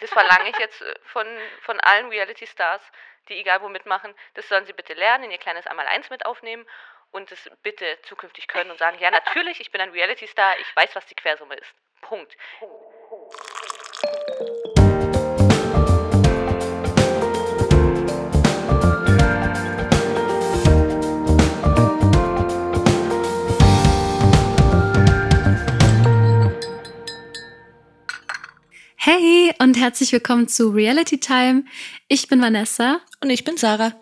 Das verlange ich jetzt äh, von, von allen Reality-Stars, die egal wo mitmachen. Das sollen sie bitte lernen, in ihr kleines Einmal-Eins mit aufnehmen und es bitte zukünftig können und sagen, ja natürlich, ich bin ein Reality-Star, ich weiß, was die Quersumme ist. Punkt. Hey und herzlich willkommen zu Reality Time. Ich bin Vanessa. Und ich bin Sarah.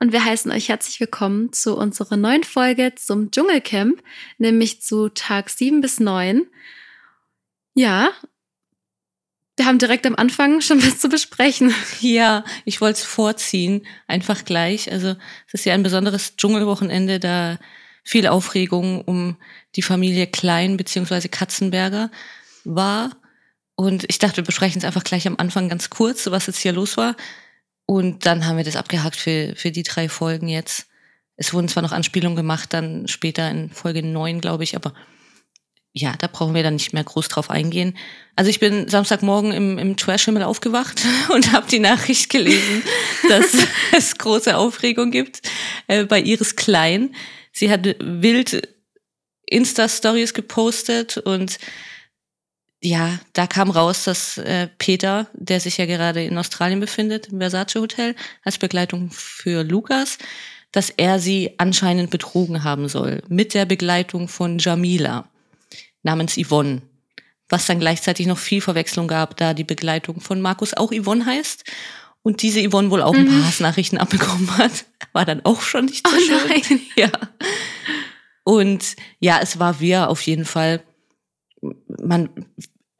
Und wir heißen euch herzlich willkommen zu unserer neuen Folge zum Dschungelcamp, nämlich zu Tag 7 bis 9. Ja, wir haben direkt am Anfang schon was zu besprechen. Ja, ich wollte es vorziehen, einfach gleich. Also es ist ja ein besonderes Dschungelwochenende, da viel Aufregung um die Familie Klein bzw. Katzenberger war. Und ich dachte, wir besprechen es einfach gleich am Anfang ganz kurz, was jetzt hier los war. Und dann haben wir das abgehakt für, für die drei Folgen jetzt. Es wurden zwar noch Anspielungen gemacht, dann später in Folge neun, glaube ich, aber ja, da brauchen wir dann nicht mehr groß drauf eingehen. Also ich bin Samstagmorgen im, im Trash-Himmel aufgewacht und habe die Nachricht gelesen, dass es große Aufregung gibt äh, bei Iris Klein. Sie hat wild Insta-Stories gepostet und ja, da kam raus, dass äh, Peter, der sich ja gerade in Australien befindet, im Versace Hotel, als Begleitung für Lukas, dass er sie anscheinend betrogen haben soll. Mit der Begleitung von Jamila, namens Yvonne. Was dann gleichzeitig noch viel Verwechslung gab, da die Begleitung von Markus auch Yvonne heißt. Und diese Yvonne wohl auch ein paar mhm. Hassnachrichten abbekommen hat. War dann auch schon nicht so oh schön. Nein. Ja. Und ja, es war wir auf jeden Fall. Man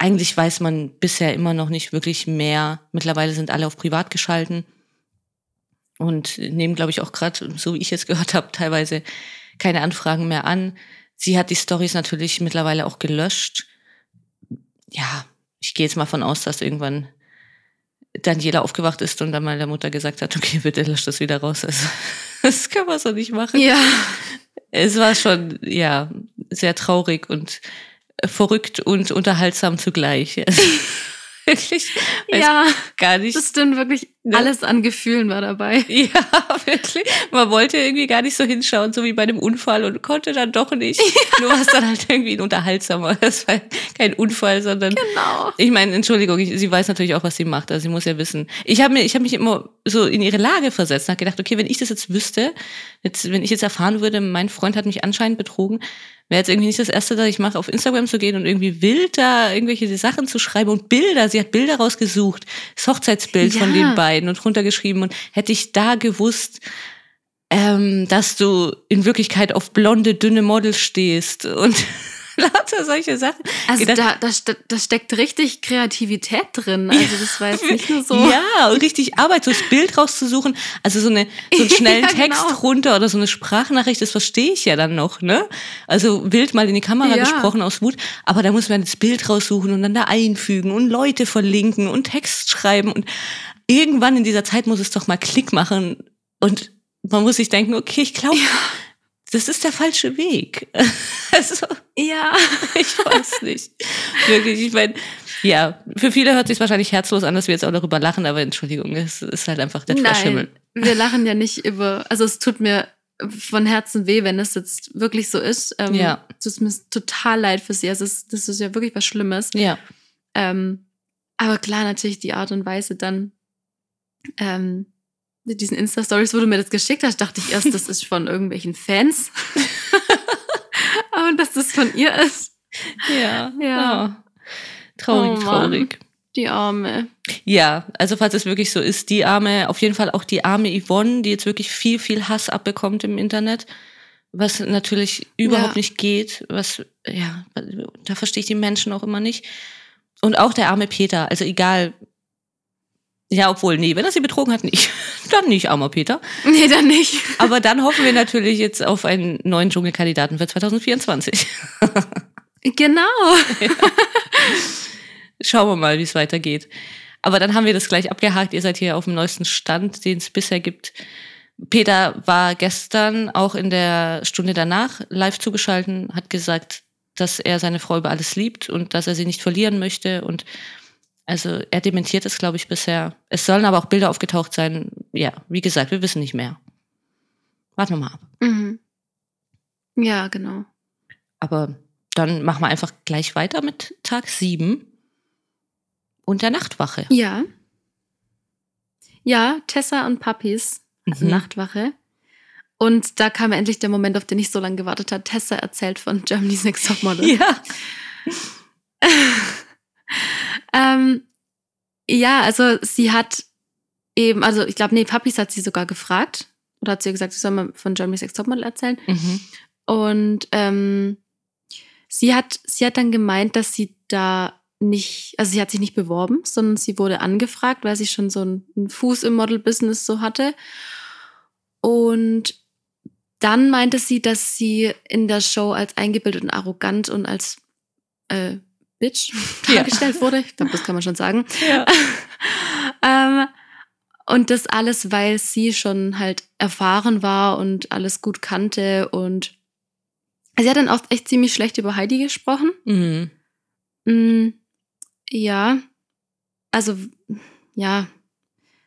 eigentlich weiß man bisher immer noch nicht wirklich mehr. Mittlerweile sind alle auf privat geschalten und nehmen, glaube ich, auch gerade, so wie ich jetzt gehört habe, teilweise keine Anfragen mehr an. Sie hat die Stories natürlich mittlerweile auch gelöscht. Ja, ich gehe jetzt mal von aus, dass irgendwann Daniela aufgewacht ist und dann mal der Mutter gesagt hat, okay, bitte löscht das wieder raus. Also, das kann man so nicht machen. Ja. Es war schon, ja, sehr traurig und verrückt und unterhaltsam zugleich. wirklich. Ja, gar nicht. Das stimmt wirklich. Ne? Alles an Gefühlen war dabei. Ja, wirklich. Man wollte irgendwie gar nicht so hinschauen, so wie bei einem Unfall und konnte dann doch nicht. Ja. Nur war es dann halt irgendwie ein unterhaltsamer. Das war kein Unfall, sondern. Genau. Ich meine, Entschuldigung, ich, sie weiß natürlich auch, was sie macht. Also sie muss ja wissen. Ich habe ich hab mich immer so in ihre Lage versetzt und habe gedacht, okay, wenn ich das jetzt wüsste, jetzt, wenn ich jetzt erfahren würde, mein Freund hat mich anscheinend betrogen, wäre jetzt irgendwie nicht das Erste, dass ich mache, auf Instagram zu gehen und irgendwie wild da irgendwelche Sachen zu schreiben und Bilder. Sie hat Bilder rausgesucht, das Hochzeitsbild ja. von den beiden und runtergeschrieben. Und hätte ich da gewusst, ähm, dass du in Wirklichkeit auf blonde, dünne Models stehst und lauter solche Sachen. Also da, da, da steckt richtig Kreativität drin. Also das war jetzt nicht nur so. Ja, und richtig Arbeit, so das Bild rauszusuchen. Also so, eine, so einen schnellen ja, Text genau. runter oder so eine Sprachnachricht, das verstehe ich ja dann noch. ne? Also wild mal in die Kamera ja. gesprochen aus Wut. Aber da muss man das Bild raussuchen und dann da einfügen und Leute verlinken und Text schreiben. Und irgendwann in dieser Zeit muss es doch mal Klick machen. Und man muss sich denken, okay, ich glaube, ja das ist der falsche Weg. also, ja. Ich weiß nicht. Wirklich, ich meine, ja, für viele hört sich wahrscheinlich herzlos an, dass wir jetzt auch darüber lachen, aber Entschuldigung, es ist halt einfach der Verschimmel. Wir lachen ja nicht über, also es tut mir von Herzen weh, wenn es jetzt wirklich so ist. Ähm, ja. Es tut mir total leid für sie. Also es, das ist ja wirklich was Schlimmes. Ja. Ähm, aber klar, natürlich die Art und Weise dann, ähm, mit diesen Insta-Stories, wo du mir das geschickt hast, dachte ich erst, das ist von irgendwelchen Fans. Aber dass das von ihr ist. Ja. Ja. Oh. Traurig, oh, traurig. Die Arme. Ja, also falls es wirklich so ist, die Arme, auf jeden Fall auch die arme Yvonne, die jetzt wirklich viel, viel Hass abbekommt im Internet, was natürlich überhaupt ja. nicht geht, was, ja, da verstehe ich die Menschen auch immer nicht. Und auch der arme Peter, also egal, ja, obwohl, nee, wenn er sie betrogen hat, nicht. Dann nicht, armer Peter. Nee, dann nicht. Aber dann hoffen wir natürlich jetzt auf einen neuen Dschungelkandidaten für 2024. Genau. Ja. Schauen wir mal, wie es weitergeht. Aber dann haben wir das gleich abgehakt. Ihr seid hier auf dem neuesten Stand, den es bisher gibt. Peter war gestern auch in der Stunde danach live zugeschalten, hat gesagt, dass er seine Frau über alles liebt und dass er sie nicht verlieren möchte und Also er dementiert es, glaube ich, bisher. Es sollen aber auch Bilder aufgetaucht sein. Ja, wie gesagt, wir wissen nicht mehr. Warten wir mal ab. Mhm. Ja, genau. Aber dann machen wir einfach gleich weiter mit Tag 7 und der Nachtwache. Ja. Ja, Tessa und Puppies hatten Mhm. Nachtwache. Und da kam endlich der Moment, auf den ich so lange gewartet habe. Tessa erzählt von Germany's Next Topmodel. Ja. Ähm, ja, also sie hat eben, also ich glaube, nee, Puppies hat sie sogar gefragt. Oder hat sie gesagt, sie soll mal von Germany's Next Topmodel erzählen. Mhm. Und ähm, sie hat, sie hat dann gemeint, dass sie da nicht, also sie hat sich nicht beworben, sondern sie wurde angefragt, weil sie schon so einen, einen Fuß im Model-Business so hatte. Und dann meinte sie, dass sie in der Show als eingebildet und arrogant und als äh, Bitch Ja. dargestellt wurde. Ich glaube, das kann man schon sagen. Ja. ähm, und das alles, weil sie schon halt erfahren war und alles gut kannte. Und sie hat dann auch echt ziemlich schlecht über Heidi gesprochen. Mhm. Mm, ja, also ja,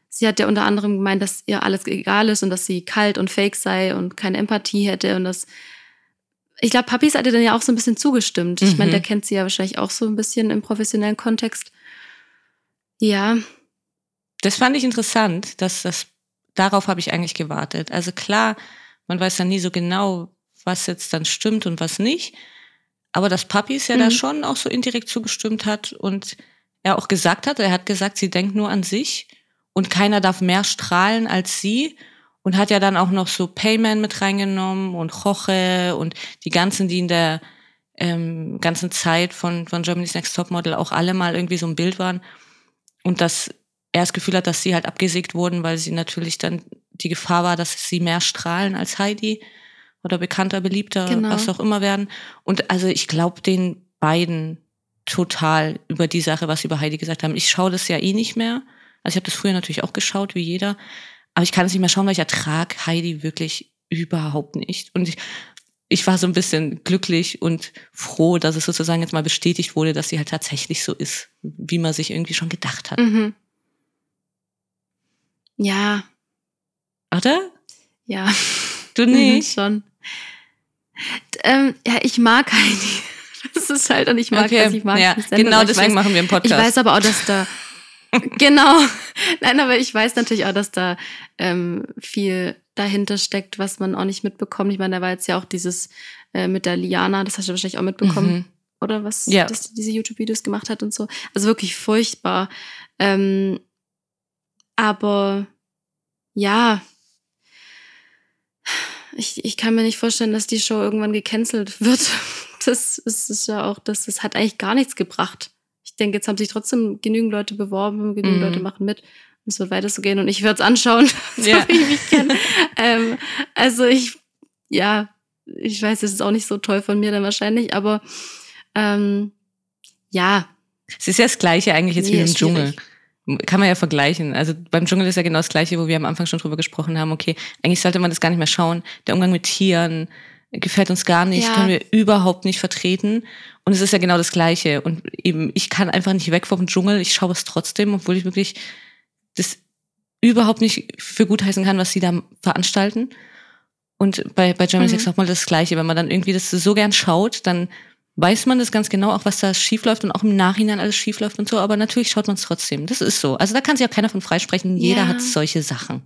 sie hat ja unter anderem gemeint, dass ihr alles egal ist und dass sie kalt und fake sei und keine Empathie hätte und das. Ich glaube, Papis hat ihr dann ja auch so ein bisschen zugestimmt. Ich meine, Mhm. der kennt sie ja wahrscheinlich auch so ein bisschen im professionellen Kontext. Ja, Das fand ich interessant, dass das, darauf habe ich eigentlich gewartet. Also klar, man weiß ja nie so genau, was jetzt dann stimmt und was nicht. Aber dass Papis ja da Mhm. schon auch so indirekt zugestimmt hat und er auch gesagt hat, er hat gesagt, sie denkt nur an sich und keiner darf mehr strahlen als sie und hat ja dann auch noch so Payman mit reingenommen und Joche und die ganzen, die in der ähm, ganzen Zeit von, von Germany's Next Topmodel auch alle mal irgendwie so ein Bild waren und dass er das Gefühl hat, dass sie halt abgesägt wurden, weil sie natürlich dann die Gefahr war, dass sie mehr strahlen als Heidi oder bekannter, beliebter, Genau. was auch immer werden. Und also ich glaube den beiden total über die Sache, was sie über Heidi gesagt haben. Ich schaue das ja eh nicht mehr. Also ich habe das früher natürlich auch geschaut, wie jeder. Aber ich kann es nicht mehr schauen, weil ich ertrag Heidi wirklich überhaupt nicht. Und ich, ich war so ein bisschen glücklich und froh, dass es sozusagen jetzt mal bestätigt wurde, dass sie halt tatsächlich so ist, wie man sich irgendwie schon gedacht hat. mhm. ja, Oder? ja. Du Mhm, nicht? schon. D- Ähm, ja, ich mag Heidi. Das ist halt, und ich mag das, ich mag ja, Sendung, genau ich deswegen weiß, machen wir einen Ich Podcast. weiß aber auch, dass da. Genau. Nein, aber ich weiß natürlich auch, dass da ähm, viel dahinter steckt, was man auch nicht mitbekommt. Ich meine, da war jetzt ja auch dieses äh, mit der Liana, das hast du wahrscheinlich auch mitbekommen, Mhm. oder was, Ja. dass die diese YouTube-Videos gemacht hat und so. Also wirklich furchtbar. Ähm, aber ja, ich, ich kann mir nicht vorstellen, dass die Show irgendwann gecancelt wird. Das ist, ist ja auch, das, das hat eigentlich gar nichts gebracht. Ich denke, jetzt haben sich trotzdem genügend Leute beworben, genügend Mhm. Leute machen mit. Es wird weiter so gehen und ich werde es anschauen, so Ja. wie ich mich kenne. ähm, also ich, ja, ich weiß, es ist auch nicht so toll von mir dann wahrscheinlich, aber ähm, ja, Es ist ja das Gleiche eigentlich jetzt Nee, wie im Dschungel. Kann man ja vergleichen. Also beim Dschungel ist ja genau das Gleiche, wo wir am Anfang schon drüber gesprochen haben. Okay, eigentlich sollte man das gar nicht mehr schauen. Der Umgang mit Tieren gefällt uns gar nicht, Ja. können wir überhaupt nicht vertreten. Und es ist ja genau das Gleiche. Und eben, ich kann einfach nicht weg vom Dschungel. Ich schaue es trotzdem, obwohl ich wirklich das überhaupt nicht für gut heißen kann, was sie da veranstalten. Und bei, bei Germany's Mhm. Next Topmodel das Gleiche. Wenn man dann irgendwie das so gern schaut, dann weiß man das ganz genau, auch was da schief läuft und auch im Nachhinein alles schief läuft und so, aber natürlich schaut man es trotzdem. Das ist so. Also da kann sich auch keiner von freisprechen. Jeder Ja. hat solche Sachen.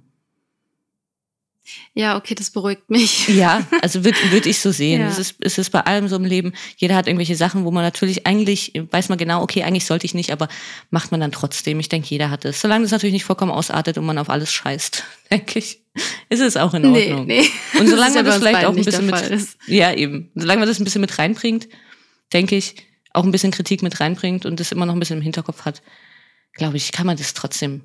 Ja, okay, das beruhigt mich. Ja, also würde würd ich so sehen. Ja. Es, ist, es ist bei allem so im Leben. Jeder hat irgendwelche Sachen, wo man natürlich eigentlich, weiß man genau, okay, eigentlich sollte ich nicht, aber macht man dann trotzdem. Ich denke, jeder hat es. Solange das natürlich nicht vollkommen ausartet und man auf alles scheißt, denke ich, ist es auch in Nee, Ordnung. nee. Und solange man das bei uns vielleicht auch ein bisschen mit, ist. ja eben, solange man das ein bisschen mit reinbringt, denke ich, auch ein bisschen Kritik mit reinbringt und das immer noch ein bisschen im Hinterkopf hat, glaube ich, kann man das trotzdem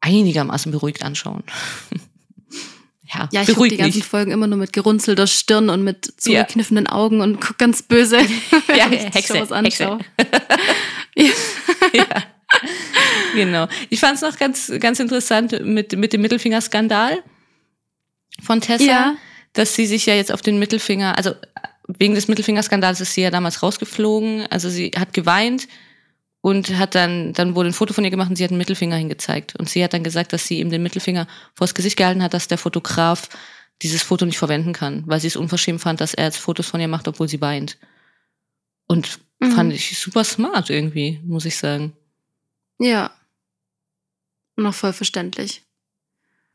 einigermaßen beruhigt anschauen. ja, Ja, ich gucke die ganzen nicht. Folgen immer nur mit gerunzelter Stirn und mit Ja. zugekniffenen Augen und guck ganz böse, wenn Ja, ich Hexe, sowas anschaue. ja. Genau. Ich fand es noch ganz, ganz interessant mit, mit dem Mittelfingerskandal von Tessa, Ja. dass sie sich ja jetzt auf den Mittelfinger, also wegen des Mittelfingerskandals ist sie ja damals rausgeflogen. Also sie hat geweint und hat dann, dann wurde ein Foto von ihr gemacht und sie hat einen Mittelfinger hingezeigt. Und sie hat dann gesagt, dass sie ihm den Mittelfinger vors Gesicht gehalten hat, dass der Fotograf dieses Foto nicht verwenden kann, weil sie es unverschämt fand, dass er jetzt Fotos von ihr macht, obwohl sie weint. Und mhm. fand ich super smart irgendwie, muss ich sagen. Ja. Noch voll verständlich.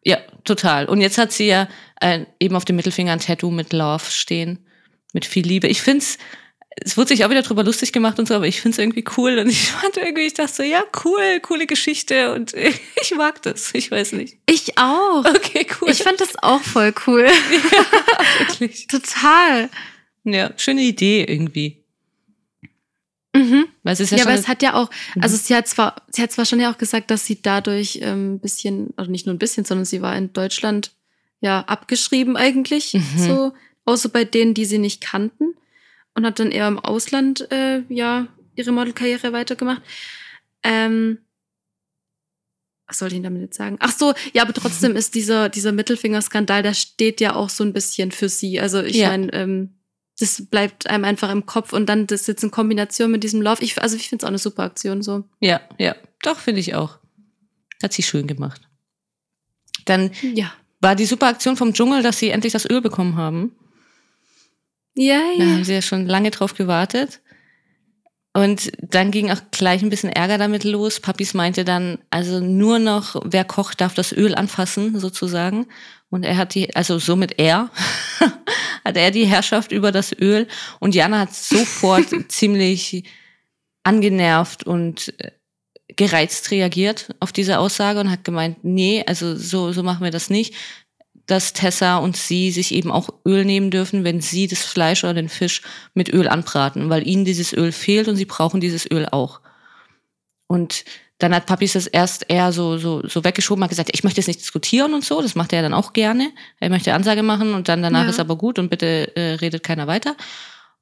Ja, total. Und jetzt hat sie ja äh, eben auf dem Mittelfinger ein Tattoo mit Love stehen, mit viel Liebe. Ich find's, es wurde sich auch wieder drüber lustig gemacht und so, aber ich find's irgendwie cool und ich fand irgendwie, ich dachte so, ja, cool, coole Geschichte und ich mag das, ich weiß nicht. Ich auch. Okay, cool. Ich fand das auch voll cool. Ja, wirklich. Total. Ja, schöne Idee irgendwie. Mhm. Weil es ist ja, ja aber es hat ja auch, mhm. also sie hat zwar, sie hat zwar schon ja auch gesagt, dass sie dadurch ein ähm, bisschen, also nicht nur ein bisschen, sondern sie war in Deutschland ja abgeschrieben eigentlich, mhm. so, außer bei denen, die sie nicht kannten und hat dann eher im Ausland äh, ja ihre Modelkarriere weitergemacht. Ähm, was soll ich Ihnen damit jetzt sagen? Ach so, ja, aber trotzdem ist dieser, dieser Mittelfingerskandal, der steht ja auch so ein bisschen für sie. Also ich ja. meine, ähm, das bleibt einem einfach im Kopf und dann das jetzt in Kombination mit diesem Lauf. Ich, also ich finde es auch eine super Aktion so. Ja, ja, doch, finde ich auch. Hat sie schön gemacht. Dann ja. war die super Aktion vom Dschungel, dass sie endlich das Öl bekommen haben. Ja, ja. Da haben sie ja schon lange drauf gewartet. Und dann ging auch gleich ein bisschen Ärger damit los. Papis meinte dann, also nur noch, wer kocht, darf das Öl anfassen, sozusagen. Und er hat die, also somit er, hat er die Herrschaft über das Öl. Und Jana hat sofort ziemlich angenervt und äh, gereizt reagiert auf diese Aussage und hat gemeint, nee, also so, so machen wir das nicht dass Tessa und sie sich eben auch Öl nehmen dürfen, wenn sie das Fleisch oder den Fisch mit Öl anbraten, weil ihnen dieses Öl fehlt und sie brauchen dieses Öl auch. Und dann hat Papis das erst eher so, so, so weggeschoben, hat gesagt, ich möchte jetzt nicht diskutieren und so, das macht er dann auch gerne. Er möchte Ansage machen und dann danach ja. ist aber gut und bitte äh, redet keiner weiter.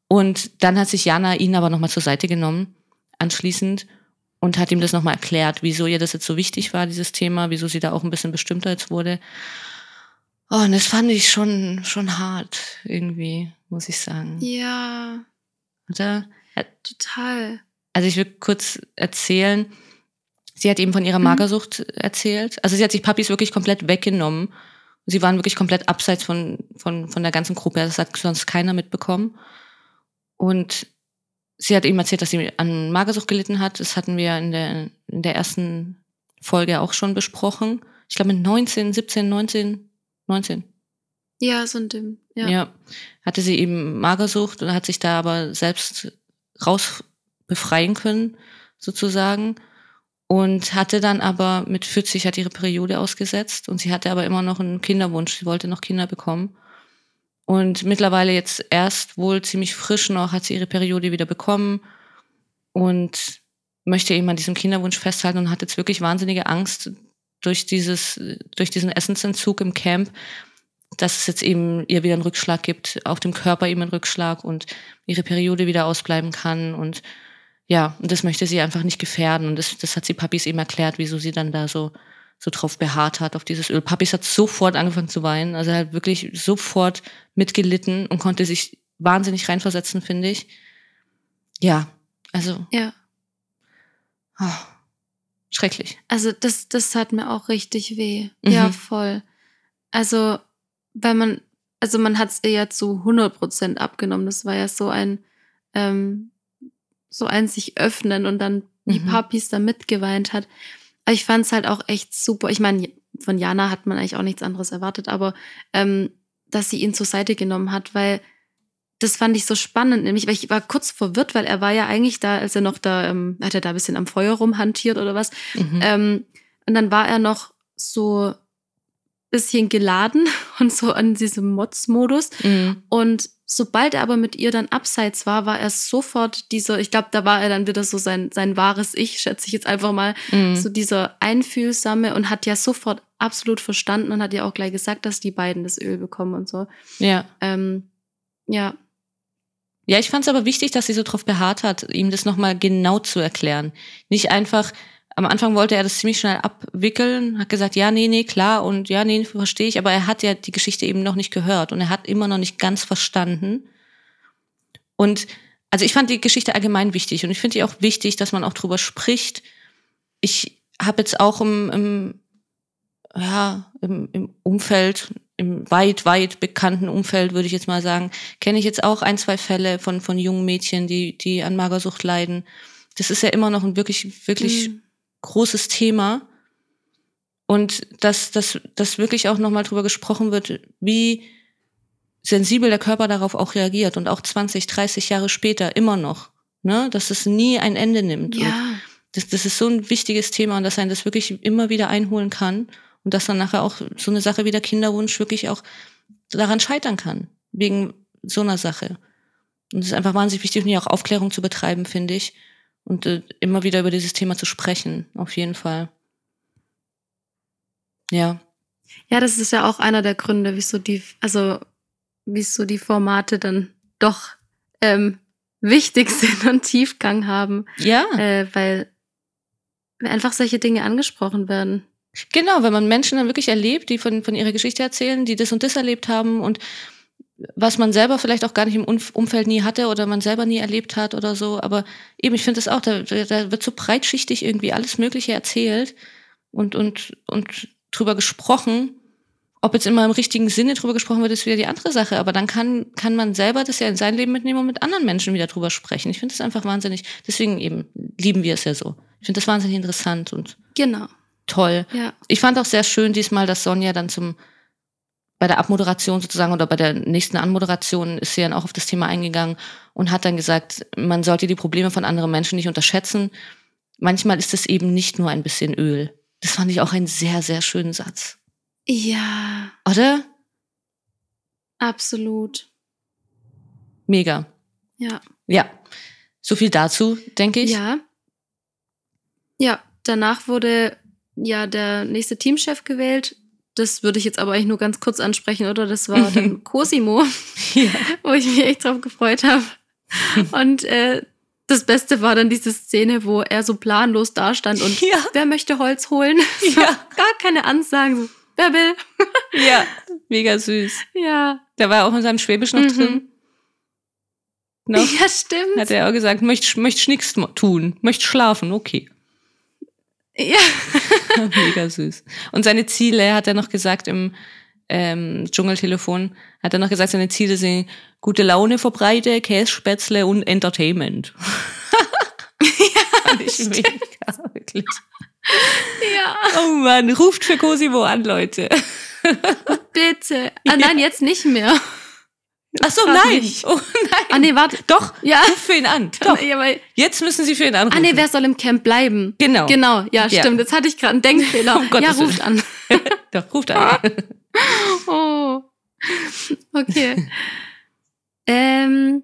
Und dann hat sich Jana ihn aber nochmal zur Seite genommen, anschließend, und hat ihm das nochmal erklärt, wieso ihr das jetzt so wichtig war, dieses Thema, wieso sie da auch ein bisschen bestimmter jetzt wurde. Oh, und das fand ich schon, schon hart, irgendwie, muss ich sagen. Ja. Oder? Total. Also ich will kurz erzählen, sie hat eben von ihrer mhm. Magersucht mhm. erzählt. Also sie hat sich Papis wirklich komplett weggenommen. Sie waren wirklich komplett abseits von, von, von der ganzen Gruppe. Das hat sonst keiner mitbekommen. Und sie hat eben erzählt, dass sie an Magersucht gelitten hat. Das hatten wir in der, in der ersten Folge auch schon besprochen. Ich glaube mit 19, 17, 19, 19. Ja, so ein Dim. Ja. ja. Hatte sie eben Magersucht und hat sich da aber selbst raus befreien können, sozusagen. Und hatte dann aber mit 40 hat ihre Periode ausgesetzt und sie hatte aber immer noch einen Kinderwunsch. Sie wollte noch Kinder bekommen. Und mittlerweile jetzt erst wohl ziemlich frisch noch hat sie ihre Periode wieder bekommen und möchte eben an diesem Kinderwunsch festhalten und hat jetzt wirklich wahnsinnige Angst, durch dieses, durch diesen Essensentzug im Camp, dass es jetzt eben ihr wieder einen Rückschlag gibt, auf dem Körper eben einen Rückschlag und ihre Periode wieder ausbleiben kann und ja, und das möchte sie einfach nicht gefährden und das, das hat sie Papis eben erklärt, wieso sie dann da so, so drauf beharrt hat, auf dieses Öl. Papis hat sofort angefangen zu weinen, also er hat wirklich sofort mitgelitten und konnte sich wahnsinnig reinversetzen, finde ich. Ja, also. Ja. Oh. Schrecklich. Also das, das hat mir auch richtig weh. Mhm. Ja, voll. Also, weil man, also man hat es eher zu 100 Prozent abgenommen. Das war ja so ein, ähm, so ein sich öffnen und dann die mhm. Papis da mitgeweint hat. Aber ich fand es halt auch echt super. Ich meine, von Jana hat man eigentlich auch nichts anderes erwartet, aber ähm, dass sie ihn zur Seite genommen hat, weil das fand ich so spannend, nämlich, weil ich war kurz verwirrt, weil er war ja eigentlich da, als er noch da, ähm, hat er da ein bisschen am Feuer rumhantiert oder was. Mhm. Ähm, und dann war er noch so bisschen geladen und so an diesem Mods-Modus. Mhm. Und sobald er aber mit ihr dann abseits war, war er sofort dieser, ich glaube, da war er dann wieder so sein, sein wahres Ich, schätze ich jetzt einfach mal, mhm. so dieser Einfühlsame und hat ja sofort absolut verstanden und hat ja auch gleich gesagt, dass die beiden das Öl bekommen und so. Ja. Ähm, ja, ja, ich fand es aber wichtig, dass sie so drauf beharrt hat, ihm das nochmal genau zu erklären. Nicht einfach, am Anfang wollte er das ziemlich schnell abwickeln, hat gesagt, ja, nee, nee, klar und ja, nee, verstehe ich, aber er hat ja die Geschichte eben noch nicht gehört und er hat immer noch nicht ganz verstanden. Und also ich fand die Geschichte allgemein wichtig und ich finde die auch wichtig, dass man auch drüber spricht. Ich habe jetzt auch im, im ja, im, im Umfeld, im weit, weit bekannten Umfeld, würde ich jetzt mal sagen, kenne ich jetzt auch ein, zwei Fälle von, von jungen Mädchen, die, die an Magersucht leiden. Das ist ja immer noch ein wirklich, wirklich mhm. großes Thema. Und dass, dass, dass wirklich auch nochmal drüber gesprochen wird, wie sensibel der Körper darauf auch reagiert und auch 20, 30 Jahre später immer noch, ne, dass es nie ein Ende nimmt. Ja. Und das, das ist so ein wichtiges Thema und dass einen das wirklich immer wieder einholen kann und dass dann nachher auch so eine Sache wie der Kinderwunsch wirklich auch daran scheitern kann, wegen so einer Sache. Und es ist einfach wahnsinnig wichtig, hier auch Aufklärung zu betreiben, finde ich. Und äh, immer wieder über dieses Thema zu sprechen, auf jeden Fall. Ja. Ja, das ist ja auch einer der Gründe, wieso die, also wieso die Formate dann doch ähm, wichtig sind und Tiefgang haben. Ja. Äh, weil einfach solche Dinge angesprochen werden. Genau, wenn man Menschen dann wirklich erlebt, die von, von ihrer Geschichte erzählen, die das und das erlebt haben und was man selber vielleicht auch gar nicht im Umfeld nie hatte oder man selber nie erlebt hat oder so. Aber eben, ich finde es auch, da, da wird so breitschichtig irgendwie alles Mögliche erzählt und, und, und drüber gesprochen. Ob jetzt immer im richtigen Sinne drüber gesprochen wird, ist wieder die andere Sache. Aber dann kann, kann man selber das ja in sein Leben mitnehmen und mit anderen Menschen wieder drüber sprechen. Ich finde das einfach wahnsinnig, deswegen eben lieben wir es ja so. Ich finde das wahnsinnig interessant und. Genau toll. Ja. Ich fand auch sehr schön diesmal, dass Sonja dann zum bei der Abmoderation sozusagen oder bei der nächsten Anmoderation ist sie dann auch auf das Thema eingegangen und hat dann gesagt, man sollte die Probleme von anderen Menschen nicht unterschätzen. Manchmal ist es eben nicht nur ein bisschen Öl. Das fand ich auch einen sehr, sehr schönen Satz. Ja. Oder? Absolut. Mega. Ja. Ja. So viel dazu, denke ich. Ja. Ja, danach wurde ja der nächste Teamchef gewählt. Das würde ich jetzt aber eigentlich nur ganz kurz ansprechen, oder? Das war dann Cosimo, ja. wo ich mich echt drauf gefreut habe. Und äh, das Beste war dann diese Szene, wo er so planlos dastand und ja. wer möchte Holz holen? Ja. Gar keine Ansagen. So, wer will? ja, mega süß. Ja. Der war auch in seinem Schwäbisch noch mhm. drin. No? Ja, stimmt. Hat er auch gesagt, möchte möcht nichts tun, möchte schlafen, okay. Ja. Mega süß. Und seine Ziele hat er noch gesagt im ähm, Dschungeltelefon, hat er noch gesagt, seine Ziele sind gute Laune verbreite, Kässpätzle und Entertainment. ja, ich mega, wirklich. Ja. Oh Mann, ruft für Cosimo an, Leute. Bitte. Ah, nein, jetzt nicht mehr. Ach so, nein. Oh nein. Ah nee, warte. Doch, ja. ruf für ihn an. Doch. Ja, weil, Jetzt müssen Sie für ihn anrufen. ah nee, wer soll im Camp bleiben? Genau. Genau, ja, Ja. stimmt. Jetzt hatte ich gerade einen Denkfehler. Um Gottes ja, ruft an. Doch, ruft an. Oh. Okay. ähm,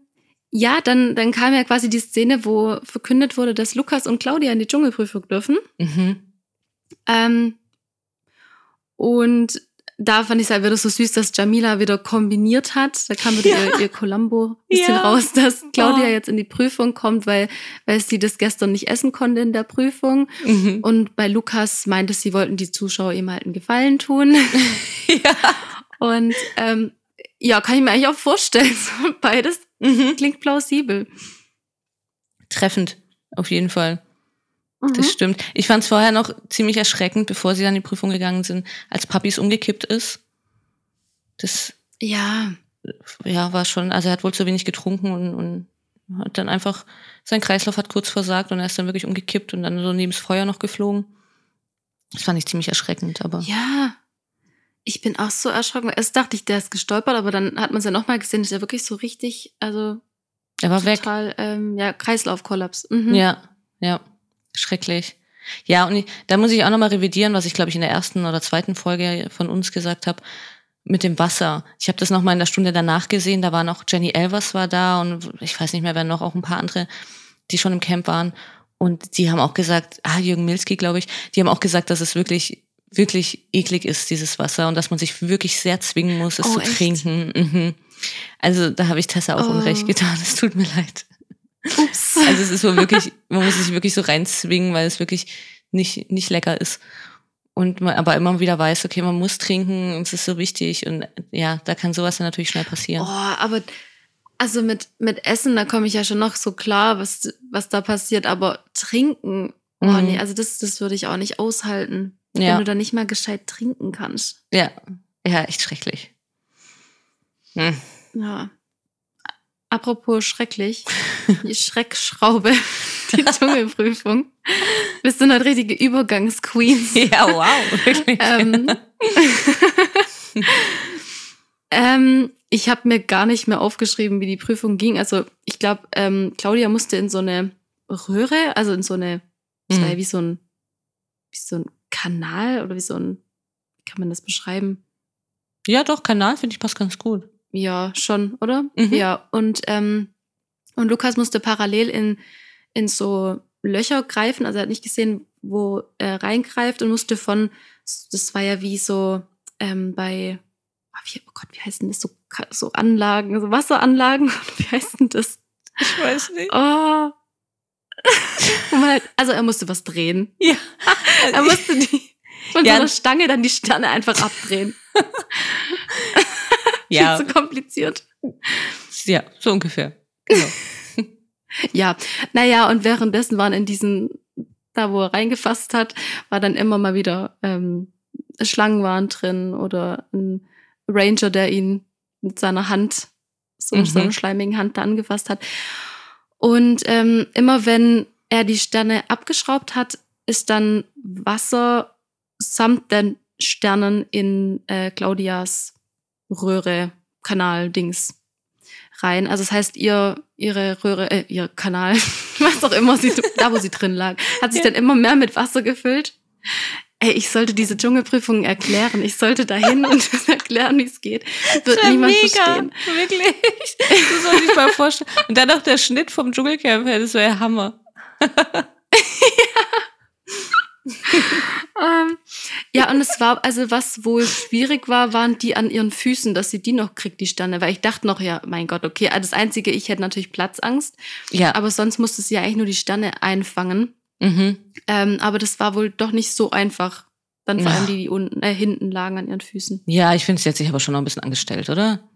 ja, dann, dann kam ja quasi die Szene, wo verkündet wurde, dass Lukas und Claudia in die Dschungelprüfung dürfen. Mhm. Ähm, und da fand ich es halt wieder so süß, dass Jamila wieder kombiniert hat. Da kam wieder Ja. ihr, ihr Columbo ein bisschen Ja. raus, dass Claudia Oh. jetzt in die Prüfung kommt, weil, weil sie das gestern nicht essen konnte in der Prüfung. Mhm. Und bei Lukas meinte sie, wollten die Zuschauer ihm halt einen Gefallen tun. Ja. Und ähm, ja, kann ich mir eigentlich auch vorstellen. Beides Mhm. klingt plausibel. Treffend, auf jeden Fall. Mhm. Das stimmt. Ich fand es vorher noch ziemlich erschreckend, bevor sie dann in die Prüfung gegangen sind, als Papis umgekippt ist. Das Ja, ja, war schon, also er hat wohl zu wenig getrunken und, und hat dann einfach, sein Kreislauf hat kurz versagt und er ist dann wirklich umgekippt und dann so neben das Feuer noch geflogen. Das fand ich ziemlich erschreckend, aber ja. Ich bin auch so erschrocken. Erst dachte ich, der ist gestolpert, aber dann hat man es ja nochmal gesehen, dass er wirklich so richtig, also er war weg. total, ähm, ja, Kreislaufkollaps. Mhm. Ja, ja, schrecklich. Ja, und ich, da muss ich auch nochmal revidieren, was ich glaube ich in der ersten oder zweiten Folge von uns gesagt habe mit dem Wasser. Ich habe das nochmal in der Stunde danach gesehen, da war noch Jenny Elvers war da und ich weiß nicht mehr, wer noch, auch ein paar andere, die schon im Camp waren. Und die haben auch gesagt, ah, Jürgen Milski, glaube ich, die haben auch gesagt, dass es wirklich, wirklich eklig ist, dieses Wasser, und dass man sich wirklich sehr zwingen muss, es Oh, zu echt? trinken. Mhm. Also da habe ich Tessa auch Oh. unrecht getan. Es tut mir leid. Ups. Also es ist so wirklich, man muss sich wirklich so reinzwingen, weil es wirklich nicht, nicht lecker ist. Und man aber immer wieder weiß, okay, man muss trinken, es ist so wichtig. Und ja, da kann sowas dann natürlich schnell passieren. Oh, aber Also mit, mit Essen, da komme ich ja schon noch so klar, was, was da passiert, aber trinken, oh Mhm. nee, also das, das würde ich auch nicht aushalten. Wenn Ja. du da nicht mal gescheit trinken kannst. Ja, ja, echt schrecklich. Hm. Ja. Apropos schrecklich, die Schreckschraube, die Dschungelprüfung. Bist du eine richtige Übergangsqueen? Ja, wow. Wirklich. ähm, ähm, ich habe mir gar nicht mehr aufgeschrieben, wie die Prüfung ging. Also ich glaube, ähm, Claudia musste in so eine Röhre, also in so eine, das war ja Mhm. wie so ein, wie so ein Kanal oder wie so ein, wie kann man das beschreiben? Ja, doch, Kanal finde ich passt ganz gut. Ja, schon, oder? Mhm. Ja, und, ähm, und Lukas musste parallel in, in so Löcher greifen, also er hat nicht gesehen, wo er reingreift und musste von, das war ja wie so ähm, bei, ah, wie, oh Gott, wie heißt denn das, so, so Anlagen, so Wasseranlagen, wie heißt denn das? Ich weiß nicht. Oh. Halt, also er musste was drehen. Ja. Er musste die, von Ja. so einer Stange dann die Sterne einfach abdrehen. Ja, Viel zu kompliziert. ja, so ungefähr. Genau. Ja, naja, und währenddessen waren in diesen, da wo er reingefasst hat, war dann immer mal wieder ähm, Schlangen waren drin oder ein Ranger, der ihn mit seiner Hand, so, Mhm. so einer schleimigen Hand da angefasst hat. Und ähm, immer wenn er die Sterne abgeschraubt hat, ist dann Wasser samt den Sternen in äh, Claudias Röhre, Kanal, Dings rein. Also das heißt, ihr, ihre Röhre, äh, ihr Kanal, was auch immer sie, da wo sie drin lag, hat sich Ja. dann immer mehr mit Wasser gefüllt. Ey, ich sollte diese Dschungelprüfung erklären. Ich sollte dahin und erklären, wie es geht. Wird Ja, niemand mega, verstehen. wirklich. Das soll ich mal vorstellen. Und dann noch der Schnitt vom Dschungelcamp, das wäre ja Hammer. Ja, und es war, also was wohl schwierig war, waren die an ihren Füßen, dass sie die noch kriegt, die Sterne. Weil ich dachte noch, ja, mein Gott, okay, also das Einzige, ich hätte natürlich Platzangst, Ja. aber sonst musste sie ja eigentlich nur die Sterne einfangen. Mhm. Ähm, aber das war wohl doch nicht so einfach. Dann vor Ja. allem die, die unten, äh, hinten lagen an ihren Füßen. Ja, ich finde, sie hat sich aber schon noch ein bisschen angestellt, oder?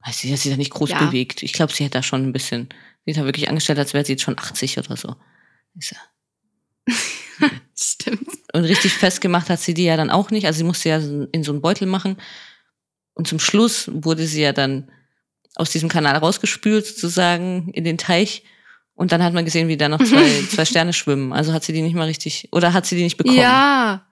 Also, sie hat sich da nicht groß Ja. bewegt. Ich glaube, sie hätte da schon ein bisschen, sie hat da wirklich angestellt, als wäre sie jetzt schon 80 oder so. Ist ja. Stimmt. Und richtig festgemacht hat sie die ja dann auch nicht. Also sie musste ja in so einen Beutel machen. Und zum Schluss wurde sie ja dann aus diesem Kanal rausgespült, sozusagen, in den Teich. Und dann hat man gesehen, wie da noch zwei, zwei Sterne schwimmen. Also hat sie die nicht mal richtig, oder hat sie die nicht bekommen? Ja.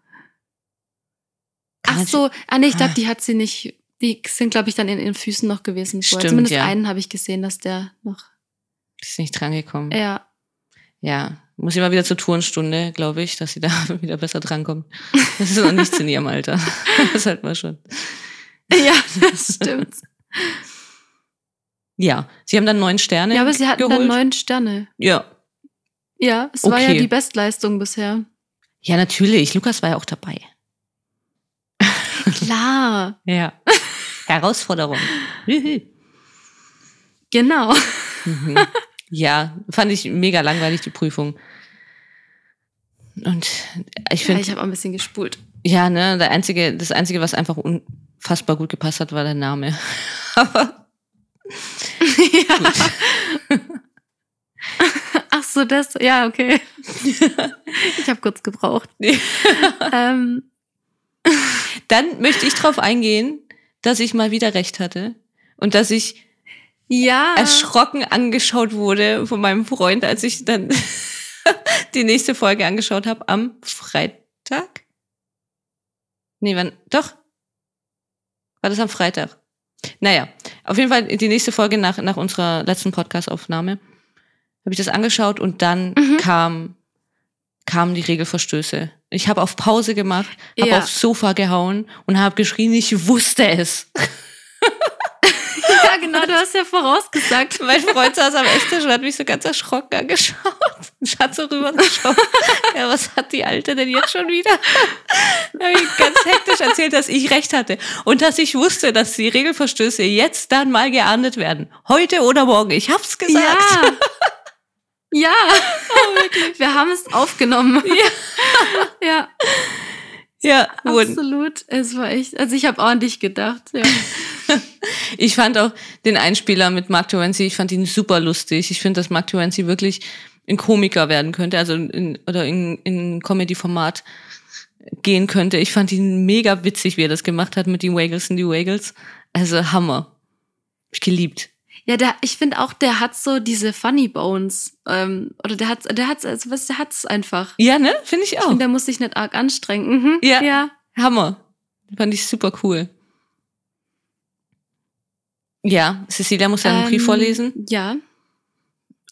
Kann Ach so, ah nee, ich glaube, Ah. die hat sie nicht. Die sind, glaube ich, dann in ihren Füßen noch gewesen. vorher. Stimmt, Zumindest ja. einen habe ich gesehen, dass der noch. Ist nicht drangekommen. Ja. Ja, muss ich mal wieder zur Tourenstunde, glaube ich, dass sie da wieder besser drankommt. Das ist noch nichts in ihrem Alter. Das halt mal schon. Ja, das stimmt. Ja, sie haben dann neun Sterne Ja, aber sie hatten geholt. dann neun Sterne. Ja. Ja, es war ja Okay. die Bestleistung bisher. ja, natürlich. Lukas war ja auch dabei. Klar, Ja. Herausforderung. Genau. Mhm. Ja, fand ich mega langweilig, die Prüfung. Und ich Ja, finde, ich habe auch ein bisschen gespult. ja, ne, der einzige, das Einzige, was einfach unfassbar gut gepasst hat, war der Name. Aber ja. Ach so, das, ja, okay. Ich habe kurz gebraucht. ähm, dann möchte ich darauf eingehen, dass ich mal wieder recht hatte und dass ich ja. erschrocken angeschaut wurde von meinem Freund, als ich dann die nächste Folge angeschaut habe am Freitag. Nee, wann? Doch. War das am Freitag? Naja, auf jeden Fall die nächste Folge nach, nach unserer letzten Podcast-Aufnahme habe ich das angeschaut und dann Mhm. kam, kamen die Regelverstöße. Ich habe auf Pause gemacht, habe Ja. aufs Sofa gehauen und habe geschrien, ich wusste es. ja, genau, du hast ja vorausgesagt. Mein Freund saß am Esstisch und hat mich so ganz erschrocken angeschaut. Ich hat so rübergeschaut. Ja, was hat die Alte denn jetzt schon wieder? Da habe ich ganz hektisch erzählt, dass ich recht hatte. Und dass ich wusste, dass die Regelverstöße jetzt dann mal geahndet werden. Heute oder morgen. Ich hab's gesagt. Ja. Ja, wir haben es aufgenommen. Ja. Ja. Ja. Absolut. Es war echt, also ich habe ordentlich gedacht, ja. Ich fand auch den Einspieler mit Mark Terenzi, ich fand ihn super lustig. Ich finde, dass Mark Terenzi wirklich ein Komiker werden könnte, also in, oder in, in Comedy-Format gehen könnte. Ich fand ihn mega witzig, wie er das gemacht hat mit den Wagels und die Wagels. Also Hammer. Hab Ich geliebt. Ja, der, ich finde auch, der hat so diese Funny Bones. Ähm, oder der hat, der hat, also was, der hat's einfach. Ja, ne? Finde ich Ich auch. finde, der muss sich nicht arg anstrengen. Mhm. Ja. ja. Hammer. Fand ich super cool. Ja, Cecilia muss ja einen Brief Ähm, vorlesen. Ja.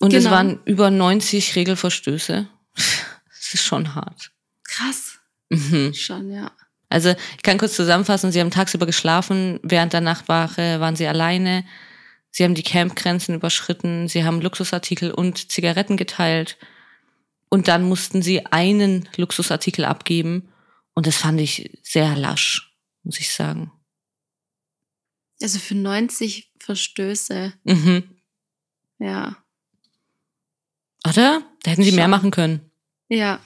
Und es genau. waren über 90 Regelverstöße. Das ist schon hart. Krass. Mhm. Schon, ja. Also ich kann kurz zusammenfassen, sie haben tagsüber geschlafen, während der Nachtwache waren sie alleine, sie haben die Campgrenzen überschritten, sie haben Luxusartikel und Zigaretten geteilt und dann mussten sie einen Luxusartikel abgeben und das fand ich sehr lasch, muss ich sagen. Also für 90 Verstöße, Mhm. ja. Oder? Da hätten sie mehr machen können. Ja,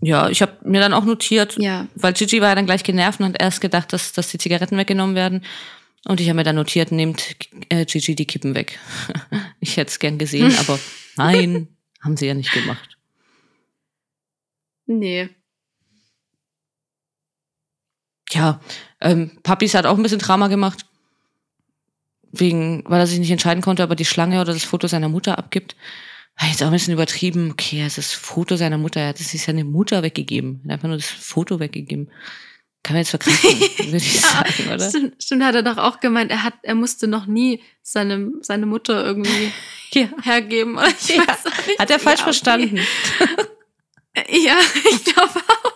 Ja, ich habe mir dann auch notiert, ja. weil Gigi war ja dann gleich genervt und hat erst gedacht, dass, dass die Zigaretten weggenommen werden. Und ich habe mir dann notiert, nehmt äh, Gigi die Kippen weg. ich hätte es gern gesehen, aber nein, haben sie ja nicht gemacht. Nee. Ja, ähm, Papis hat auch ein bisschen Drama gemacht. Wegen, weil er sich nicht entscheiden konnte, ob er die Schlange oder das Foto seiner Mutter abgibt. War jetzt auch ein bisschen übertrieben. Okay, es ist das Foto seiner Mutter. Er hat es seine Mutter weggegeben. Er hat einfach nur das Foto weggegeben. Kann man jetzt verkraften, würde ich Ja, sagen, oder? Stimmt, stimmt, hat er doch auch gemeint, er hat, er musste noch nie seine, seine Mutter irgendwie Ja. hergeben. oder Ich Ja, weiß auch nicht. Hat er falsch Ja, verstanden. Ja, ich glaube auch.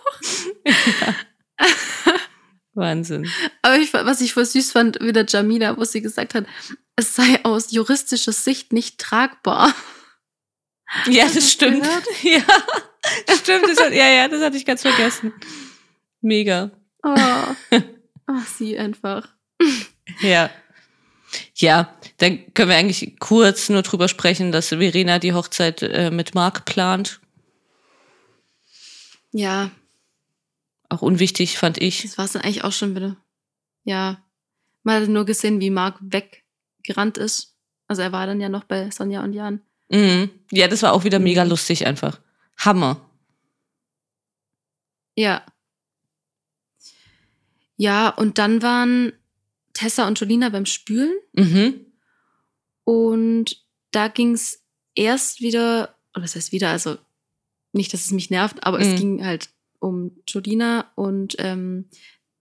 Wahnsinn. Aber ich, was ich voll süß fand, wieder Jamila, wo sie gesagt hat, es sei aus juristischer Sicht nicht tragbar. Ja, das stimmt. gehört? Ja, stimmt. Das hat, ja, ja, das hatte ich ganz vergessen. Mega. Oh, Ach, sie einfach. Ja. Ja, dann können wir eigentlich kurz nur drüber sprechen, dass Verena die Hochzeit äh, mit Marc plant. Ja, Auch unwichtig, fand ich. das war es dann eigentlich auch schon wieder. Ja, man hat nur gesehen, wie Marc weggerannt ist. Also er war dann ja noch bei Sonja und Jan. Mhm. Ja, das war auch wieder mega Mhm. lustig einfach. Hammer. Ja. Ja, und dann waren Tessa und Jolina beim Spülen Mhm. und da ging es erst wieder, oder was heißt wieder, also nicht, dass es mich nervt, aber Mhm. es ging halt um Jolina und ähm,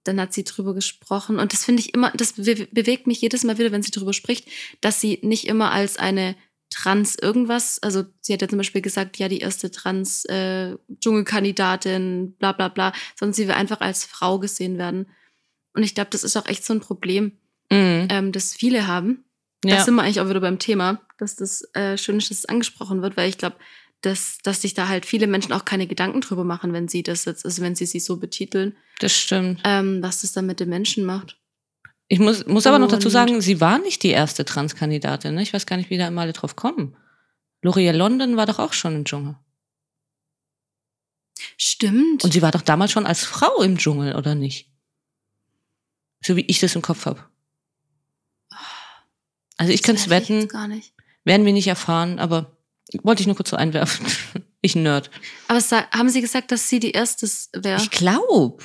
dann hat sie drüber gesprochen und das finde ich immer, das be bewegt mich jedes Mal wieder, wenn sie drüber spricht, dass sie nicht immer als eine Trans irgendwas, also sie hat ja zum Beispiel gesagt, ja, die erste Trans äh, Dschungelkandidatin, bla bla bla, sondern sie will einfach als Frau gesehen werden. Und ich glaube, das ist auch echt so ein Problem, Mhm. ähm, das viele haben. Da Ja. sind wir eigentlich auch wieder beim Thema, dass das äh, schön ist, dass es angesprochen wird, weil ich glaube, dass, dass sich da halt viele Menschen auch keine Gedanken drüber machen, wenn sie das jetzt, also wenn sie sie so betiteln, Das stimmt. ähm, was das dann mit den Menschen macht. Ich muss, muss aber noch dazu sagen, sie war nicht die erste Transkandidatin. Ne? Ich weiß gar nicht, wie da immer alle drauf kommen. L'Oreal London war doch auch schon im Dschungel. Stimmt. Und sie war doch damals schon als Frau im Dschungel, oder nicht? So wie ich das im Kopf habe. Also ich könnte es wetten, jetzt gar nicht. werden wir nicht erfahren, aber wollte ich nur kurz so einwerfen. ich Nerd. Aber haben sie gesagt, dass sie die erste wäre? Ich glaube.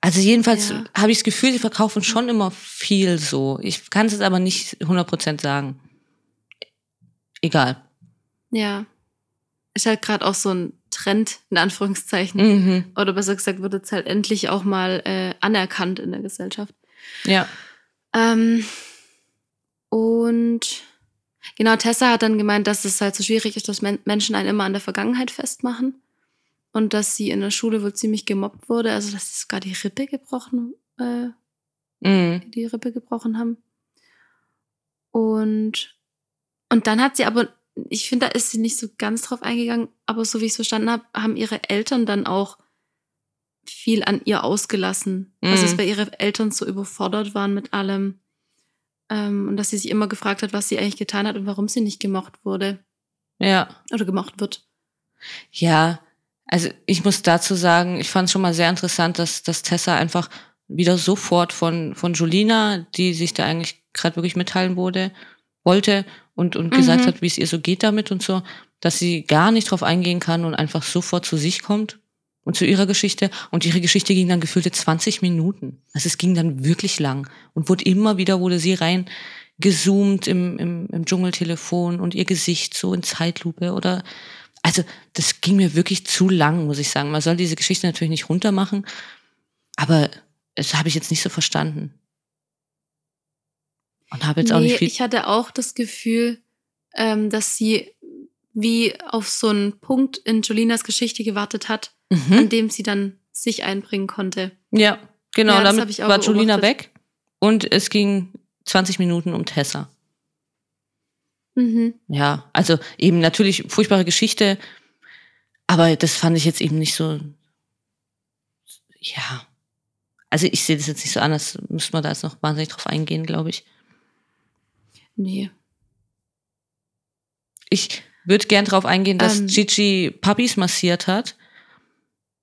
Also jedenfalls Ja. habe ich das Gefühl, sie verkaufen schon immer viel so. Ich kann es jetzt aber nicht 100% sagen. Egal. Ja. Ist halt gerade auch so ein Trend, in Anführungszeichen. Mhm. Oder besser gesagt, wird jetzt halt endlich auch mal äh, anerkannt in der Gesellschaft. Ja. Ähm, und genau, Tessa hat dann gemeint, dass es halt so schwierig ist, dass Men Menschen einen immer an der Vergangenheit festmachen. Und dass sie in der Schule wohl ziemlich gemobbt wurde. Also, dass sie sogar die Rippe gebrochen, äh, Mhm. die Rippe gebrochen haben. Und, und dann hat sie aber, ich finde, da ist sie nicht so ganz drauf eingegangen, aber so wie ich es verstanden habe, haben ihre Eltern dann auch viel an ihr ausgelassen. Also, dass Mhm. bei ihre Eltern so überfordert waren mit allem. Ähm, und dass sie sich immer gefragt hat, was sie eigentlich getan hat und warum sie nicht gemocht wurde Ja. oder gemocht wird. Ja. Also ich muss dazu sagen, ich fand es schon mal sehr interessant, dass, dass Tessa einfach wieder sofort von, von Julina, die sich da eigentlich gerade wirklich mitteilen wurde, wollte und, und mhm. gesagt hat, wie es ihr so geht damit und so, dass sie gar nicht drauf eingehen kann und einfach sofort zu sich kommt und zu ihrer Geschichte. Und ihre Geschichte ging dann gefühlte 20 Minuten. Also es ging dann wirklich lang und wurde immer wieder, wurde sie rein gezoomt im, im, im Dschungeltelefon und ihr Gesicht so in Zeitlupe oder also das ging mir wirklich zu lang, muss ich sagen. Man soll diese Geschichte natürlich nicht runtermachen, aber das habe ich jetzt nicht so verstanden. Und habe jetzt nee, auch nicht viel. Ich hatte auch das Gefühl, ähm, dass sie wie auf so einen Punkt in Jolinas Geschichte gewartet hat, mhm. an dem sie dann sich einbringen konnte. Ja, genau. Ja, damit war Jolina weg und es ging 20 Minuten um Tessa. Mhm. Ja, also eben natürlich furchtbare Geschichte, aber das fand ich jetzt eben nicht so. Ja. Also ich sehe das jetzt nicht so anders. Müssen wir da jetzt noch wahnsinnig drauf eingehen, glaube ich. Nee. Ich würde gern drauf eingehen, dass ähm. Gigi Puppies massiert hat,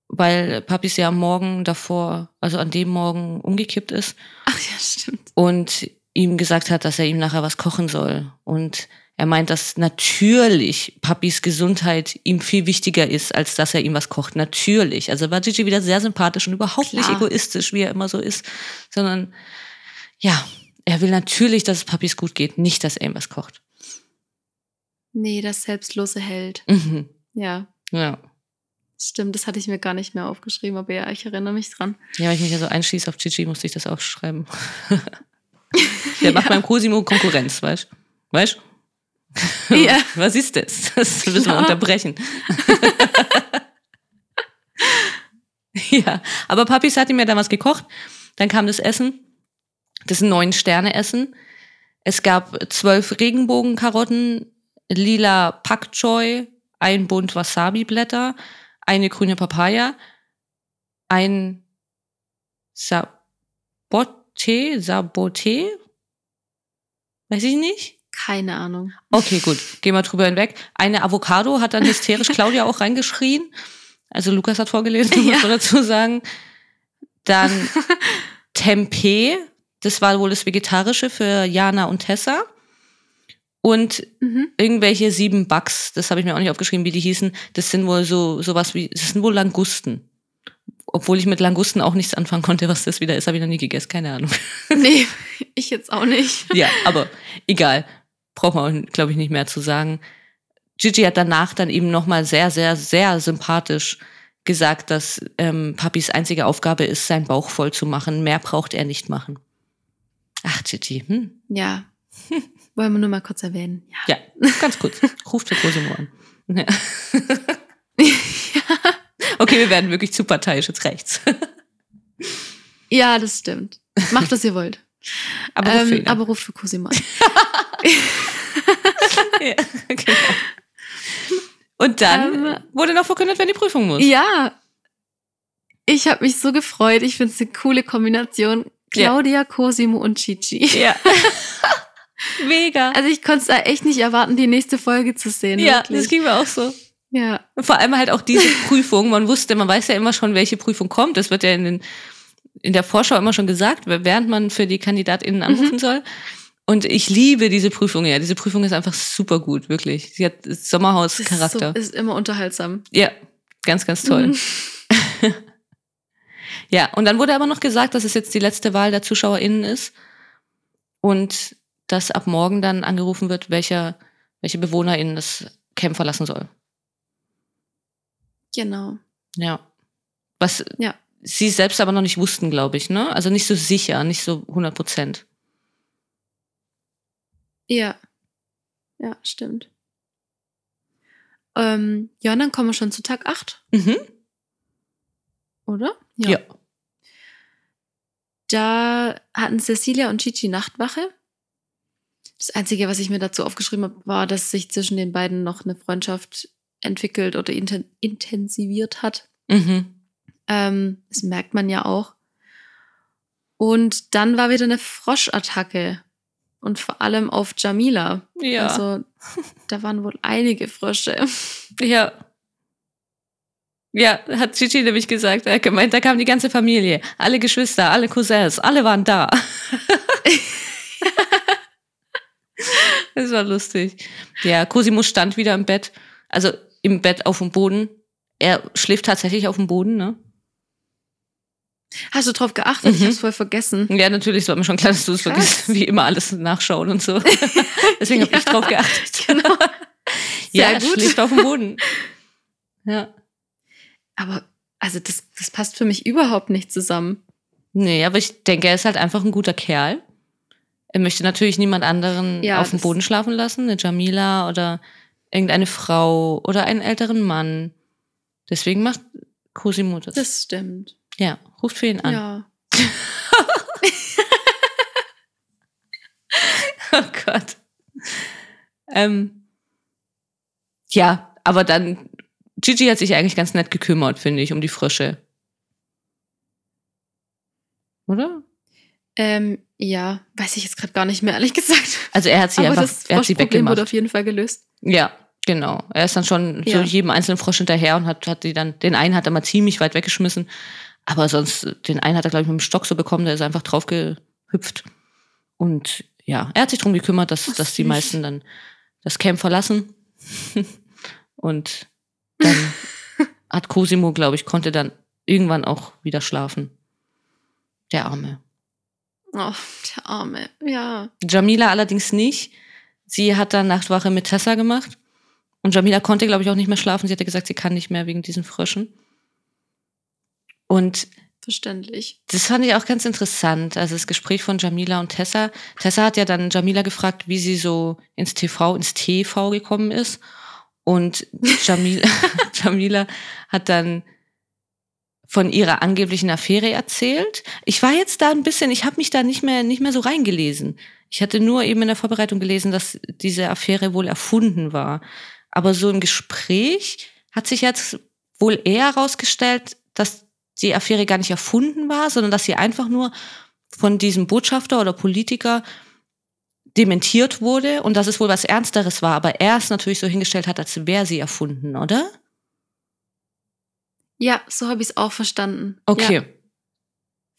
weil Puppies ja am Morgen davor, also an dem Morgen umgekippt ist. Ach ja, stimmt. Und ihm gesagt hat, dass er ihm nachher was kochen soll. Und er meint, dass natürlich Papis Gesundheit ihm viel wichtiger ist, als dass er ihm was kocht. Natürlich. Also war Gigi wieder sehr sympathisch und überhaupt Klar. nicht egoistisch, wie er immer so ist, sondern ja, er will natürlich, dass es Papis gut geht, nicht, dass er ihm was kocht. Nee, das selbstlose Held. Mhm. Ja. Ja. Stimmt, das hatte ich mir gar nicht mehr aufgeschrieben, aber ja, ich erinnere mich dran. Ja, wenn ich mich ja so einschließe auf Gigi, musste ich das aufschreiben. Der macht beim Cosimo Konkurrenz, weißt du? Weißt Ja. Was ist das? Das müssen wir ja. unterbrechen. ja, aber Papis hat ihm ja damals gekocht. Dann kam das Essen. Das ist ein neun Sterne Essen. Es gab zwölf Regenbogenkarotten, lila Pak Choi, ein Bund Wasabi-Blätter, eine grüne Papaya, ein Sabote, Sabote, weiß ich nicht. Keine Ahnung. Okay, gut. Gehen wir drüber hinweg. Eine Avocado hat dann hysterisch Claudia auch reingeschrien. Also Lukas hat vorgelesen, muss man dazu sagen. Dann Tempeh, das war wohl das Vegetarische für Jana und Tessa. Und mhm. irgendwelche sieben Bugs, das habe ich mir auch nicht aufgeschrieben, wie die hießen. Das sind wohl so sowas wie, das sind wohl Langusten. Obwohl ich mit Langusten auch nichts anfangen konnte, was das wieder ist, habe ich noch nie gegessen, keine Ahnung. Nee, ich jetzt auch nicht. Ja, aber egal. Braucht man, glaube ich, nicht mehr zu sagen. Gigi hat danach dann eben nochmal sehr, sehr, sehr sympathisch gesagt, dass ähm, Papis einzige Aufgabe ist, seinen Bauch voll zu machen. Mehr braucht er nicht machen. Ach, Gigi, hm? Ja. Wollen wir nur mal kurz erwähnen. Ja, ja ganz kurz. Ruft für Cosimo an. Ja. ja. Okay, wir werden wirklich zu parteiisch jetzt rechts. ja, das stimmt. Macht, was ihr wollt. Aber, ähm, ruft, aber ruft für Cosimo an. ja, genau. Und dann ähm, wurde noch verkündet, wenn die Prüfung muss. Ja. Ich habe mich so gefreut. Ich finde es eine coole Kombination. Claudia, ja. Cosimo und Chichi. Ja. Mega. Also ich konnte es da echt nicht erwarten, die nächste Folge zu sehen. Ja, wirklich. das ging mir auch so. Ja. Vor allem halt auch diese Prüfung. Man wusste, man weiß ja immer schon, welche Prüfung kommt. Das wird ja in, den, in der Vorschau immer schon gesagt, während man für die KandidatInnen anrufen mhm. soll. Und ich liebe diese Prüfung, ja. Diese Prüfung ist einfach super gut, wirklich. Sie hat Sommerhaus-Charakter. Ist, so, ist immer unterhaltsam. Ja, ganz, ganz toll. Mhm. ja, und dann wurde aber noch gesagt, dass es jetzt die letzte Wahl der ZuschauerInnen ist. Und dass ab morgen dann angerufen wird, welcher, welche BewohnerInnen das Camp verlassen soll. Genau. Ja. Was ja. sie selbst aber noch nicht wussten, glaube ich, ne? Also nicht so sicher, nicht so 100 Prozent. Ja. Ja, stimmt. Ähm, ja, und dann kommen wir schon zu Tag 8. Mhm. Oder? Ja. ja. Da hatten Cecilia und Chichi Nachtwache. Das Einzige, was ich mir dazu aufgeschrieben habe, war, dass sich zwischen den beiden noch eine Freundschaft entwickelt oder inten intensiviert hat. Mhm. Ähm, das merkt man ja auch. Und dann war wieder eine Froschattacke. Und vor allem auf Jamila. Ja. Also da waren wohl einige Frösche. Ja. Ja, hat Gigi nämlich gesagt. Er hat gemeint, da kam die ganze Familie, alle Geschwister, alle Cousins, alle waren da. das war lustig. Ja, Cosimo stand wieder im Bett, also im Bett auf dem Boden. Er schläft tatsächlich auf dem Boden, ne? Hast du drauf geachtet? Ich Mhm. hab's voll vergessen. Ja, natürlich, es war mir schon klar, dass du es vergisst, wie immer alles nachschauen und so. Deswegen habe ich Ja. drauf geachtet. Genau. ja, Sehr er gut. schläft auf dem Boden. Ja. Aber, also das, das passt für mich überhaupt nicht zusammen. Nee, aber ich denke, er ist halt einfach ein guter Kerl. Er möchte natürlich niemand anderen Ja, auf dem Boden schlafen lassen, eine Jamila oder irgendeine Frau oder einen älteren Mann. Deswegen macht Cosimo das. Das stimmt. ja, ruft für ihn an. Ja. Oh Gott. Ähm, ja, aber dann, Gigi hat sich eigentlich ganz nett gekümmert, finde ich, um die Frösche. Oder? Ähm, ja, weiß ich jetzt gerade gar nicht mehr, ehrlich gesagt. Also er hat sie Aber einfach, das er hat sie Froschproblem wurde weggemacht. auf jeden Fall gelöst. Ja, genau. Er ist dann schon so Ja. jedem einzelnen Frosch hinterher und hat, hat die dann, den einen hat er mal ziemlich weit weggeschmissen. Aber sonst, den einen hat er, glaube ich, mit dem Stock so bekommen, der ist einfach drauf gehüpft. Und ja, er hat sich darum gekümmert, dass, Ach, dass die meisten dann das Camp verlassen. und dann hat Cosimo, glaube ich, konnte dann irgendwann auch wieder schlafen. Der Arme. Oh, der Arme. Ja. Jamila allerdings nicht. Sie hat dann Nachtwache mit Tessa gemacht. Und Jamila konnte, glaube ich, auch nicht mehr schlafen. Sie hatte gesagt, sie kann nicht mehr wegen diesen Fröschen. Und Verständlich. das fand ich auch ganz interessant. Also das Gespräch von Jamila und Tessa. Tessa hat ja dann Jamila gefragt, wie sie so ins TV, ins TV gekommen ist. Und Jamila, Jamila hat dann von ihrer angeblichen Affäre erzählt. Ich war jetzt da ein bisschen, ich habe mich da nicht mehr, nicht mehr so reingelesen. Ich hatte nur eben in der Vorbereitung gelesen, dass diese Affäre wohl erfunden war. Aber so im Gespräch hat sich jetzt wohl eher herausgestellt, dass die Affäre gar nicht erfunden war, sondern dass sie einfach nur von diesem Botschafter oder Politiker dementiert wurde und dass es wohl was Ernsteres war, aber er es natürlich so hingestellt hat, als wäre sie erfunden, oder? Ja, so habe ich es auch verstanden. Okay. Ja,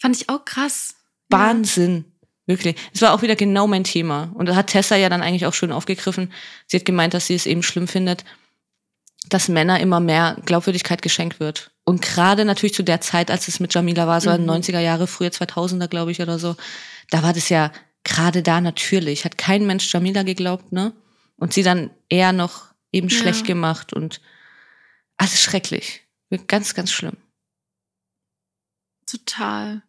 fand ich auch krass. Wahnsinn. Wirklich. Es war auch wieder genau mein Thema. Und da hat Tessa ja dann eigentlich auch schön aufgegriffen. Sie hat gemeint, dass sie es eben schlimm findet, dass Männer immer mehr Glaubwürdigkeit geschenkt wird. Und gerade natürlich zu der Zeit, als es mit Jamila war, so in Mhm. den 90er Jahre, frühe 2000er, glaube ich, oder so, da war das ja gerade da natürlich. Hat kein Mensch Jamila geglaubt, ne? Und sie dann eher noch eben Ja. schlecht gemacht und alles schrecklich. Ganz, ganz schlimm. Total.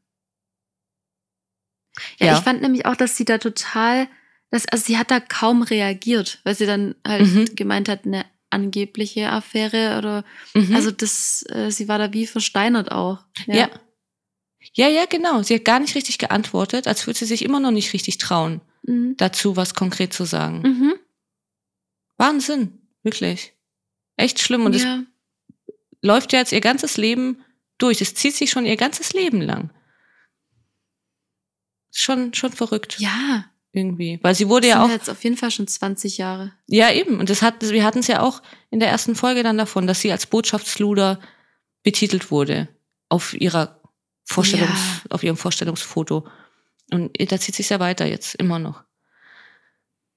Ja, Ja. ich fand nämlich auch, dass sie da total, dass, also sie hat da kaum reagiert, weil sie dann halt Mhm. gemeint hat, eine angebliche Affäre oder, Mhm. also das, äh, sie war da wie versteinert auch. Ja. Ja, ja, genau. Sie hat gar nicht richtig geantwortet, als würde sie sich immer noch nicht richtig trauen, Mhm. dazu was konkret zu sagen. Mhm. Wahnsinn, wirklich. Echt schlimm. Und es ja. läuft ja jetzt ihr ganzes Leben durch. Es zieht sich schon ihr ganzes Leben lang. Schon, schon verrückt ja, irgendwie. Weil sie wurde das ja auch. jetzt auf jeden Fall schon 20 Jahre. Ja, eben. Und das hat, wir hatten es ja auch in der ersten Folge dann davon, dass sie als Botschaftsluder betitelt wurde. Auf ihrer Vorstellungs, Ja. auf ihrem Vorstellungsfoto. Und da zieht sich ja weiter jetzt, immer noch.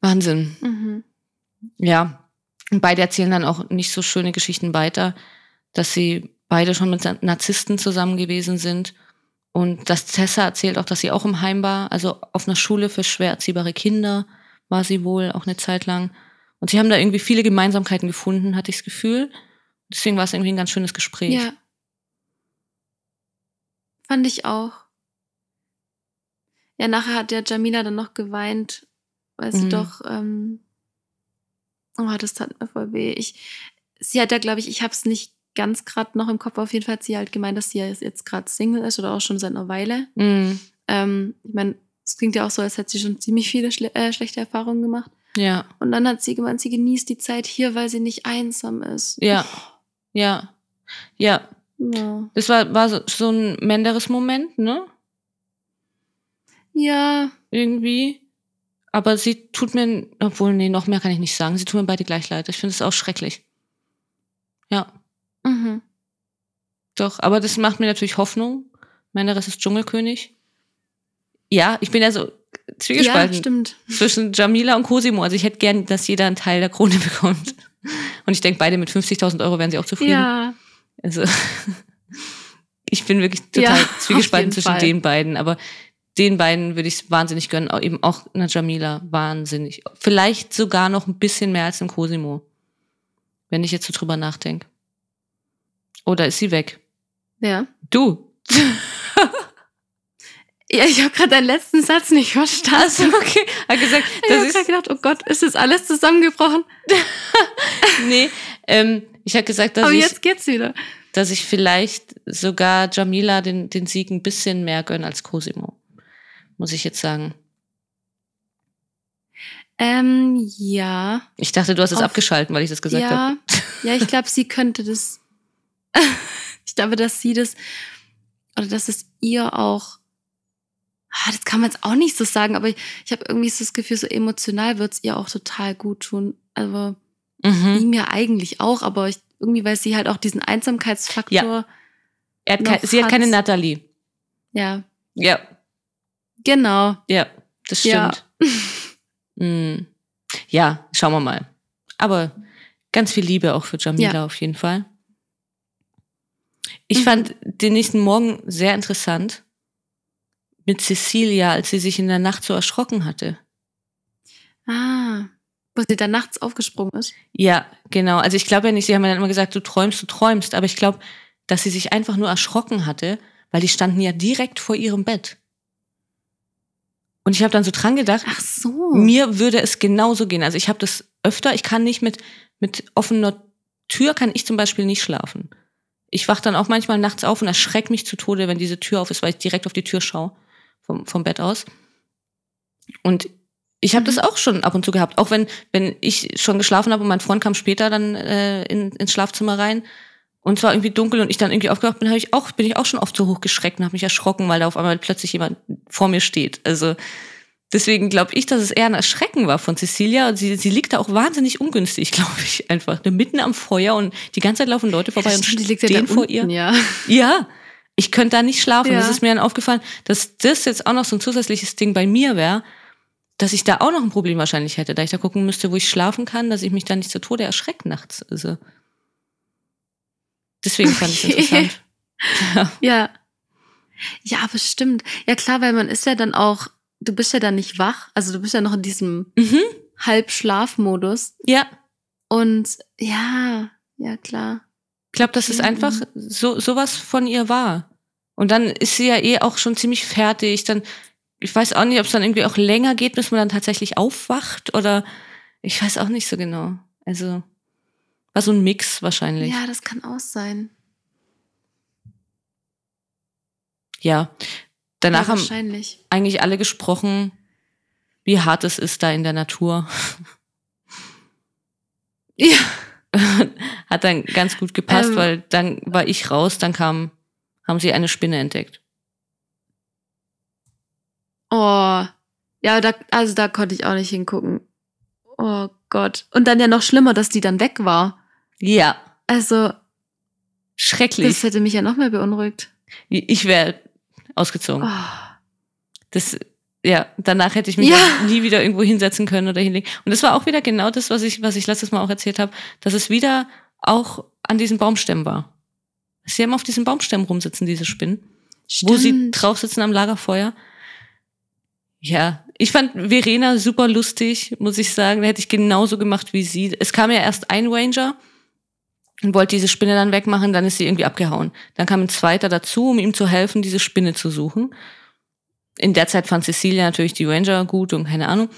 Wahnsinn. Mhm. Ja. Und beide erzählen dann auch nicht so schöne Geschichten weiter, dass sie beide schon mit Narzissten zusammen gewesen sind. Und dass Tessa erzählt auch, dass sie auch im Heim war, also auf einer Schule für schwer erziehbare Kinder war sie wohl auch eine Zeit lang. Und sie haben da irgendwie viele Gemeinsamkeiten gefunden, hatte ich das Gefühl. Deswegen war es irgendwie ein ganz schönes Gespräch. Ja. Fand ich auch. Ja, nachher hat der Jamila dann noch geweint, weil sie Mhm. doch, ähm, oh, das tat mir voll weh. Ich, sie hat ja, glaube ich, ich habe es nicht ganz gerade noch im Kopf, auf jeden Fall hat sie halt gemeint, dass sie ja jetzt gerade Single ist oder auch schon seit einer Weile. Mhm. Ähm, ich meine, es klingt ja auch so, als hätte sie schon ziemlich viele schle äh, schlechte Erfahrungen gemacht. Ja, Und dann hat sie gemeint, sie genießt die Zeit hier, weil sie nicht einsam ist. ja, ja, ja. Ja. Das war, war so, so ein Menderes-Moment, ne? Ja, irgendwie. Aber sie tut mir, obwohl, nee, noch mehr kann ich nicht sagen. Sie tun mir beide gleich leid. Ich finde es auch schrecklich. Ja. Mhm. Doch, aber das macht mir natürlich Hoffnung. Meiner ist Dschungelkönig. Ja, ich bin ja so zwiegespalten Ja, stimmt. zwischen Jamila und Cosimo. Also ich hätte gern, dass jeder einen Teil der Krone bekommt. Und ich denke, beide mit 50.000 Euro wären sie auch zufrieden. Ja, Also ich bin wirklich total Ja, zwiegespalten zwischen Fall. den beiden, aber den beiden würde ich es wahnsinnig gönnen, auch eben auch einer Jamila wahnsinnig. Vielleicht sogar noch ein bisschen mehr als dem Cosimo, wenn ich jetzt so drüber nachdenke. Oder ist sie weg? ja. Du. Ja, ich habe gerade deinen letzten Satz nicht verstanden. Also okay, hat gesagt, ich habe gerade gedacht, oh Gott, ist das alles zusammengebrochen? nee, ähm, ich habe gesagt, dass Aber ich, jetzt geht's wieder. dass ich vielleicht sogar Jamila den den Sieg ein bisschen mehr gönne als Cosimo, muss ich jetzt sagen. Ähm, ja. Ich dachte, du hast es abgeschalten, weil ich das gesagt habe. ja, ja, ich glaube, sie könnte das. ich glaube, dass sie das oder dass es ihr auch. Ah, das kann man jetzt auch nicht so sagen, aber ich, ich habe irgendwie so das Gefühl, so emotional wird's ihr auch total gut tun. Also Mhm. ihm ja eigentlich auch, aber ich, irgendwie, weil sie halt auch diesen Einsamkeitsfaktor. Er hat kei- sie hat keine hat's. Natalie. Ja, Ja, genau. ja, das Ja. stimmt. Mm. Ja, schauen wir mal. Aber ganz viel Liebe auch für Jamila Ja. auf jeden Fall. Ich Mhm. fand den nächsten Morgen sehr interessant mit Cecilia, als sie sich in der Nacht so erschrocken hatte. Ah, wo sie dann nachts aufgesprungen ist. Ja, genau. Also ich glaube ja nicht, sie haben ja dann immer gesagt, du träumst, du träumst, aber ich glaube, dass sie sich einfach nur erschrocken hatte, weil die standen ja direkt vor ihrem Bett. Und ich habe dann so dran gedacht, Ach so. mir würde es genauso gehen. Also ich habe das öfter, ich kann nicht mit, mit offener Tür, kann ich zum Beispiel nicht schlafen. Ich wach dann auch manchmal nachts auf und erschreck mich zu Tode, wenn diese Tür auf ist, weil ich direkt auf die Tür schaue, vom, vom Bett aus. Und ich habe Mhm. das auch schon ab und zu gehabt, auch wenn, wenn ich schon geschlafen habe und mein Freund kam später dann äh, in, ins Schlafzimmer rein und es war irgendwie dunkel und ich dann irgendwie aufgewacht bin, hab ich auch, bin ich auch schon oft so hochgeschreckt und habe mich erschrocken, weil da auf einmal plötzlich jemand vor mir steht. Also deswegen glaube ich, dass es eher ein Erschrecken war von Cecilia. Und sie, sie liegt da auch wahnsinnig ungünstig, glaube ich, einfach. Ne, Mitten am Feuer und die ganze Zeit laufen Leute vorbei Ja, und stimmt, ja stehen da vor unten, ihr. Ja. Ja, ich könnte da nicht schlafen. Ja. Das ist mir dann aufgefallen, dass das jetzt auch noch so ein zusätzliches Ding bei mir wäre, dass ich da auch noch ein Problem wahrscheinlich hätte, da ich da gucken müsste, wo ich schlafen kann, dass ich mich da nicht zu Tode erschrecke nachts. Also deswegen fand ich es interessant. Ja. Ja. Ja, aber stimmt. Ja, klar, weil man ist ja dann auch, du bist ja dann nicht wach. Also du bist ja noch in diesem Mhm. Halbschlafmodus. Ja, Und ja, ja, klar. ich glaube, dass es Mhm. einfach so sowas von ihr war. Und dann ist sie ja eh auch schon ziemlich fertig. Dann, ich weiß auch nicht, ob es dann irgendwie auch länger geht, bis man dann tatsächlich aufwacht oder ich weiß auch nicht so genau. Also war so ein Mix wahrscheinlich. Ja, das kann auch sein. Ja. Danach ja, haben eigentlich alle gesprochen, wie hart es ist da in der Natur. Ja. Hat dann ganz gut gepasst, Ähm. weil dann war ich raus, dann kam, haben sie eine Spinne entdeckt. Oh. Ja, da, also da konnte ich auch nicht hingucken. Oh Gott. Und dann ja noch schlimmer, dass die dann weg war. Ja, Also, schrecklich. das hätte mich ja noch mehr beunruhigt. Ich wäre ausgezogen. Oh. Das, ja, danach hätte ich mich Ja. nie wieder irgendwo hinsetzen können oder hinlegen. Und das war auch wieder genau das, was ich, was ich letztes Mal auch erzählt habe, dass es wieder auch an diesen Baumstämmen war. Sie haben auf diesen Baumstämmen rumsitzen, diese Spinnen, wo sie Stimmt. drauf sitzen am Lagerfeuer. Ja, ich fand Verena super lustig, muss ich sagen. Da hätte ich genauso gemacht wie sie. Es kam ja erst ein Ranger und wollte diese Spinne dann wegmachen, dann ist sie irgendwie abgehauen. Dann kam ein zweiter dazu, um ihm zu helfen, diese Spinne zu suchen. In der Zeit fand Cecilia natürlich die Ranger gut und keine Ahnung.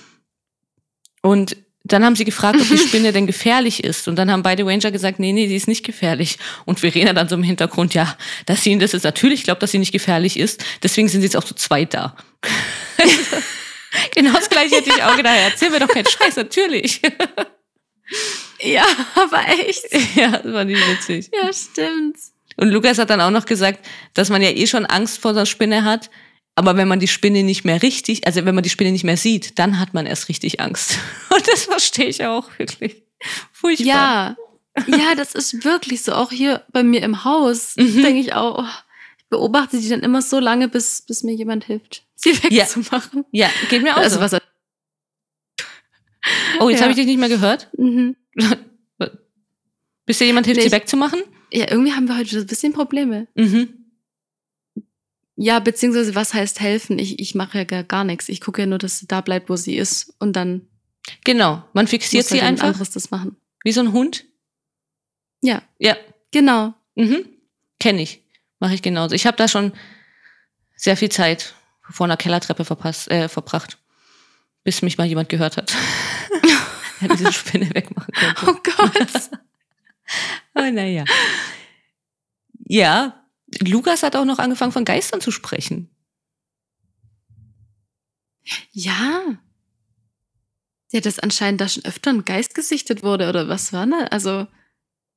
Und dann haben sie gefragt, ob die Spinne denn gefährlich ist. Und dann haben beide Ranger gesagt, nee, nee, die ist nicht gefährlich. Und Verena dann so im Hintergrund, ja, dass sie das jetzt natürlich glaubt, dass sie nicht gefährlich ist. Deswegen sind sie jetzt auch zu zweit da. genau das gleiche hätte ich auch gedacht. Erzähl mir doch keinen Scheiß, natürlich. Ja, aber echt. ja, das war nicht witzig. Ja, stimmt. Und Lukas hat dann auch noch gesagt, dass man ja eh schon Angst vor der Spinne hat. Aber wenn man die Spinne nicht mehr richtig, also wenn man die Spinne nicht mehr sieht, dann hat man erst richtig Angst. Und das verstehe ich auch wirklich. Furchtbar. Ja, Ja, das ist wirklich so. Auch hier bei mir im Haus Mhm. denke ich auch, oh, ich beobachte die dann immer so lange, bis, bis mir jemand hilft, sie Ja. wegzumachen. Ja, geht mir auch Also so. was. Oh, jetzt Ja. habe ich dich nicht mehr gehört. Mhm. Bis dir jemand hilft, Nee, sie wegzumachen? Ja, irgendwie haben wir heute ein bisschen Probleme. Mhm. Ja, beziehungsweise was heißt helfen? Ich, ich mache ja gar, gar nichts. Ich gucke ja nur, dass sie da bleibt, wo sie ist. Und dann Genau. Man fixiert muss sie halt einfach. anderes das machen. Wie so ein Hund. Ja, Ja. genau. Mhm. Kenne ich. Mache ich genauso. Ich habe da schon sehr viel Zeit vor einer Kellertreppe verpasst, äh, verbracht, bis mich mal jemand gehört hat. er diese Spinne wegmachen konnte. Oh Gott. Oh, naja. Ja, Lukas hat auch noch angefangen, von Geistern zu sprechen. ja. Ja, dass anscheinend da schon öfter ein Geist gesichtet wurde, oder was war ne? Also,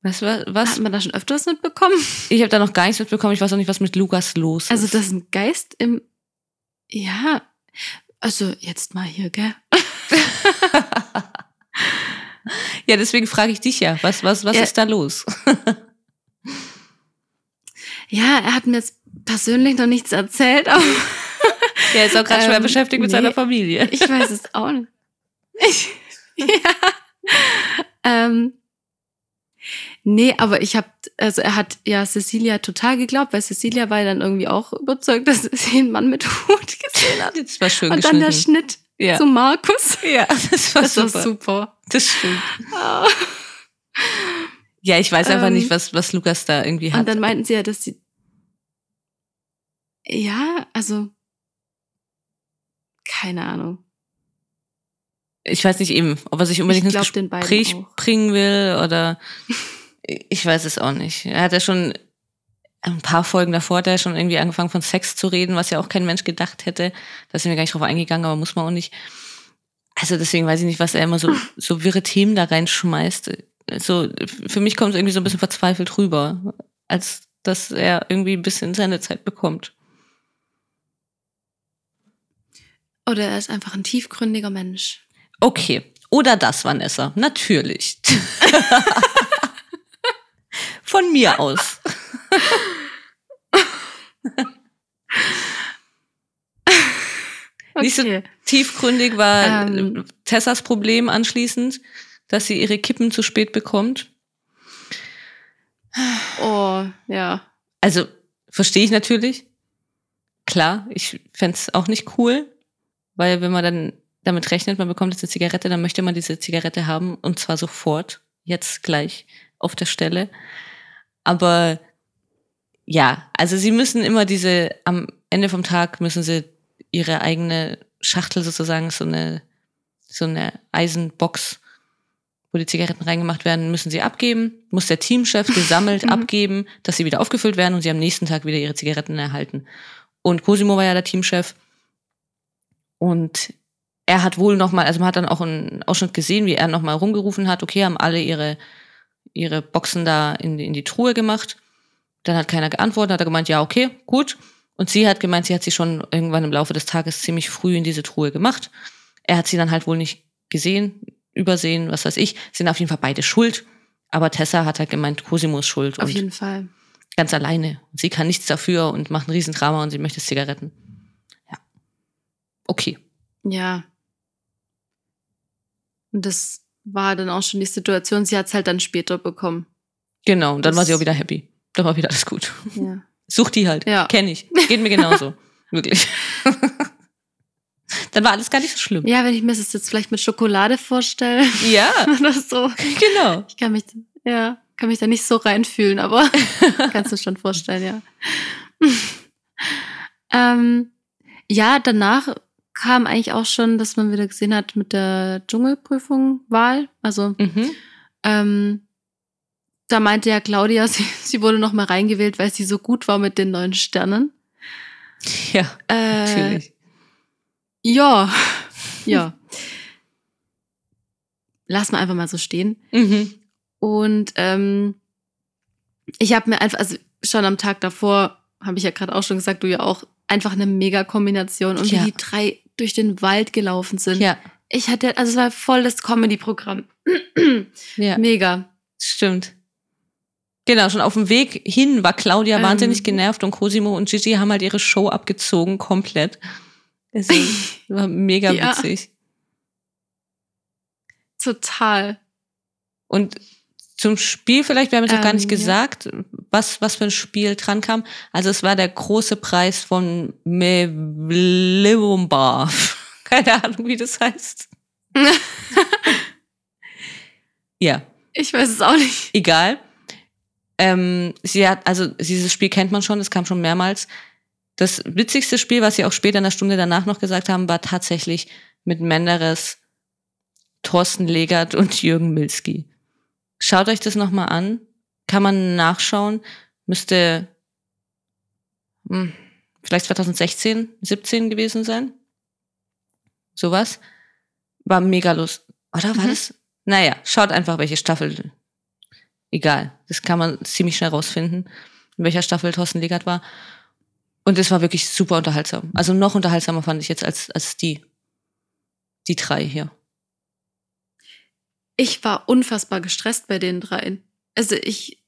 Was war, was? hat man da schon öfters mitbekommen? Ich habe da noch gar nichts mitbekommen. Ich weiß auch nicht, was mit Lukas los ist. Also, dass ein Geist im. Ja. Also, jetzt mal hier, gell? ja, deswegen frage ich dich ja. Was, was, was Ja. ist da los? Ja, er hat mir jetzt persönlich noch nichts erzählt, aber Er ist auch gerade schwer Ähm, beschäftigt mit nee. seiner Familie. ich weiß es auch nicht. Ich, ja. Ähm, nee, aber ich habe, also er hat ja Cecilia total geglaubt, weil Cecilia war ja dann irgendwie auch überzeugt, dass sie einen Mann mit Hut gesehen hat. Das war schön Und dann der. Schnitt Ja. zu Markus. ja, das war Das war super. super. Das stimmt. Ja, ich weiß einfach Ähm, nicht, was, was Lukas da irgendwie hat. Und dann meinten sie ja, dass sie. Ja, also. Keine Ahnung. ich weiß nicht eben, ob er sich unbedingt Ich ins glaub Gespräch bringen will oder ich weiß es auch nicht. Er hat ja schon ein paar Folgen davor hat er schon irgendwie angefangen von Sex zu reden, was ja auch kein Mensch gedacht hätte. Da sind wir gar nicht drauf eingegangen, aber muss man auch nicht. Also deswegen weiß ich nicht, was er immer so, so wirre Themen da reinschmeißt. So, für mich kommt es irgendwie so ein bisschen verzweifelt rüber, als dass er irgendwie ein bisschen seine Zeit bekommt. Oder er ist einfach ein tiefgründiger Mensch. Okay. Oder das, Vanessa. Natürlich. Von mir aus. Nicht so Okay. tiefgründig war Ähm. Tessas Problem anschließend, dass sie ihre Kippen zu spät bekommt. Oh, ja. Also, verstehe ich natürlich. Klar, ich fänd's auch nicht cool, weil wenn man dann damit rechnet, man bekommt jetzt eine Zigarette, dann möchte man diese Zigarette haben und zwar sofort, jetzt gleich auf der Stelle. Aber ja, also sie müssen immer diese, am Ende vom Tag müssen sie ihre eigene Schachtel sozusagen, so eine, so eine Eisenbox, wo die Zigaretten reingemacht werden, müssen sie abgeben, muss der Teamchef gesammelt Mhm. abgeben, dass sie wieder aufgefüllt werden und sie am nächsten Tag wieder ihre Zigaretten erhalten. Und Cosimo war ja der Teamchef und er hat wohl noch mal, also man hat dann auch einen Ausschnitt gesehen, wie er noch mal rumgerufen hat, okay, haben alle ihre, ihre Boxen da in, in die Truhe gemacht. Dann hat keiner geantwortet, hat er gemeint, ja, okay, gut. Und sie hat gemeint, sie hat sie schon irgendwann im Laufe des Tages ziemlich früh in diese Truhe gemacht. Er hat sie dann halt wohl nicht gesehen, übersehen, was weiß ich. Sind auf jeden Fall beide schuld. Aber Tessa hat halt gemeint, Cosimo ist schuld. Auf und jeden Fall. ganz alleine. Sie kann nichts dafür und macht ein Riesendrama und sie möchte Zigaretten. Ja. Okay. Ja. Und das war dann auch schon die Situation. Sie hat es halt dann später bekommen. Genau. Und dann Das- war sie auch wieder happy. Dann war wieder alles gut. Ja. Such die halt. Ja. Kenn ich. Geht mir genauso. Wirklich. Dann war alles gar nicht so schlimm. ja, wenn ich mir das jetzt vielleicht mit Schokolade vorstelle Ja, oder so. genau. Ich kann mich, ja, kann mich da nicht so reinfühlen, aber kannst du schon vorstellen, ja. ähm, ja, danach kam eigentlich auch schon, dass man wieder gesehen hat mit der Dschungelprüfung Wahl. Also Mhm. ähm, da meinte ja Claudia, sie, sie wurde noch mal reingewählt, weil sie so gut war mit den neuen Sternen. Ja, Äh, natürlich. Ja, ja. Lass mal einfach mal so stehen. Mhm. Und ähm, ich habe mir einfach, also schon am Tag davor, habe ich ja gerade auch schon gesagt, du ja auch, einfach eine Mega-Kombination. Und Ja. wie die drei durch den Wald gelaufen sind. Ja, Ich hatte, also es war voll das Comedy-Programm. ja. Mega. Stimmt. Genau, schon auf dem Weg hin war Claudia Ähm. wahnsinnig genervt und Cosimo und Gigi haben halt ihre Show abgezogen, komplett. Also, war mega Ja. witzig. Total. Und zum Spiel vielleicht, wir haben jetzt noch gar nicht Ähm, ja. gesagt, was, was für ein Spiel dran kam. Also es war der große Preis von Mevlimba. Keine Ahnung, wie das heißt. ja, Ich weiß es auch nicht. egal. Ähm, sie hat, also dieses Spiel kennt man schon, das kam schon mehrmals. Das witzigste Spiel, was sie auch später in der Stunde danach noch gesagt haben, war tatsächlich mit Menderes, Thorsten Legert und Jürgen Milski. Schaut euch das nochmal an. Kann man nachschauen. Müsste hm, vielleicht 2016, 17 gewesen sein. Sowas. War mega lust. Oder war Mhm. das? Naja, schaut einfach, welche Staffel. Egal. Das kann man ziemlich schnell rausfinden, in welcher Staffel Thorsten Legert war. Und es war wirklich super unterhaltsam. Also noch unterhaltsamer fand ich jetzt als, als die. Die drei hier. Ich war unfassbar gestresst bei den dreien. Also ich,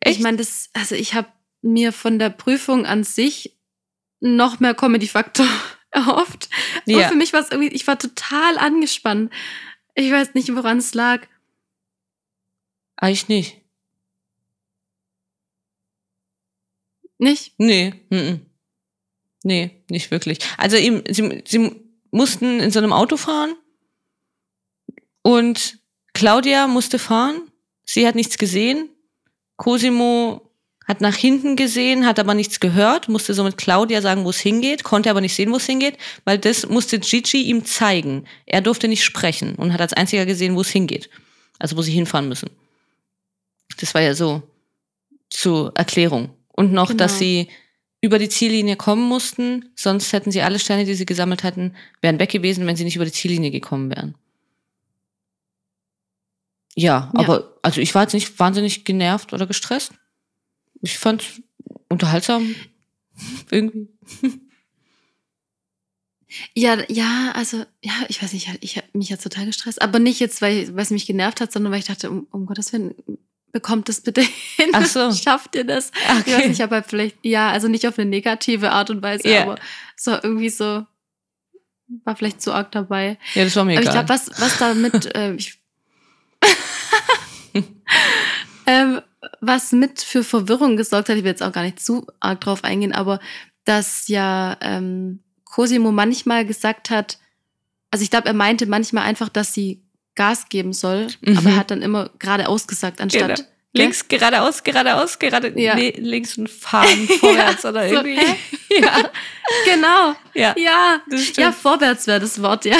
Echt? ich meine, das, also ich habe mir von der Prüfung an sich noch mehr Comedy-Faktor erhofft. Aber Ja. für mich war es irgendwie, ich war total angespannt. Ich weiß nicht, woran es lag. Eigentlich nicht. Nicht? Nee, mhm. nee, nicht wirklich. Also ihm, sie, sie mussten in so einem Auto fahren und Claudia musste fahren. Sie hat nichts gesehen. Cosimo hat nach hinten gesehen, hat aber nichts gehört, musste so mit Claudia sagen, wo es hingeht, konnte aber nicht sehen, wo es hingeht, weil das musste Gigi ihm zeigen. Er durfte nicht sprechen und hat als einziger gesehen, wo es hingeht. Also wo sie hinfahren müssen. Das war ja so zur Erklärung. Und noch, Genau. dass sie über die Ziellinie kommen mussten, sonst hätten sie alle Sterne, die sie gesammelt hatten, wären weg gewesen, wenn sie nicht über die Ziellinie gekommen wären. Ja, Ja. aber also ich war jetzt nicht wahnsinnig genervt oder gestresst. Ich fand unterhaltsam irgendwie. Ja, ja, also, ja, ich weiß nicht, ich habe mich jetzt total gestresst. Aber nicht jetzt, weil, weil es mich genervt hat, sondern weil ich dachte, um, um Gottes Willen, bekommt das bitte hin. Ach so. Schafft ihr das? Ich weiß nicht, aber vielleicht, ja, also nicht auf eine negative Art und Weise, Ja. aber so irgendwie so, war vielleicht zu arg dabei. Ja, das war mir Aber ich egal. glaube, was, was damit, äh, ich, ähm, was mit für Verwirrung gesorgt hat, ich will jetzt auch gar nicht zu arg drauf eingehen, aber dass ja ähm, Cosimo manchmal gesagt hat, also ich glaube, er meinte manchmal einfach, dass sie Gas geben soll, Mhm. aber er hat dann immer geradeaus gesagt, anstatt. Genau. Links, geradeaus, geradeaus, gerade Ja. nee, links und fahren vorwärts oder so, irgendwie. hä? ja, Genau. ja, Ja. Ja, vorwärts wäre das Wort, ja.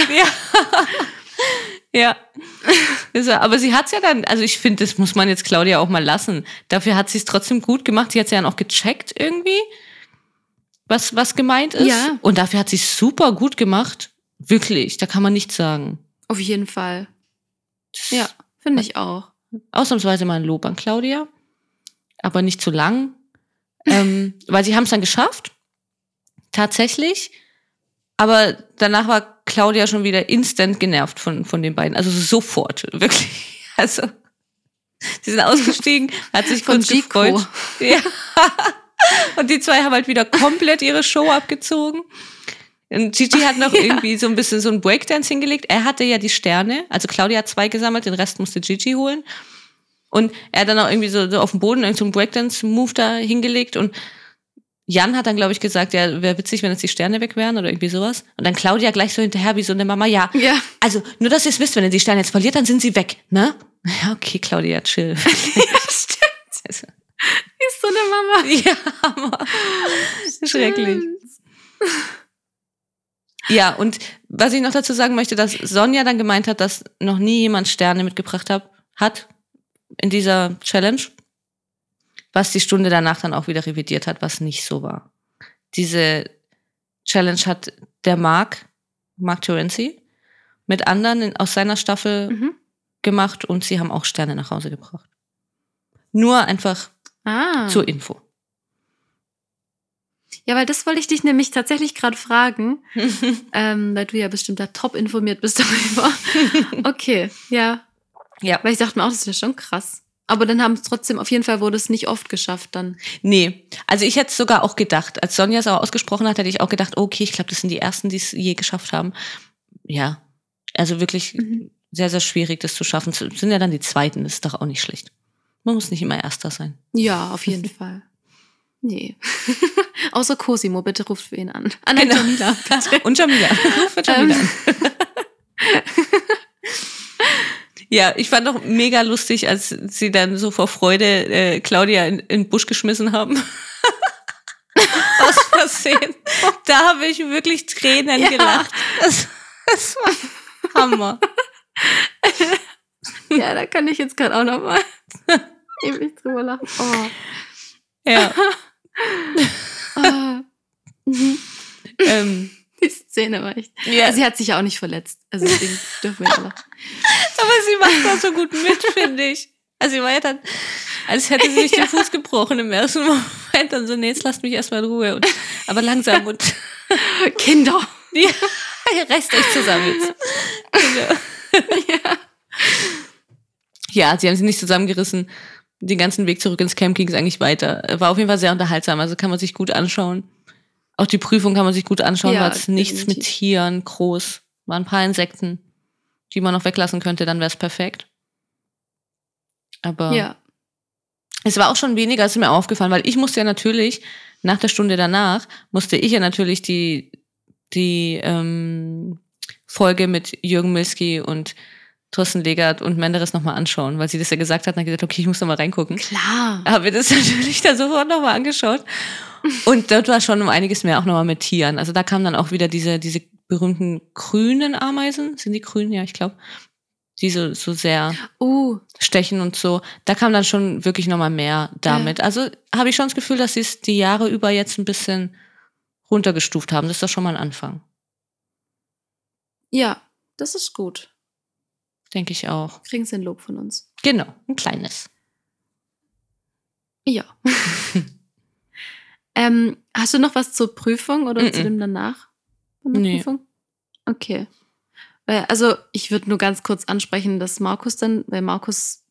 Ja. ja. Aber sie hat's ja dann, also ich finde, das muss man jetzt Claudia auch mal lassen. Dafür hat sie es trotzdem gut gemacht. Sie hat ja dann auch gecheckt irgendwie, was, was gemeint ist. Ja. Und dafür hat sie es super gut gemacht. Wirklich, da kann man nichts sagen. Auf jeden Fall. Ja, finde ich auch. Ausnahmsweise mal ein Lob an Claudia, aber nicht zu lang, ähm, weil sie haben es dann geschafft, tatsächlich. Aber danach war Claudia schon wieder instant genervt von, von den beiden. Also sofort, wirklich. Also, sie sind ausgestiegen, hat sich Von kurz Gico. gefreut. Ja. Und die zwei haben halt wieder komplett ihre Show abgezogen. Und Gigi hat noch Ja. irgendwie so ein bisschen so ein Breakdance hingelegt. Er hatte ja die Sterne. Also Claudia hat zwei gesammelt, den Rest musste Gigi holen. Und er hat dann auch irgendwie so, so auf dem Boden irgendeinen so einen Breakdance-Move da hingelegt. Und Jan hat dann, glaube ich, gesagt, ja, wäre witzig, wenn jetzt die Sterne weg wären oder irgendwie sowas. Und dann Claudia gleich so hinterher wie so eine Mama, ja, Ja. also nur, dass ihr es wisst, wenn ihr die Sterne jetzt verliert, dann sind sie weg, ne? Ja, okay, Claudia, chill. Stimmt. Also, Ist so eine Mama. ja, Hammer. Schrecklich. Ja, und was ich noch dazu sagen möchte, dass Sonja dann gemeint hat, dass noch nie jemand Sterne mitgebracht hat, hat in dieser Challenge, was die Stunde danach dann auch wieder revidiert hat, was nicht so war. Diese Challenge hat der Mark, Mark Terenzi, mit anderen in, aus seiner Staffel Mhm. gemacht und sie haben auch Sterne nach Hause gebracht. Nur einfach Ah. zur Info. Ja, weil das wollte ich dich nämlich tatsächlich gerade fragen, ähm, weil du ja bestimmt da top informiert bist darüber. Okay, ja. Ja. Weil ich dachte mir auch, das ist ja schon krass. Aber dann haben es trotzdem, auf jeden Fall wurde es nicht oft geschafft dann. Nee, also ich hätte es sogar auch gedacht. Als Sonja es auch ausgesprochen hat, hätte ich auch gedacht, okay, ich glaube, das sind die ersten, die es je geschafft haben. Ja, also wirklich Mhm. sehr, sehr schwierig, das zu schaffen. Es sind ja dann die zweiten, das ist doch auch nicht schlecht. Man muss nicht immer Erster sein. Ja, auf jeden Fall. Nee. Außer Cosimo, bitte ruft für ihn an. Ah, Genau. Jamila. bitte. Und Jamila. Ruf mit Jamila Ähm. an. Ja, ich fand auch mega lustig, als sie dann so vor Freude äh, Claudia in, in den Busch geschmissen haben. Aus Versehen. Da habe ich wirklich Tränen Ja. gelacht. Das, das war Hammer. Ja, da kann ich jetzt gerade auch noch mal ewig drüber lachen. Oh. Ja. Ah. Mhm. Ähm, Die Szene war echt. ja. Also sie hat sich ja auch nicht verletzt. Also deswegen dürfen wir ja lachen. Aber sie macht da so gut mit, finde ich. Also sie war ja dann, als hätte sie sich den Ja. Fuß gebrochen im ersten Moment. Dann so, nee, jetzt lasst mich erstmal in Ruhe. Und, aber langsam und Kinder. ja, reißt euch zusammen jetzt. Genau. Ja. Ja, sie haben sie nicht zusammengerissen. Den ganzen Weg zurück ins Camp ging es eigentlich weiter. War auf jeden Fall sehr unterhaltsam, also kann man sich gut anschauen. Auch die Prüfung kann man sich gut anschauen, Ja, weil es nichts mit. Tieren groß. Waren ein paar Insekten, die man noch weglassen könnte, dann wäre es perfekt. Aber ja. es war auch schon weniger, als mir aufgefallen, weil ich musste ja natürlich, nach der Stunde danach, musste ich ja natürlich die, die ähm, Folge mit Jürgen Milski und Thorsten Legert und Menderes nochmal anschauen, weil sie das ja gesagt hat, und dann gesagt, okay, ich muss noch mal reingucken. Klar. Habe mir das natürlich dann sofort nochmal angeschaut. Und dort war schon um einiges mehr auch nochmal mit Tieren. Also da kamen dann auch wieder diese, diese berühmten grünen Ameisen. Sind die grün? Ja, ich glaube. Die so, so sehr Uh, stechen und so. Da kam dann schon wirklich nochmal mehr damit. Also habe ich schon das Gefühl, dass sie es die Jahre über jetzt ein bisschen runtergestuft haben. Das ist doch schon mal ein Anfang. ja, das ist gut. Denke ich auch. Kriegen sie ein Lob von uns. Genau, ein kleines. Ja. ähm, hast du noch was zur Prüfung oder Mm-mm. zu dem danach? Von der Nee. Prüfung? Okay. Weil, Also, ich würde nur ganz kurz ansprechen, dass Markus dann, weil Markus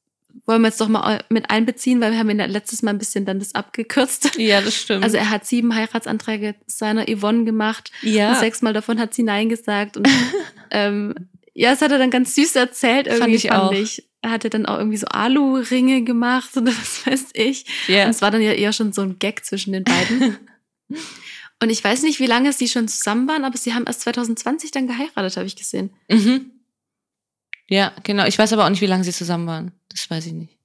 wollen wir jetzt doch mal mit einbeziehen, weil wir haben ihn ja letztes Mal ein bisschen dann das abgekürzt. Ja, das stimmt. Also er hat sieben Heiratsanträge seiner Yvonne gemacht und ja, sechsmal davon hat sie Nein gesagt. Und ähm, ja, das hat er dann ganz süß erzählt, irgendwie Fand ich auch. Er hatte dann auch irgendwie so Alu-Ringe gemacht oder was weiß ich. ja. Und es war dann ja eher schon so ein Gag zwischen den beiden. Und ich weiß nicht, wie lange sie schon zusammen waren, aber sie haben erst 2020 dann geheiratet, habe ich gesehen. Mhm. Ja, genau. Ich weiß aber auch nicht, wie lange sie zusammen waren. Das weiß ich nicht.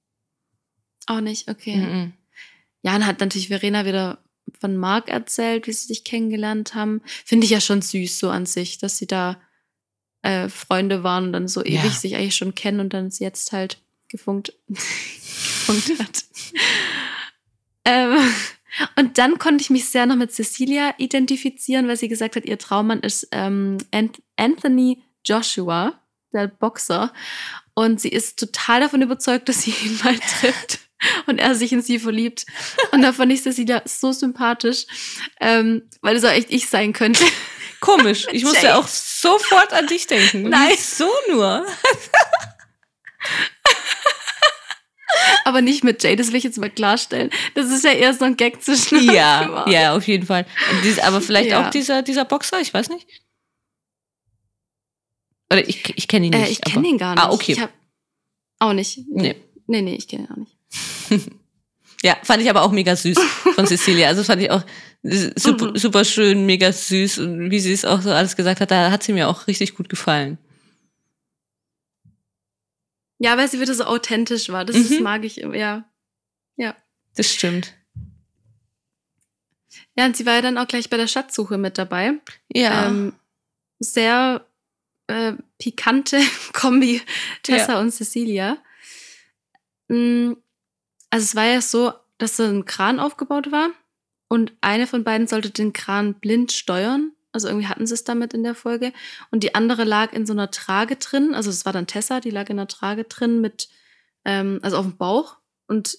Auch nicht, okay. Mhm. Ja, und hat natürlich Verena wieder von Marc erzählt, wie sie sich kennengelernt haben. Finde ich ja schon süß so an sich, dass sie da äh, Freunde waren und dann so Ja. ewig sich eigentlich schon kennen und dann es jetzt halt gefunkt, gefunkt hat. ähm, und dann konnte ich mich sehr noch mit Cecilia identifizieren, weil sie gesagt hat, ihr Traummann ist ähm, Ant- Anthony Joshua, der Boxer. Und sie ist total davon überzeugt, dass sie ihn mal trifft und er sich in sie verliebt. Und da fand ich Cecilia so sympathisch, ähm, weil es auch echt ich sein könnte. Komisch. Ich musste auch sofort an dich denken. Nein. So nur. Aber nicht mit Jay, das will ich jetzt mal klarstellen. Das ist ja eher so ein Gag zwischen uns Ja, ja, auf jeden Fall. Aber vielleicht Ja. auch dieser, dieser Boxer, ich weiß nicht. Oder ich, ich kenne ihn nicht. Äh, ich kenne ihn gar nicht. Ah, okay. Ich hab auch nicht. Nee. Nee, nee, ich kenne ihn auch nicht. Ja, fand ich aber auch mega süß von Cecilia. Also fand ich auch super, Mhm. super schön, mega süß. Und wie sie es auch so alles gesagt hat, da hat sie mir auch richtig gut gefallen. Ja, weil sie wieder so authentisch war. Das Mhm. ist, mag ich, ja. Das stimmt. Ja, und sie war ja dann auch gleich bei der Schatzsuche mit dabei. Ja. Ähm, sehr äh, pikante Kombi, Tessa und Cecilia. Mm, Also es war ja so, dass so ein Kran aufgebaut war und eine von beiden sollte den Kran blind steuern. Also irgendwie hatten sie es damit in der Folge. Und die andere lag in so einer Trage drin. Also es war dann Tessa, die lag in einer Trage drin mit, ähm, also auf dem Bauch. Und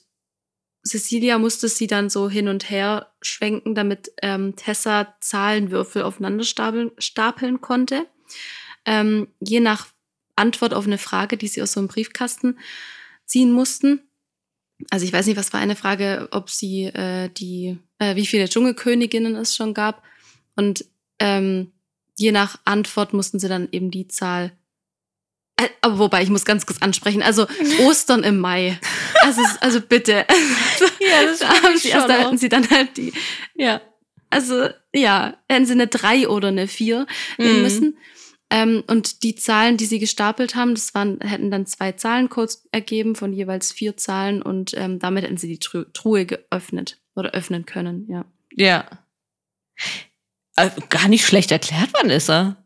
Cecilia musste sie dann so hin und her schwenken, damit ähm, Tessa Zahlenwürfel aufeinander stapeln, stapeln konnte. Ähm, je nach Antwort auf eine Frage, die sie aus so einem Briefkasten ziehen mussten. Also ich weiß nicht, was war eine Frage, ob sie äh, die, äh, wie viele Dschungelköniginnen es schon gab. Und ähm, je nach Antwort mussten sie dann eben die Zahl. Äh, aber wobei, ich muss ganz kurz ansprechen. Also Ostern im Mai. Also, also bitte. Ja, das da haben sie erst, da hätten sie dann halt die. Ja. Also ja, hätten sie eine 3 oder eine 4 nehmen Mhm. müssen. Ähm, und die Zahlen, die sie gestapelt haben, das waren, hätten dann zwei Zahlencodes ergeben von jeweils vier Zahlen und ähm, damit hätten sie die Tru Truhe geöffnet oder öffnen können, ja. Ja. Äh, Gar nicht schlecht erklärt, Vanessa.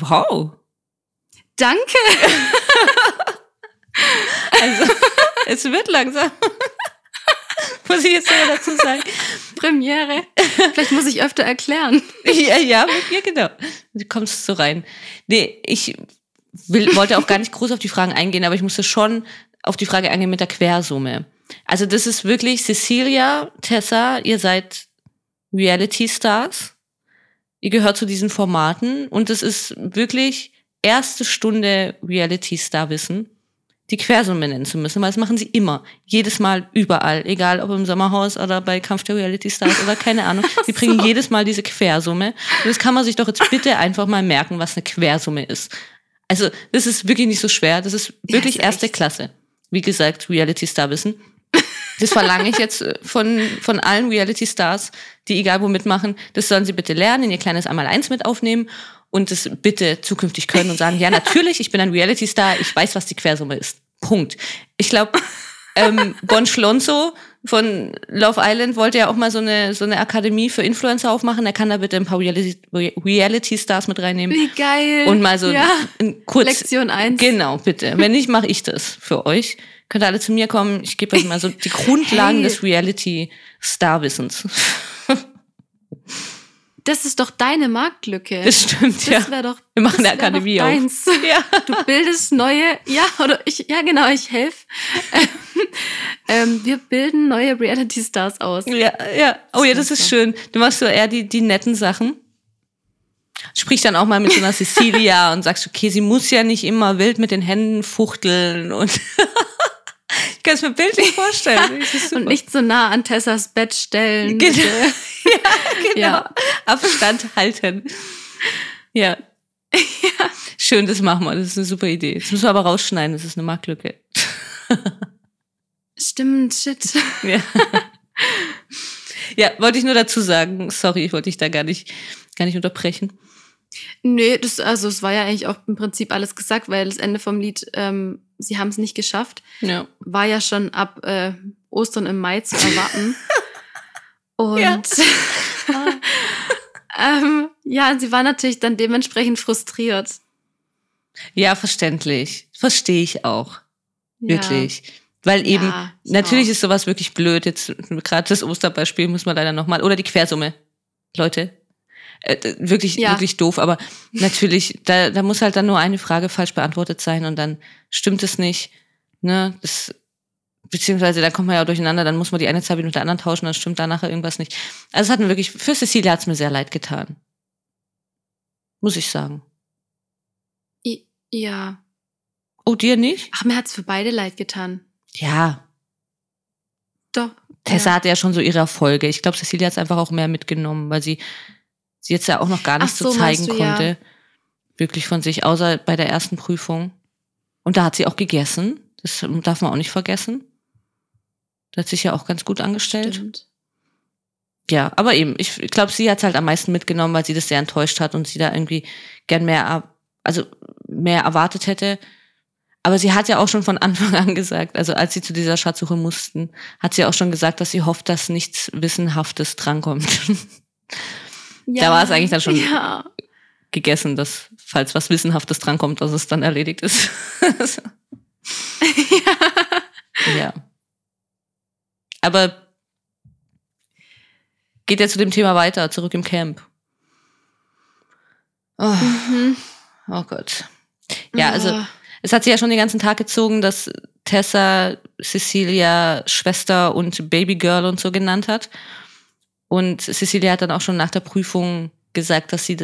Wow. Danke! Also, es wird langsam. Muss ich jetzt sogar dazu sagen. Premiere. Vielleicht muss ich öfter erklären. Ja, ja, mit mir, genau. Du kommst so rein. Nee, ich will, wollte auch gar nicht groß auf die Fragen eingehen, aber ich musste schon auf die Frage eingehen mit der Quersumme. Also das ist wirklich Cecilia, Tessa, ihr seid Reality Stars. Ihr gehört zu diesen Formaten und es ist wirklich erste Stunde Reality Star Wissen, die Quersumme nennen zu müssen, weil das machen sie immer. Jedes Mal, überall. Egal ob im Sommerhaus oder bei Kampf der Reality Stars oder keine Ahnung. Sie bringen so. jedes Mal diese Quersumme. Und das kann man sich doch jetzt bitte einfach mal merken, was eine Quersumme ist. Also, das ist wirklich nicht so schwer. Das ist wirklich ist erste echt. Klasse. Wie gesagt, Reality Star Wissen. Das verlange ich jetzt äh, von, von allen Reality Stars, die egal wo mitmachen. Das sollen sie bitte lernen, in ihr kleines Einmaleins mit aufnehmen und das bitte zukünftig können und sagen, ja, natürlich, ich bin ein Reality Star, ich weiß, was die Quersumme ist. Punkt. Ich glaube, ähm, Bon Schlonzo von Love Island wollte ja auch mal so eine, so eine Akademie für Influencer aufmachen. Er kann da bitte ein paar Reality, Reality Stars mit reinnehmen. Wie geil. Und mal so ja. ein kurz. Lektion 1. Genau, bitte. Wenn nicht, mache ich das für euch. Könnt ihr alle zu mir kommen. Ich gebe euch mal so die Grundlagen Hey. des Reality-Star-Wissens. Das ist doch deine Marktlücke. Das stimmt, ja. Das wäre doch. Wir machen das eine wär Akademie doch auf. deins. Ja. Du bildest neue, ja, oder ich, ja genau, ich helfe. ähm, wir bilden neue Reality Stars aus. Ja, ja. Oh ja, das ist schön. Du machst so eher die, die netten Sachen. Sprich dann auch mal mit so einer Cecilia und sagst, okay, sie muss ja nicht immer wild mit den Händen fuchteln und kann es mir bildlich vorstellen. Und nicht so nah an Tessas Bett stellen. Genau. bitte. genau. Ja. Abstand halten. Ja. Schön, das machen wir. Das ist eine super Idee. Das müssen wir aber rausschneiden. Das ist eine Marktlücke. Stimmt, shit. Ja. ja, wollte ich nur dazu sagen. Sorry, ich wollte dich da gar nicht, gar nicht unterbrechen. Nee, das, also es war ja eigentlich auch im Prinzip alles gesagt, weil das Ende vom Lied, ähm, sie haben es nicht geschafft, Ja. war ja schon ab äh, Ostern im Mai zu erwarten. Und Ja. ähm, ja, sie war natürlich dann dementsprechend frustriert. Ja, verständlich. Verstehe ich auch. Ja. Wirklich. Weil eben, Ja, ich natürlich ist sowas wirklich blöd. Jetzt, gerade das Osterbeispiel muss man leider nochmal. Oder die Quersumme. Leute. Äh, wirklich, Ja. wirklich doof. Aber natürlich, da, da muss halt dann nur eine Frage falsch beantwortet sein und dann stimmt es nicht. Ne? Das, beziehungsweise da kommt man ja auch durcheinander, dann muss man die eine Zahl mit der anderen tauschen, dann stimmt da nachher irgendwas nicht. Also es hat mir wirklich, für Cecilia hat es mir sehr leid getan. Muss ich sagen. I- Ja. Oh, dir nicht? Ach, mir hat's für beide leid getan. Ja, Doch. Tessa ja. hatte ja schon so ihre Erfolge. Ich glaube, Cecilia hat es einfach auch mehr mitgenommen, weil sie sie jetzt ja auch noch gar nicht so, so zeigen du, ja. konnte. Wirklich von sich, außer bei der ersten Prüfung. Und da hat sie auch gegessen. Das darf man auch nicht vergessen. Da hat sich ja auch ganz gut angestellt. Stimmt. Ja, aber eben, ich glaube, sie hat es halt am meisten mitgenommen, weil sie das sehr enttäuscht hat und sie da irgendwie gern mehr, also mehr erwartet hätte. Aber sie hat ja auch schon von Anfang an gesagt, also als sie zu dieser Schatzsuche mussten, hat sie auch schon gesagt, dass sie hofft, dass nichts Wissenhaftes drankommt. Ja, war es eigentlich dann schon- Ja. Gegessen, dass, falls was Wissenhaftes drankommt, dass es dann erledigt ist. ja. Aber geht ja zu dem Thema weiter, zurück im Camp. Oh, Mhm. oh Gott. Ja, also Ah. es hat sich ja schon den ganzen Tag gezogen, dass Tessa Cecilia Schwester und Babygirl und so genannt hat. Und Cecilia hat dann auch schon nach der Prüfung gesagt, dass sie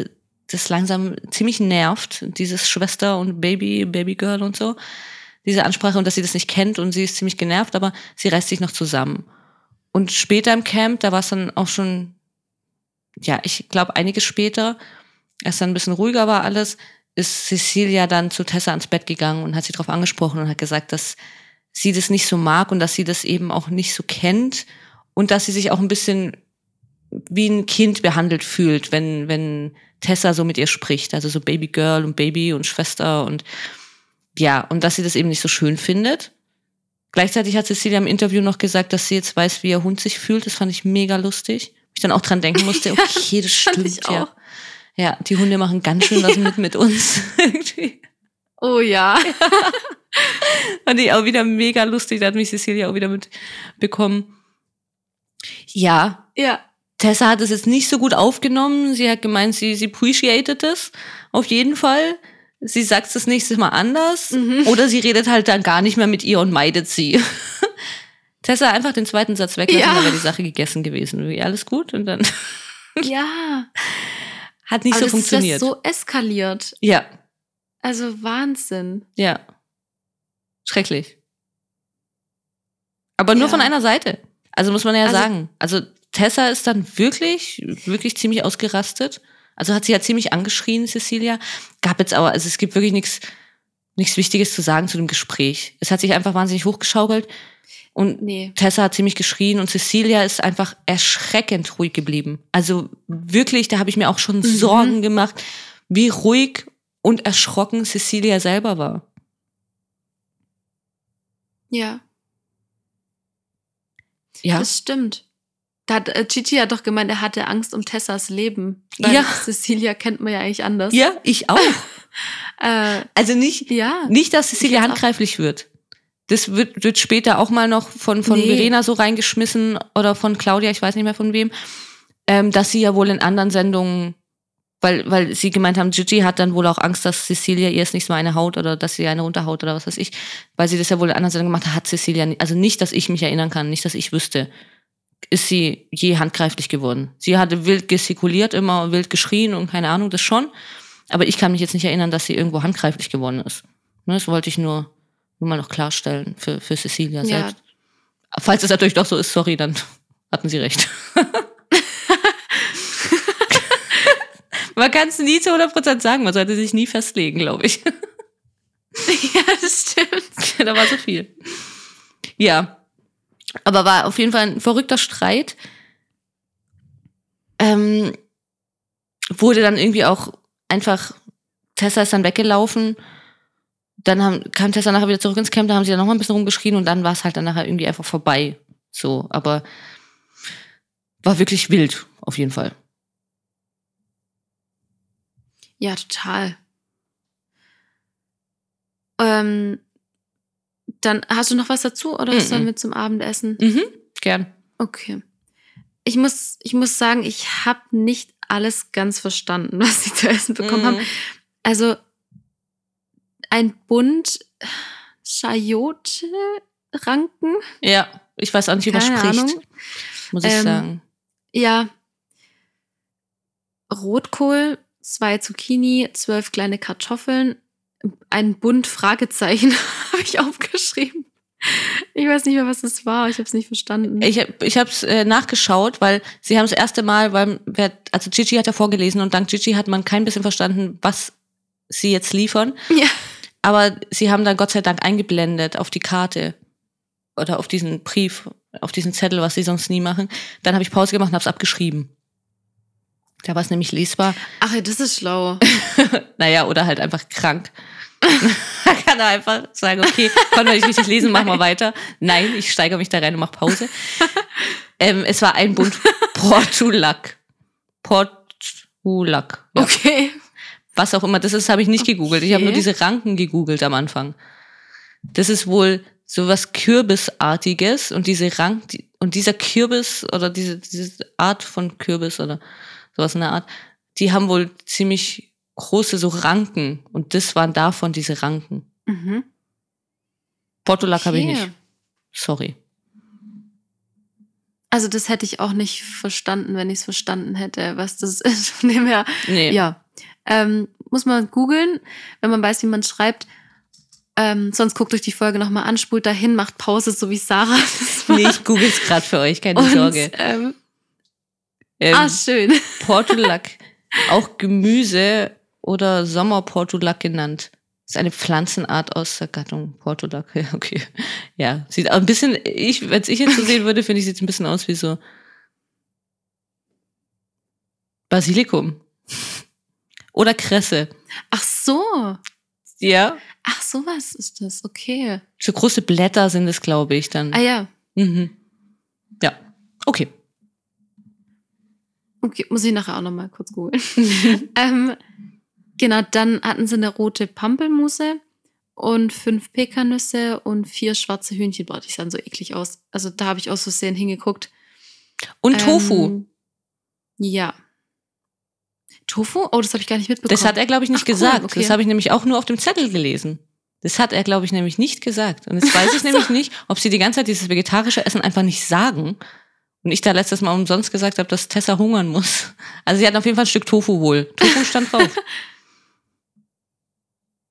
das langsam ziemlich nervt, dieses Schwester und Baby, Babygirl und so, diese Ansprache und dass sie das nicht kennt und sie ist ziemlich genervt, aber sie reißt sich noch zusammen. Und später im Camp, da war es dann auch schon, ja, ich glaube einiges später, als dann ein bisschen ruhiger war alles, ist Cecilia dann zu Tessa ans Bett gegangen und hat sie darauf angesprochen und hat gesagt, dass sie das nicht so mag und dass sie das eben auch nicht so kennt und dass sie sich auch ein bisschen wie ein Kind behandelt fühlt, wenn, wenn Tessa so mit ihr spricht. Also so Baby Girl und Baby und Schwester und ja, und dass sie das eben nicht so schön findet. Gleichzeitig hat Cecilia im Interview noch gesagt, dass sie jetzt weiß, wie ihr Hund sich fühlt. Das fand ich mega lustig. Ich dann auch dran denken musste, okay, das stimmt ja. Ja, die Hunde machen ganz schön was mit mit uns. oh ja. Fand ich auch wieder mega lustig. Da hat mich Cecilia auch wieder mitbekommen. Ja. Ja. Tessa hat es jetzt nicht so gut aufgenommen. Sie hat gemeint, sie, sie appreciated es. Auf jeden Fall. Sie sagt es das nächste Mal anders. Mhm. Oder sie redet halt dann gar nicht mehr mit ihr und meidet sie. Tessa einfach den zweiten Satz weglassen, ja. dann wäre die Sache gegessen gewesen. Wie, alles gut? Und dann. ja. Hat nicht Aber so funktioniert. Ist das so eskaliert. Ja. Also Wahnsinn. Ja. Schrecklich. Aber nur ja. von einer Seite. Also muss man ja also, sagen. Also Tessa ist dann wirklich, wirklich ziemlich ausgerastet. Also hat sie ja ziemlich angeschrien, Cecilia. Gab jetzt aber, also es gibt wirklich nichts, nichts Wichtiges zu sagen zu dem Gespräch. Es hat sich einfach wahnsinnig hochgeschaukelt. Und nee. Tessa hat ziemlich geschrien und Cecilia ist einfach erschreckend ruhig geblieben. Also wirklich, da habe ich mir auch schon mhm. Sorgen gemacht, wie ruhig und erschrocken Cecilia selber war. Ja. Ja. Das stimmt. Da hat, äh, Gigi hat doch gemeint, er hatte Angst um Tessas Leben. Weil ja. Cecilia kennt man ja eigentlich anders. Ja, ich auch. äh, also nicht, ja, nicht, dass Cecilia handgreiflich wird. Das wird, wird später auch mal noch von, von nee. Verena so reingeschmissen oder von Claudia, ich weiß nicht mehr von wem, ähm, dass sie ja wohl in anderen Sendungen, weil, weil sie gemeint haben, Gigi hat dann wohl auch Angst, dass Cecilia ihr es nicht so eine haut oder dass sie eine runterhaut oder was weiß ich, weil sie das ja wohl in anderen Sendungen gemacht hat, hat Cecilia, nicht, also nicht, dass ich mich erinnern kann, nicht, dass ich wüsste, ist sie je handgreiflich geworden. Sie hatte wild gestikuliert, immer wild geschrien und keine Ahnung, das schon. Aber ich kann mich jetzt nicht erinnern, dass sie irgendwo handgreiflich geworden ist. Ne, das wollte ich nur nur mal noch klarstellen für, für Cecilia selbst. Ja. Falls es natürlich doch so ist, sorry, dann hatten sie recht. man kann es nie zu 100% sagen, man sollte sich nie festlegen, glaube ich. ja, das stimmt. da war so viel. Ja. Aber war auf jeden Fall ein verrückter Streit. Ähm, wurde dann irgendwie auch einfach, Tessa ist dann weggelaufen dann haben, kam Tessa nachher wieder zurück ins Camp, da haben sie dann noch mal ein bisschen rumgeschrien und dann war es halt dann nachher irgendwie einfach vorbei. So, aber war wirklich wild, auf jeden Fall. Ja, total. Ähm, dann hast du noch was dazu oder mm -mm. sollen wir zum Abendessen? Mhm, gern. Okay. Ich muss, ich muss sagen, ich habe nicht alles ganz verstanden, was sie zu essen bekommen mm. haben. Also ein Bund Chayote-Ranken. Ja, ich weiß auch nicht, wie man spricht. Ahnung. Muss ich ähm, sagen. Ja. Rotkohl, zwei Zucchini, zwölf kleine Kartoffeln, ein Bund Fragezeichen habe ich aufgeschrieben. Ich weiß nicht mehr, was das war. Ich habe es nicht verstanden. Ich, ich habe es äh, nachgeschaut, weil sie haben das erste Mal, weil wer, also Gigi hat ja vorgelesen und dank Gigi hat man kein bisschen verstanden, was sie jetzt liefern. Ja. Aber sie haben dann Gott sei Dank eingeblendet auf die Karte oder auf diesen Brief, auf diesen Zettel, was sie sonst nie machen. Dann habe ich Pause gemacht und habe es abgeschrieben. Da war es nämlich lesbar. Ach, das ist schlau. naja, oder halt einfach krank. da kann er einfach sagen, okay, konnte ich richtig lesen, mach mal weiter. Nein, ich steigere mich da rein und mach Pause. ähm, es war ein Bund Portulak. Portulak. Ja. Okay was auch immer das ist, habe ich nicht okay. gegoogelt. Ich habe nur diese Ranken gegoogelt am Anfang. Das ist wohl sowas Kürbisartiges und diese Rank und dieser Kürbis oder diese, diese Art von Kürbis oder sowas in der Art, die haben wohl ziemlich große so Ranken und das waren davon diese Ranken. Mhm. Portulak habe ich nicht. Sorry. Also das hätte ich auch nicht verstanden, wenn ich es verstanden hätte, was das ist. Von dem her, nee. ja. Ähm, muss man googeln, wenn man weiß, wie man schreibt. Ähm, sonst guckt euch die Folge nochmal an, spult dahin, macht Pause, so wie Sarah. Nee, ich google es gerade für euch, keine Und, Sorge. Ähm, Ähm, ah, schön. Portulak, auch Gemüse oder Sommerportulak genannt. ist eine Pflanzenart aus der Gattung Portulak. Ja, okay. Ja, sieht auch ein bisschen, ich, wenn ich jetzt so sehen würde, finde ich, sieht es ein bisschen aus wie so Basilikum. Oder Kresse. Ach so. Ja. Ach, sowas ist das. Okay. So große Blätter sind es, glaube ich, dann. Ah ja. Mhm. Ja. Okay. Okay, muss ich nachher auch nochmal kurz googeln. ähm, genau, dann hatten sie eine rote Pampelmuse und fünf Pekannüsse und vier schwarze Hühnchen. Boah, die sahen so eklig aus. Also da habe ich aus Versehen hingeguckt. Und Tofu. Ähm, ja. Tofu? Oh, das habe ich gar nicht mitbekommen. Das hat er, glaube ich, nicht Ach, cool, gesagt. okay. Das habe ich nämlich auch nur auf dem Zettel gelesen. Das hat er, glaube ich, nämlich nicht gesagt. Und jetzt weiß ich nämlich nicht, ob sie die ganze Zeit dieses vegetarische Essen einfach nicht sagen. Und ich da letztes Mal umsonst gesagt habe, dass Tessa hungern muss. Also sie hat auf jeden Fall ein Stück Tofu wohl. Tofu stand drauf.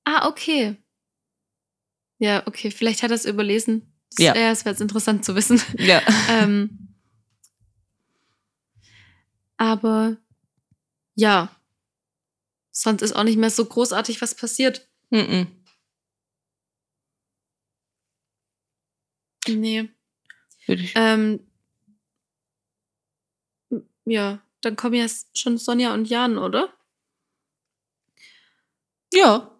Ah, okay. Ja, okay. Vielleicht hat er es überlesen. Das, Ja. ja, es wäre jetzt interessant zu wissen. ja. ähm, aber ja, sonst ist auch nicht mehr so großartig was passiert. Mhm. Nee. Würde ich- Ähm, ja, dann kommen ja schon Sonja und Jan, oder? Ja.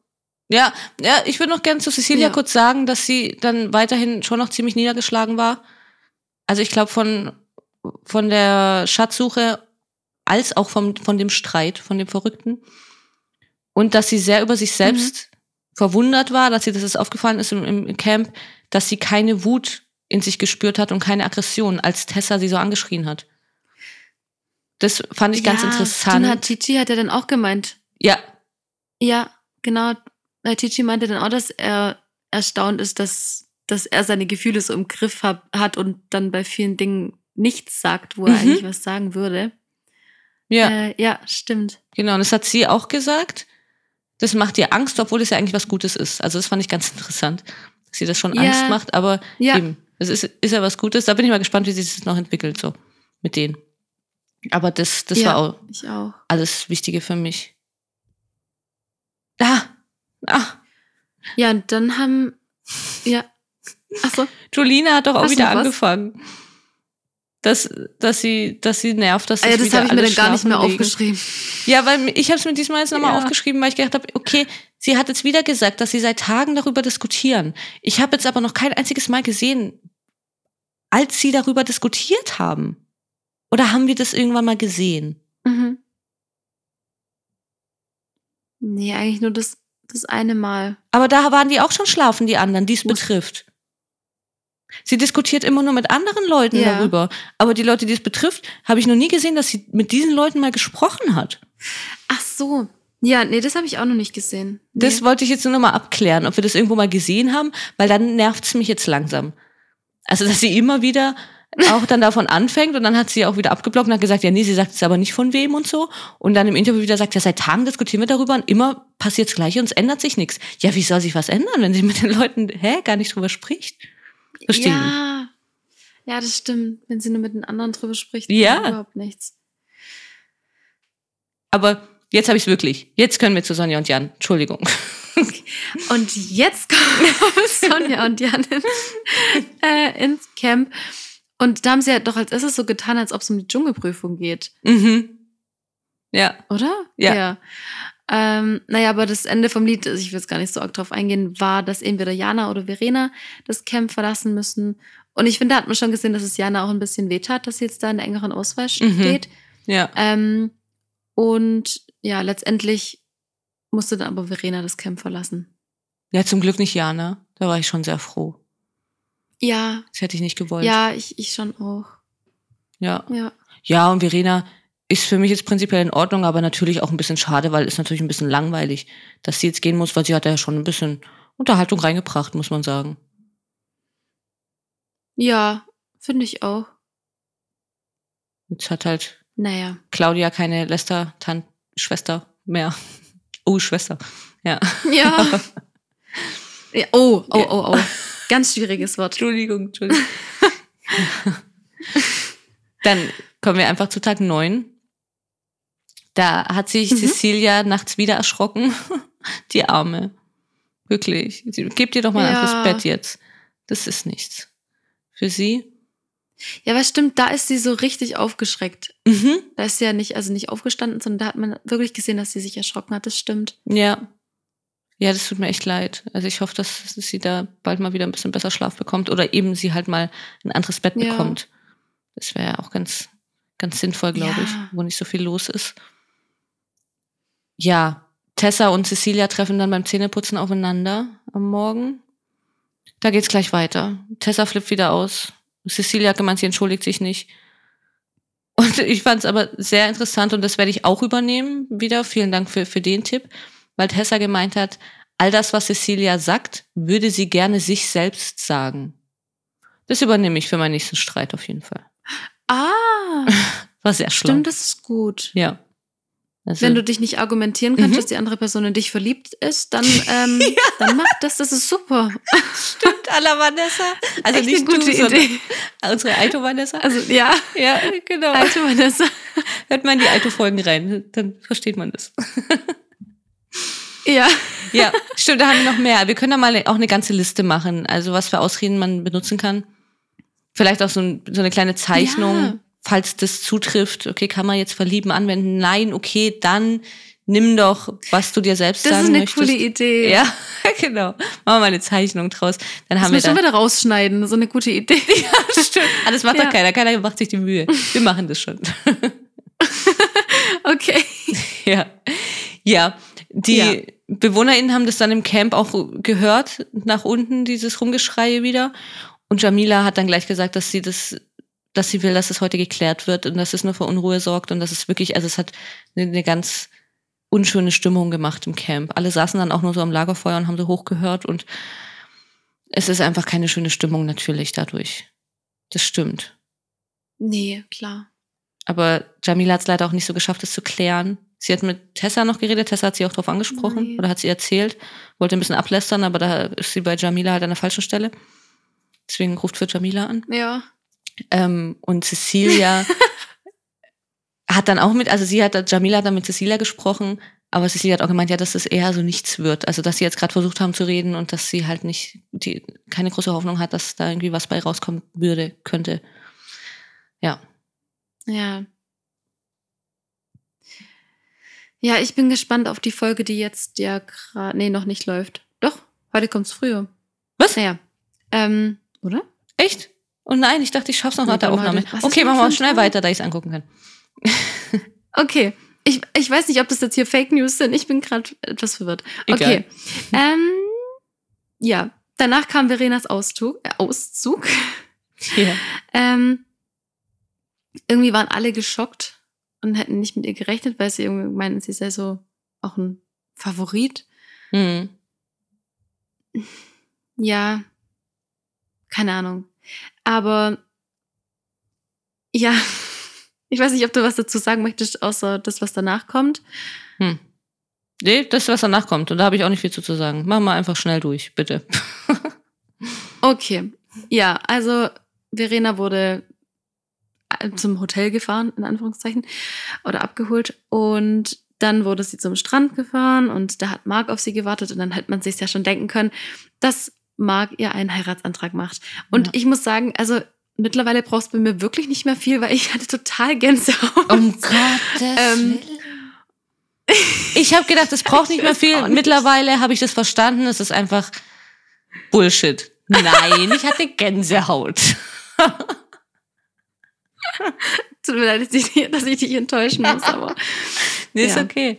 Ja, ja, ich würde noch gerne zu Cecilia Ja. kurz sagen, dass sie dann weiterhin schon noch ziemlich niedergeschlagen war. Also ich glaube von, von der Schatzsuche als auch vom, von dem Streit, von dem Verrückten. Und dass sie sehr über sich selbst verwundert war, dass sie das ist aufgefallen ist im, im Camp, dass sie keine Wut in sich gespürt hat und keine Aggression, als Tessa sie so angeschrien hat. Das fand ich ganz Ja, interessant. Hat Chichi hat ja dann auch gemeint. ja, Ja, genau. Chichi meinte dann auch, dass er erstaunt ist, dass, dass er seine Gefühle so im Griff hab, hat und dann bei vielen Dingen nichts sagt, wo er Mhm. eigentlich was sagen würde. ja. Äh, ja, stimmt. Genau, und das hat sie auch gesagt. Das macht ihr Angst, obwohl es ja eigentlich was Gutes ist. Also das fand ich ganz interessant, dass sie das schon Ja. Angst macht, aber Ja. eben, es ist, ist ja was Gutes. Da bin ich mal gespannt, wie sich das noch entwickelt, so mit denen. Aber das, das Ja. war auch auch. alles Wichtige für mich. Ah, ah, Ja, und dann haben. Ja. Achso. Julina hat doch auch Hast wieder angefangen. Dass, dass sie, dass sie nervt, dass Ah, ja, das habe ich mir dann gar nicht mehr legen. aufgeschrieben. Ja, weil ich habe es mir diesmal jetzt nochmal Ja. aufgeschrieben, weil ich gedacht habe, okay, sie hat jetzt wieder gesagt, dass sie seit Tagen darüber diskutieren. Ich habe jetzt aber noch kein einziges Mal gesehen, als sie darüber diskutiert haben. Oder haben wir das irgendwann mal gesehen? Mhm. Nee, eigentlich nur das, das eine Mal. Aber da waren die auch schon schlafen, die anderen, die es betrifft. Sie diskutiert immer nur mit anderen Leuten Ja. darüber. Aber die Leute, die es betrifft, habe ich noch nie gesehen, dass sie mit diesen Leuten mal gesprochen hat. Ach so. Ja, nee, das habe ich auch noch nicht gesehen. Nee. Das wollte ich jetzt nur noch mal abklären, ob wir das irgendwo mal gesehen haben, weil dann nervt es mich jetzt langsam. Also, dass sie immer wieder auch dann davon anfängt und dann hat sie auch wieder abgeblockt und hat gesagt, ja, nee, sie sagt es aber nicht von wem und so. Und dann im Interview wieder sagt, ja, seit Tagen diskutieren wir darüber und immer passiert das Gleiche und es ändert sich nichts. Ja, wie soll sich was ändern, wenn sie mit den Leuten, hä, gar nicht drüber spricht? Verstehe ich nicht. ja. ja, das stimmt. Wenn sie nur mit den anderen drüber spricht, Ja. überhaupt nichts. Aber jetzt habe ich es wirklich. Jetzt können wir zu Sonja und Jan. Entschuldigung. Und jetzt kommen Sonja und Jan ins, äh, ins Camp. Und da haben sie ja doch als erstes so getan, als ob es um die Dschungelprüfung geht, Mhm. Ja. oder? Ja. Ähm, naja, aber das Ende vom Lied, also ich will jetzt gar nicht so arg drauf eingehen, war, dass entweder Jana oder Verena das Camp verlassen müssen. Und ich finde, da hat man schon gesehen, dass es Jana auch ein bisschen wehtat, dass sie jetzt da in der engeren Auswahl Mhm. steht. Ja. Ähm, und ja, letztendlich musste dann aber Verena das Camp verlassen. Ja, zum Glück nicht Jana. Da war ich schon sehr froh. Ja, Das hätte ich nicht gewollt. ja, ich, ich schon auch. Ja. Ja. Ja, und Verena ist für mich jetzt prinzipiell in Ordnung, aber natürlich auch ein bisschen schade, weil es natürlich ein bisschen langweilig, dass sie jetzt gehen muss, weil sie hat ja schon ein bisschen Unterhaltung reingebracht, muss man sagen. Ja, finde ich auch. Jetzt hat halt Naja. Claudia keine Lester-Schwester mehr. Oh, Schwester. Ja. Ja. ja. Oh, oh, oh, oh. Ganz schwieriges Wort. Entschuldigung, Entschuldigung. Dann kommen wir einfach zu Tag 9. Da hat sich Mhm. Cecilia nachts wieder erschrocken. Die Arme. Wirklich. Gebt ihr doch mal ein Ja. anderes Bett jetzt. Das ist nichts. Für sie? Ja, aber stimmt, da ist sie so richtig aufgeschreckt. Mhm. Da ist sie ja nicht, also nicht aufgestanden, sondern da hat man wirklich gesehen, dass sie sich erschrocken hat. Das stimmt. Ja. Ja, das tut mir echt leid. Also ich hoffe, dass sie da bald mal wieder ein bisschen besser Schlaf bekommt oder eben sie halt mal ein anderes Bett Ja. bekommt. Das wäre ja auch ganz, ganz sinnvoll, glaube Ja. ich, wo nicht so viel los ist. Ja, Tessa und Cecilia treffen dann beim Zähneputzen aufeinander am Morgen. Da geht's gleich weiter. Tessa flippt wieder aus. Cecilia hat gemeint, sie entschuldigt sich nicht. Und ich fand es aber sehr interessant und das werde ich auch übernehmen wieder. Vielen Dank für, für den Tipp, weil Tessa gemeint hat, all das, was Cecilia sagt, würde sie gerne sich selbst sagen. Das übernehme ich für meinen nächsten Streit auf jeden Fall. Ah, War sehr schlau. stimmt, das ist gut. Ja. Also, Wenn du dich nicht argumentieren kannst, Mhm. dass die andere Person in dich verliebt ist, dann, ähm, dann mach das, das ist super. stimmt, à la Vanessa. Also Echt nicht eine gute du, Idee. unsere Aito Vanessa. Also ja, ja, genau. alte Vanessa. Hört mal in die Aito-Folgen rein, dann versteht man das. Ja. Ja, stimmt, da haben wir noch mehr. Wir können da mal auch eine ganze Liste machen, also was für Ausreden man benutzen kann. Vielleicht auch so, ein, so eine kleine Zeichnung, Ja. falls das zutrifft. Okay, kann man jetzt verlieben anwenden? Nein, okay, dann nimm doch, was du dir selbst Das ist sagen eine möchtest. coole Idee. Ja, genau. Machen wir mal eine Zeichnung draus. Dann Das haben wir müssen da. wir wieder rausschneiden. So eine gute Idee. Stimmt. Ah, das macht Ja. doch keiner. Keiner macht sich die Mühe. Wir machen das schon. Okay. Ja. Ja. Die Ja. BewohnerInnen haben das dann im Camp auch gehört, nach unten, dieses Rumgeschreie wieder. Und Jamila hat dann gleich gesagt, dass sie das, dass sie will, dass es heute geklärt wird und dass es nur für Unruhe sorgt und dass es wirklich, also es hat eine, eine ganz unschöne Stimmung gemacht im Camp. Alle saßen dann auch nur so am Lagerfeuer und haben so hochgehört und es ist einfach keine schöne Stimmung natürlich dadurch. Das stimmt. Nee, klar. Aber Jamila hat es leider auch nicht so geschafft, es zu klären. Sie hat mit Tessa noch geredet, Tessa hat sie auch darauf angesprochen Nein. oder hat sie erzählt, wollte ein bisschen ablästern, aber da ist sie bei Jamila halt an der falschen Stelle. Deswegen ruft für Jamila an. Ja. Ähm, und Cecilia hat dann auch mit, also sie hat, Jamila hat dann mit Cecilia gesprochen, aber Cecilia hat auch gemeint, ja, dass das eher so nichts wird. Also, dass sie jetzt gerade versucht haben zu reden und dass sie halt nicht, die, keine große Hoffnung hat, dass da irgendwie was bei rauskommen würde, könnte. Ja. Ja. Ja, ich bin gespannt auf die Folge, die jetzt ja gerade, nee, noch nicht läuft. Doch, heute kommt's früher. Was? Naja. Ähm, oder? Echt? Oh nein, ich dachte, ich schaff's noch nach der Aufnahme. Okay, machen wir schnell weiter, da ich es angucken kann. Okay. Ich, ich weiß nicht, ob das jetzt hier Fake News sind. Ich bin gerade etwas verwirrt. Okay. Ähm, ja, danach kam Verenas Auszug. Äh, Auszug. Ja. Ähm, irgendwie waren alle geschockt und hätten nicht mit ihr gerechnet, weil sie irgendwie meinten, sie sei so auch ein Favorit. Hm. Ja, keine Ahnung. Aber ja, ich weiß nicht, ob du was dazu sagen möchtest, außer das, was danach kommt. Hm. Nee, das was danach kommt. Und da habe ich auch nicht viel zu, zu sagen. Machen wir einfach schnell durch, bitte. Okay. Ja, also Verena wurde zum Hotel gefahren, in Anführungszeichen, oder abgeholt. Und dann wurde sie zum Strand gefahren und da hat Marc auf sie gewartet und dann hätte man sich ja schon denken können, dass Marc ihr einen Heiratsantrag macht. Und Ja. ich muss sagen, also mittlerweile brauchst du bei mir wirklich nicht mehr viel, weil ich hatte total Gänsehaut. Um Gottes Ähm, Ich habe gedacht, es braucht nicht mehr viel. nicht. Mittlerweile habe ich das verstanden. Es ist einfach Bullshit. Nein, ich hatte Gänsehaut. Tut mir leid, dass ich, dass ich dich enttäuschen muss, aber, Nee, ist Ja. okay.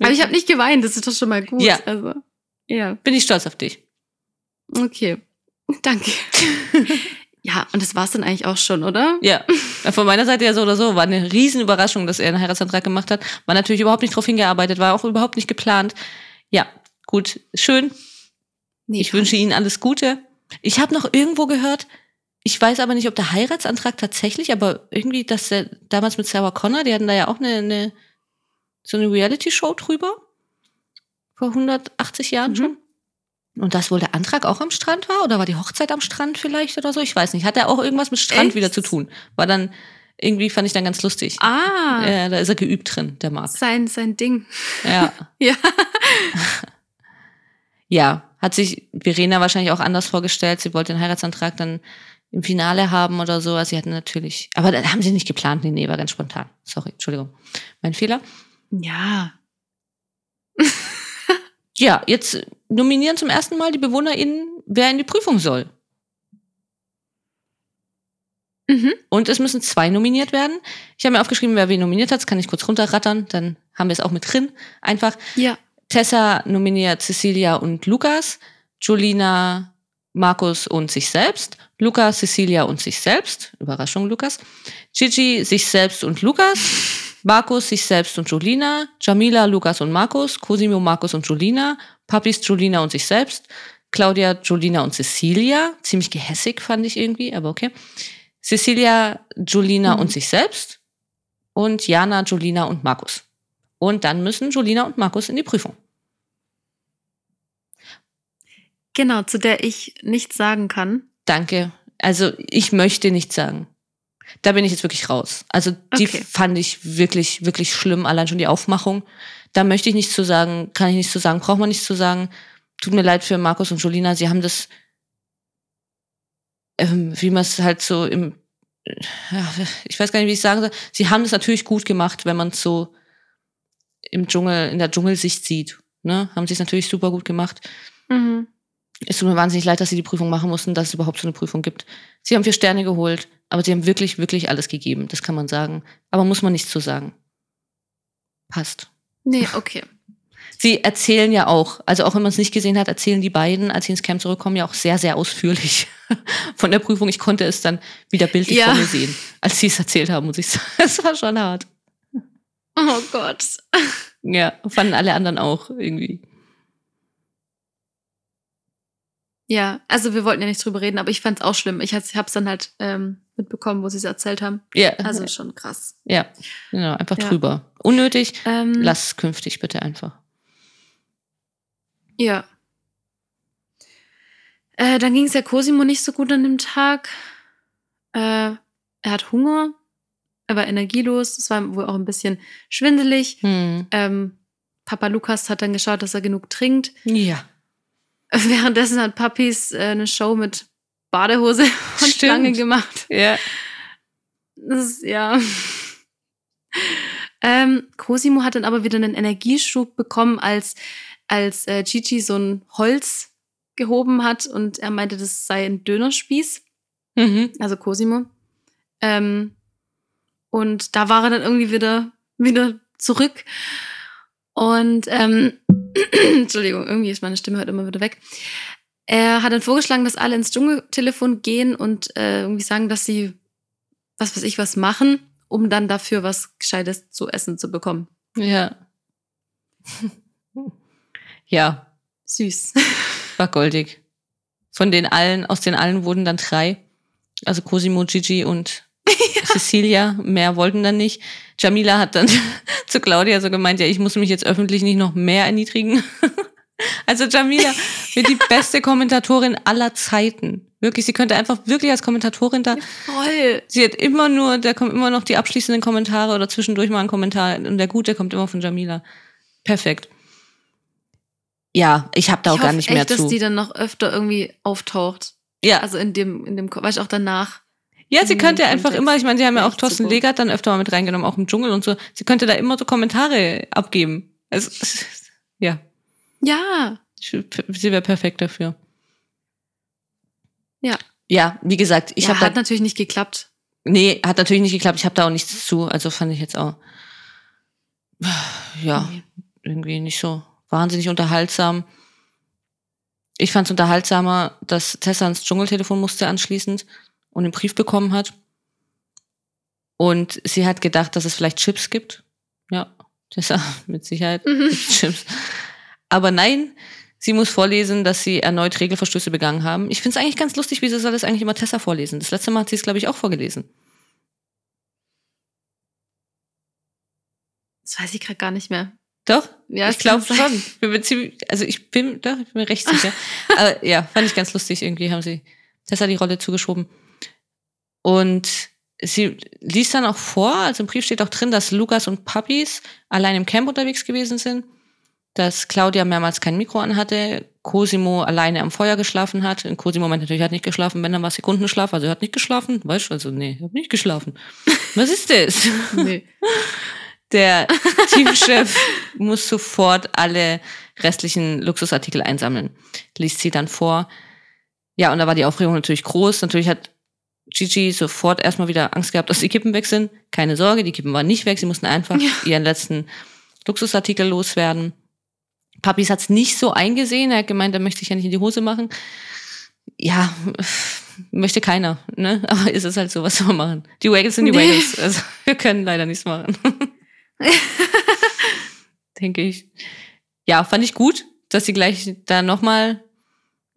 aber ich habe nicht geweint, das ist doch schon mal gut. Ja. Also, ja. Bin ich stolz auf dich. Okay. Danke. ja, und das war's dann eigentlich auch schon, oder? Ja, von meiner Seite ja so oder so. War eine Riesenüberraschung, dass er einen Heiratsantrag gemacht hat. War natürlich überhaupt nicht drauf hingearbeitet, war auch überhaupt nicht geplant. Ja, gut, schön. Nee, Ich wünsche Ihnen alles Gute. Ich habe noch irgendwo gehört, ich weiß aber nicht, ob der Heiratsantrag tatsächlich, aber irgendwie, dass er damals mit Sarah Connor, die hatten da ja auch eine, eine so eine Reality-Show drüber. vor 180 Jahren Mhm. schon. Und dass wohl der Antrag auch am Strand war oder war die Hochzeit am Strand vielleicht oder so? Ich weiß nicht. Hat er auch irgendwas mit Strand Echt? wieder zu tun? War dann irgendwie fand ich dann ganz lustig. Ah, Ja, da ist er geübt drin, der Marc. sein, sein Ding. Ja. Ja. ja, hat sich Verena wahrscheinlich auch anders vorgestellt. Sie wollte den Heiratsantrag dann im Finale haben oder so. Also sie hatten natürlich, aber dann haben sie nicht geplant. Nee, nee, war ganz spontan. Sorry, Entschuldigung. Mein Fehler. Ja. Ja, jetzt nominieren zum ersten Mal die BewohnerInnen, wer in die Prüfung soll. Mhm. Und es müssen zwei nominiert werden. Ich habe mir aufgeschrieben, wer wen nominiert hat. Das kann ich kurz runterrattern. Dann haben wir es auch mit drin. Einfach Ja. Tessa nominiert Cecilia und Lukas, Julina, Markus und sich selbst, Luca, Cecilia und sich selbst, Überraschung Lukas, Gigi, sich selbst und Lukas, Markus, sich selbst und Julina, Jamila, Lukas und Markus, Cosimo, Markus und Julina, Papis, Julina und sich selbst, Claudia, Julina und Cecilia, ziemlich gehässig fand ich irgendwie, aber okay, Cecilia, Julina Mhm. und sich selbst und Jana, Julina und Markus. Und dann müssen Julina und Markus in die Prüfung. Genau, zu der ich nichts sagen kann. Danke. Also ich möchte nichts sagen. Da bin ich jetzt wirklich raus. Also die Okay. fand ich wirklich, wirklich schlimm. Allein schon die Aufmachung. Da möchte ich nichts zu sagen, kann ich nichts zu sagen, braucht man nichts zu sagen. Tut mir leid für Markus und Jolina. Sie haben das, ähm, wie man es halt so im, ja, ich weiß gar nicht, wie ich sagen soll. Sie haben das natürlich gut gemacht, wenn man es so im Dschungel, in der Dschungelsicht sieht. Ne? Haben sie es natürlich super gut gemacht. Mhm. Es tut mir wahnsinnig leid, dass sie die Prüfung machen mussten, dass es überhaupt so eine Prüfung gibt. Sie haben vier Sterne geholt, aber sie haben wirklich, wirklich alles gegeben. Das kann man sagen. Aber muss man nichts zu sagen. Passt. Nee, okay. Sie erzählen ja auch, also auch wenn man es nicht gesehen hat, erzählen die beiden, als sie ins Camp zurückkommen, ja auch sehr, sehr ausführlich von der Prüfung. Ich konnte es dann wieder bildlich Ja. vor mir sehen, als sie es erzählt haben, muss ich sagen. Es war schon hart. Oh Gott. Ja, fanden alle anderen auch irgendwie. Ja, also wir wollten ja nicht drüber reden, aber ich fand's auch schlimm. Ich hab's dann halt ähm, mitbekommen, wo sie es erzählt haben. Ja, Also schon krass. ja, genau, einfach Ja. drüber. Unnötig. Ähm, Lass es künftig bitte einfach. Ja. Äh, dann ging es ja Cosimo nicht so gut an dem Tag. Äh, er hat Hunger. Er war energielos. Es war wohl auch ein bisschen schwindelig. Hm. Ähm, Papa Lukas hat dann geschaut, dass er genug trinkt. Ja. Währenddessen hat Papis äh, eine Show mit Badehose und Stimmt. Schlange gemacht. Ja. Das ist, ja. ähm, Cosimo hat dann aber wieder einen Energieschub bekommen, als, als äh, Gigi so ein Holz gehoben hat und er meinte, das sei ein Dönerspieß, Mhm. also Cosimo. Ähm, und da war er dann irgendwie wieder, wieder zurück. Und ähm, Entschuldigung, irgendwie ist meine Stimme heute immer wieder weg. Er hat dann vorgeschlagen, dass alle ins Dschungeltelefon gehen und äh, irgendwie sagen, dass sie was weiß ich was machen, um dann dafür was Gescheites zu essen zu bekommen. Ja. ja, Süß. war goldig. Von den allen, aus den allen wurden dann drei. Also Cosimo, Gigi und Cecilia. Mehr wollten dann nicht. Jamila hat dann zu Claudia so gemeint, ja, ich muss mich jetzt öffentlich nicht noch mehr erniedrigen. Also Jamila wird die beste Kommentatorin aller Zeiten. Wirklich, sie könnte einfach wirklich als Kommentatorin da Voll. Sie hat immer nur, da kommen immer noch die abschließenden Kommentare oder zwischendurch mal ein Kommentar und der gute kommt immer von Jamila. Perfekt. Ja, ich habe da auch ich gar hoffe nicht echt, mehr dass zu. die dann noch öfter irgendwie auftaucht. ja, Also in dem, in dem, weißt du, auch danach. Ja, sie in könnte einfach immer, ich meine, sie haben ja auch Thorsten. Legert dann öfter mal mit reingenommen, auch im Dschungel und so. Sie könnte da immer so Kommentare abgeben. Also, ja, Ja. sie wäre perfekt dafür. Ja. Ja, wie gesagt, ich ja, habe hat da, natürlich nicht geklappt. nee, hat natürlich nicht geklappt. Ich habe da auch nichts zu. Also fand ich jetzt auch, ja, Nee. irgendwie nicht so wahnsinnig unterhaltsam. Ich fand es unterhaltsamer, dass Tessa ans Dschungeltelefon musste anschließend und einen Brief bekommen hat. Und sie hat gedacht, dass es vielleicht Chips gibt. Ja, Tessa, mit Sicherheit Mhm. Chips. Aber nein, sie muss vorlesen, dass sie erneut Regelverstöße begangen haben. Ich finde es eigentlich ganz lustig, wieso soll das eigentlich immer Tessa vorlesen? Das letzte Mal hat sie es, glaube ich, auch vorgelesen. Das weiß ich gerade gar nicht mehr. Doch? Ja, ich glaube schon. Bin mir ziemlich, also ich bin, doch, ich bin mir recht sicher. Aber ja, fand ich ganz lustig. Irgendwie haben sie Tessa die Rolle zugeschoben. Und sie liest dann auch vor, also im Brief steht auch drin, dass Lukas und Puppies allein im Camp unterwegs gewesen sind, dass Claudia mehrmals kein Mikro anhatte, Cosimo alleine am Feuer geschlafen hat. In Cosimo meint natürlich, er hat nicht geschlafen, wenn dann war Sekundenschlaf, also er hat nicht geschlafen, weißt du, also nee, er hat nicht geschlafen. Was ist das? Nee. Der Teamchef muss sofort alle restlichen Luxusartikel einsammeln. Liest sie dann vor. Ja, und da war die Aufregung natürlich groß. Natürlich hat Gigi sofort erstmal wieder Angst gehabt, dass die Kippen weg sind. Keine Sorge, die Kippen waren nicht weg. Sie mussten einfach Ja. ihren letzten Luxusartikel loswerden. Papis hat's nicht so eingesehen. Er hat gemeint, er möchte sich ja nicht in die Hose machen. Ja, möchte keiner, ne? Aber ist es halt so, was soll man machen? Die Wagons sind die. Wagons. Also wir können leider nichts machen. Denke ich. Ja, fand ich gut, dass sie gleich da nochmal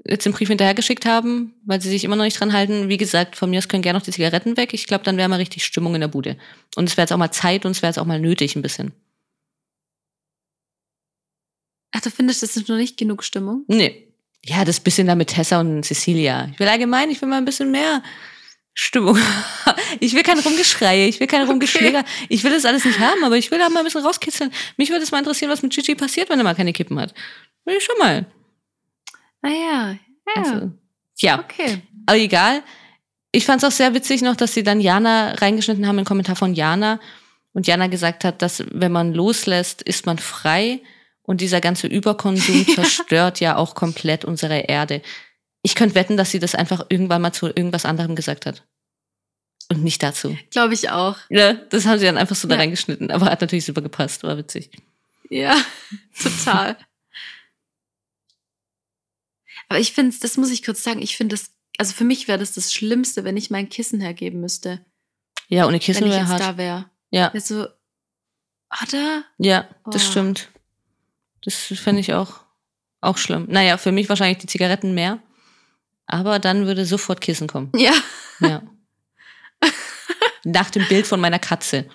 jetzt den Brief hinterhergeschickt haben, weil sie sich immer noch nicht dran halten. Wie gesagt, von mir aus können gerne noch die Zigaretten weg. Ich glaube, dann wäre mal richtig Stimmung in der Bude. Und es wäre jetzt auch mal Zeit und es wäre jetzt auch mal nötig ein bisschen. Ach, du findest, das ist noch nicht genug Stimmung? Nee. Ja, das bisschen da mit Tessa und Cecilia. Ich will allgemein, ich will mal ein bisschen mehr Stimmung. Ich will kein Rumgeschreie, ich will kein Rumgeschläger. Ich will das alles nicht haben, aber ich will da mal ein bisschen rauskitzeln. Mich würde es mal interessieren, was mit Gigi passiert, wenn er mal keine Kippen hat. Will ich schon mal. Ah ja, ja. Also, ja, Okay. aber egal. Ich fand es auch sehr witzig noch, dass sie dann Jana reingeschnitten haben, einen Kommentar von Jana. Und Jana gesagt hat, dass wenn man loslässt, ist man frei. Und dieser ganze Überkonsum zerstört ja auch komplett unsere Erde. Ich könnte wetten, dass sie das einfach irgendwann mal zu irgendwas anderem gesagt hat. Und nicht dazu. Glaube ich auch. Ja, das haben sie dann einfach so da Ja. reingeschnitten. Aber hat natürlich super gepasst, war witzig. Ja, total. Aber ich finde, das muss ich kurz sagen, ich finde das, also für mich wäre das das Schlimmste, wenn ich mein Kissen hergeben müsste, Ja, ohne Kissen wenn ich wäre hart. da wäre. Ja, Also, oder? ja, das Oh. stimmt. Das fände ich auch, auch schlimm. Naja, für mich wahrscheinlich die Zigaretten mehr. Aber dann würde sofort Kissen kommen. Ja. Ja. Nach dem Bild von meiner Katze.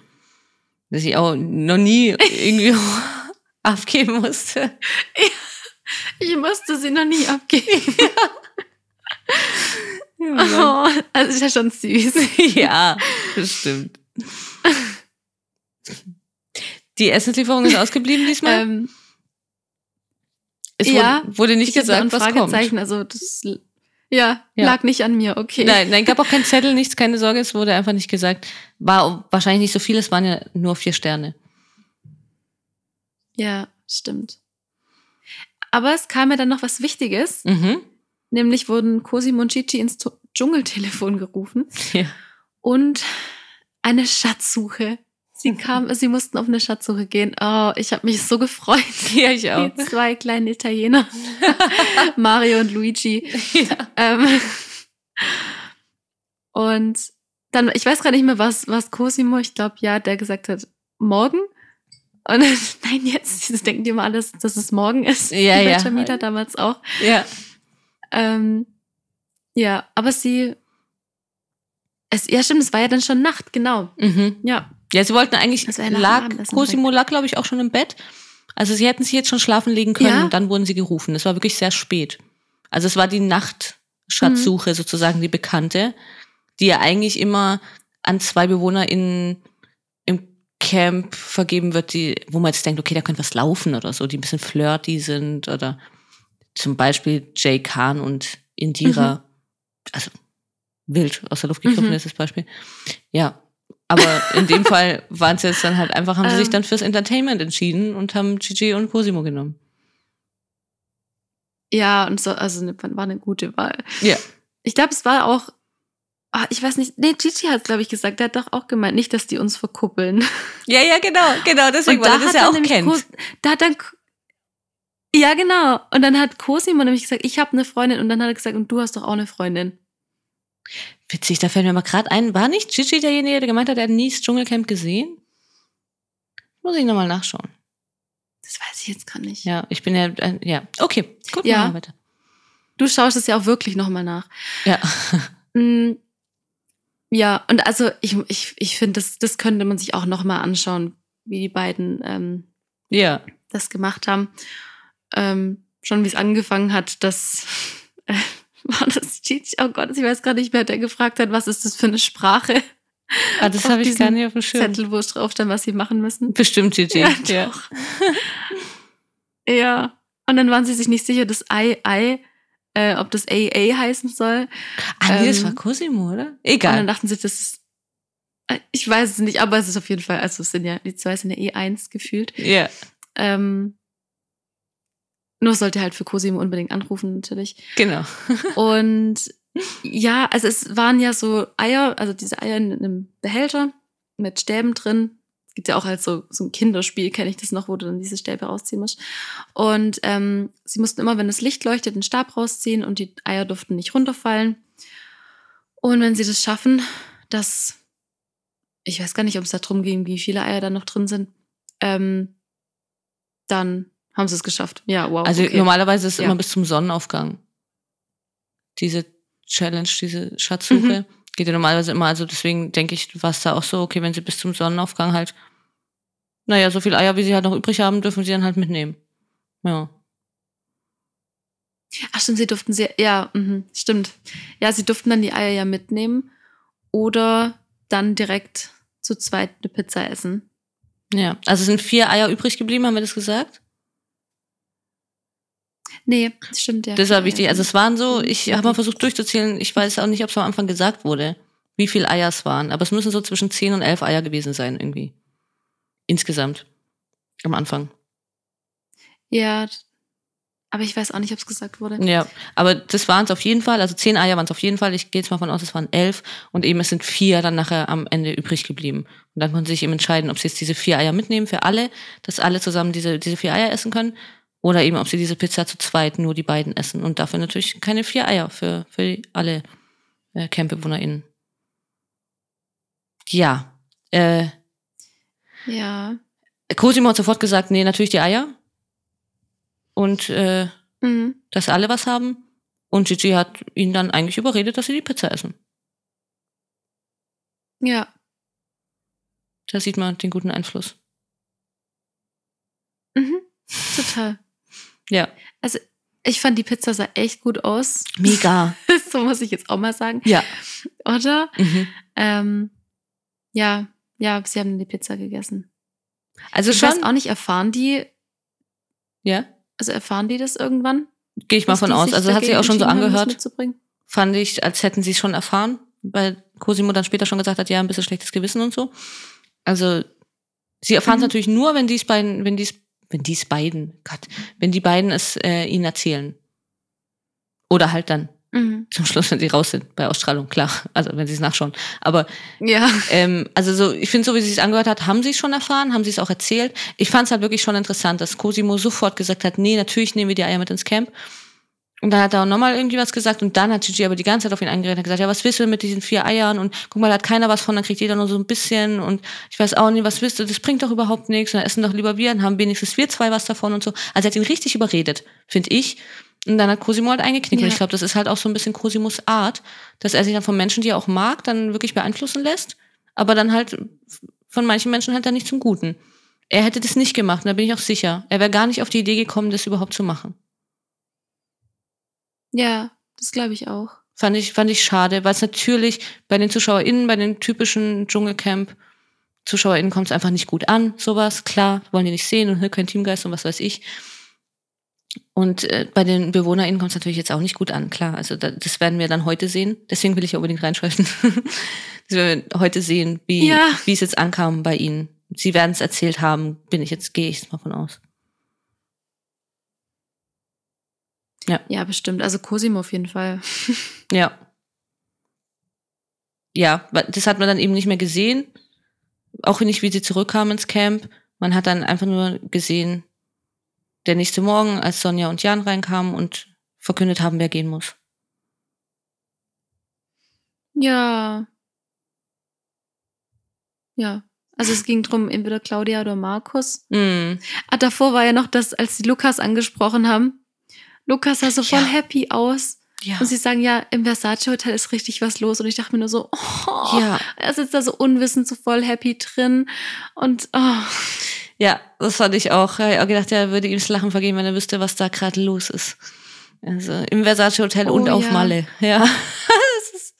Das ich auch noch nie irgendwie abgeben musste. Ich musste sie noch nie abgeben. Ja, Oh, also ist ja schon süß. ja das stimmt. Die Essenslieferung ist ausgeblieben diesmal. Ähm, es ja, wurde, wurde nicht gesagt, was kommt. Also das ja, Ja. lag nicht an mir, okay. Nein, nein, gab auch keinen Zettel, nichts, keine Sorge, es wurde einfach nicht gesagt. War wahrscheinlich nicht so viel, es waren ja nur vier Sterne. Ja, stimmt. Aber es kam mir dann noch was Wichtiges, Mhm. nämlich wurden Cosimo und Gigi ins Dschungeltelefon gerufen Ja. und eine Schatzsuche. Sie kam, sie mussten auf eine Schatzsuche gehen. Oh, ich habe mich so gefreut. ja, ich auch. Die zwei kleinen Italiener, Mario und Luigi. Ja. Ähm, und dann, ich weiß gar nicht mehr, was, was Cosimo, ich glaube, ja, der gesagt hat, morgen. Und nein, jetzt, das denken die immer alles, dass es morgen ist. Ja, ja. Jamila damals auch. ja. Ähm, ja, aber sie, es, ja, stimmt, es war ja dann schon Nacht, genau. Mhm. Ja, Ja, sie wollten eigentlich, lag, Cosimo lag, glaube ich, auch schon im Bett. Also sie hätten sich jetzt schon schlafen legen können Ja. und dann wurden sie gerufen. Es war wirklich sehr spät. Also es war die Nachtschatzsuche sozusagen, die bekannte, die ja eigentlich immer an zwei Bewohner in, im Camp vergeben wird, die, wo man jetzt denkt, okay, da könnte was laufen oder so, die ein bisschen flirty sind oder zum Beispiel Jay Khan und Indira. Also wild aus der Luft gegriffen Mhm. ist das Beispiel. Ja, aber in dem Fall waren es jetzt dann halt einfach, haben sie sich Ähm. dann fürs Entertainment entschieden und haben Gigi und Cosimo genommen. ja, und so, also ne, war eine gute Wahl. Ja. Ich glaube, es war auch, ah, ich weiß nicht, nee, Gigi hat glaube ich, gesagt, der hat doch auch gemeint, nicht, dass die uns verkuppeln. Ja, ja, genau, genau, deswegen, weil er das ja auch kennt. Cos- da hat dann, ja, genau. Und dann hat Cosimo nämlich gesagt, ich habe eine Freundin. Und dann hat er gesagt, und du hast doch auch eine Freundin. Witzig, da fällt mir mal gerade ein, war nicht Gigi derjenige, der gemeint hat, er hat nie das Dschungelcamp gesehen? Muss ich nochmal nachschauen. Das weiß ich jetzt gar nicht. Ja, ich bin ja, äh, ja, okay, gut, Ja. wir weiter. Du schaust es ja auch wirklich nochmal nach. Ja. Ja, und also ich, ich, ich finde, das, das könnte man sich auch nochmal anschauen, wie die beiden ähm, Ja, das gemacht haben. Ähm, schon wie es angefangen hat, dass äh, war das? Oh Gott, ich weiß gar nicht mehr, der gefragt hat, was ist das für eine Sprache? Ah, das habe ich gar nicht auf dem Schirm. Zettel, wo es drauf stand, was sie machen müssen. Bestimmt Gigi. Ja, Ja. doch. Ja. Und dann waren sie sich nicht sicher, das I, I, äh, ob das AA heißen soll. Ah, nee, das Ähm, war Cosimo, oder? Und dann Egal. dachten sie, das ist. äh, Ich weiß es nicht, aber es ist auf jeden Fall, also es sind ja, die zwei sind ja E1 gefühlt. Ja, Ähm, nur sollte halt für Cosimo unbedingt anrufen, natürlich. genau. Und ja, also es waren ja so Eier, also diese Eier in einem Behälter mit Stäben drin. Es gibt ja auch halt so, so ein Kinderspiel, kenne ich das noch, wo du dann diese Stäbe rausziehen musst. Und ähm, sie mussten immer, wenn das Licht leuchtet, den Stab rausziehen und die Eier durften nicht runterfallen. Und wenn sie das schaffen, dass, ich weiß gar nicht, ob es da drum ging, wie viele Eier da noch drin sind, ähm, dann haben sie es geschafft. Ja, wow. Also okay. normalerweise ist es Ja. immer bis zum Sonnenaufgang. Diese Challenge, diese Schatzsuche. Geht ja normalerweise immer, also deswegen denke ich, war es da auch so, okay, wenn sie bis zum Sonnenaufgang halt, naja, so viel Eier, wie sie halt noch übrig haben, dürfen sie dann halt mitnehmen. Ja. Ach stimmt, sie durften sie, ja, mhm, stimmt. Ja, sie durften dann die Eier ja mitnehmen oder dann direkt zu zweit eine Pizza essen. Ja. Also sind vier Eier übrig geblieben, haben wir das gesagt? Nee, stimmt, ja. Das war wichtig. Also es waren so, Mhm. ich habe mal versucht durchzuzählen, ich weiß auch nicht, ob es am Anfang gesagt wurde, wie viel Eier es waren, aber es müssen so zwischen 10 und 11 Eier gewesen sein irgendwie. Insgesamt. Am Anfang. Ja, aber ich weiß auch nicht, ob es gesagt wurde. Ja, aber das waren es auf jeden Fall. Also zehn Eier waren es auf jeden Fall. Ich gehe jetzt mal von aus, es waren elf. Und eben es sind vier dann nachher am Ende übrig geblieben. Und dann konnten sie sich eben entscheiden, ob sie jetzt diese vier Eier mitnehmen für alle, dass alle zusammen diese, diese vier Eier essen können. Oder eben, ob sie diese Pizza zu zweit nur die beiden essen. Und dafür natürlich keine vier Eier für, für alle äh, CampbewohnerInnen. Ja. Äh, Ja. Cosimo hat sofort gesagt, nee, natürlich die Eier. Und äh, Mhm. dass alle was haben. Und Gigi hat ihn dann eigentlich überredet, dass sie die Pizza essen. Ja. Da sieht man den guten Einfluss. Mhm. Total. Ja. Ich fand die Pizza sah echt gut aus. Mega. so muss ich jetzt auch mal sagen. Ja. Oder? Mhm. Ähm, ja, ja, sie haben die Pizza gegessen. Also Ich schon. weiß auch nicht, erfahren die, Ja. also erfahren die das irgendwann? Gehe ich mal von aus. Also hat sich auch schon so angehört. Fand ich, als hätten sie es schon erfahren. Weil Cosimo dann später schon gesagt hat, ja, ein bisschen schlechtes Gewissen und so. Also, sie erfahren es Mhm. natürlich nur, wenn dies beiden, wenn dies, wenn dies beiden, Gott, wenn die beiden es äh, ihnen erzählen. Oder halt dann Mhm. zum Schluss, wenn sie raus sind bei Ausstrahlung, klar. Also wenn sie es nachschauen. Aber Ja. Ähm, also so, ich finde, so wie sie es angehört hat, haben sie es schon erfahren, haben sie es auch erzählt. Ich fand es halt wirklich schon interessant, dass Cosimo sofort gesagt hat, nee, natürlich nehmen wir die Eier mit ins Camp. Und dann hat er auch nochmal irgendwie was gesagt und dann hat Gigi aber die ganze Zeit auf ihn eingeredet und gesagt, ja, was willst du mit diesen vier Eiern? Und guck mal, da hat keiner was von, dann kriegt jeder nur so ein bisschen und ich weiß auch nicht, was willst du, das bringt doch überhaupt nichts und dann essen doch lieber wir, dann haben wenigstens wir zwei was davon und so. Also er hat ihn richtig überredet, finde ich. Und dann hat Cosimo halt eingeknickt. Ja. Und ich glaube, das ist halt auch so ein bisschen Cosimos Art, dass er sich dann von Menschen, die er auch mag, dann wirklich beeinflussen lässt, aber dann halt von manchen Menschen halt dann nicht zum Guten. Er hätte das nicht gemacht, und da bin ich auch sicher. Er wäre gar nicht auf die Idee gekommen, das überhaupt zu machen. Ja, das glaube ich auch. Fand ich, fand ich schade, weil es natürlich bei den ZuschauerInnen, bei den typischen Dschungelcamp-ZuschauerInnen kommt es einfach nicht gut an, sowas. Klar, wollen die nicht sehen und kein Teamgeist und was weiß ich. Und äh, bei den BewohnerInnen kommt es natürlich jetzt auch nicht gut an, klar. Also da, das werden wir dann heute sehen. Deswegen will ich ja unbedingt reinschalten. das werden wir heute sehen, wie, Ja. wie es jetzt ankam bei ihnen. Sie werden es erzählt haben, bin ich jetzt, gehe ich jetzt mal von aus. Ja, bestimmt. Also Cosimo auf jeden Fall. Ja. Ja, das hat man dann eben nicht mehr gesehen. Auch nicht, wie sie zurückkamen ins Camp. Man hat dann einfach nur gesehen, der nächste Morgen, als Sonja und Jan reinkamen und verkündet haben, wer gehen muss. Ja. Ja. Also es ging drum, entweder Claudia oder Markus. Mm. Ah, davor war ja noch das, als sie Lukas angesprochen haben. Lukas sah so voll Ja. happy aus. Ja. Und sie sagen, ja, im Versace Hotel ist richtig was los. Und ich dachte mir nur so, oh, ja. er sitzt da so unwissend, so voll happy drin. Und oh, Ja, das fand ich auch. Ich habe auch gedacht, er würde ihm das Lachen vergehen, wenn er wüsste, was da gerade los ist. Also im Versace Hotel Oh, und auf ja. Malle. Ja. das ist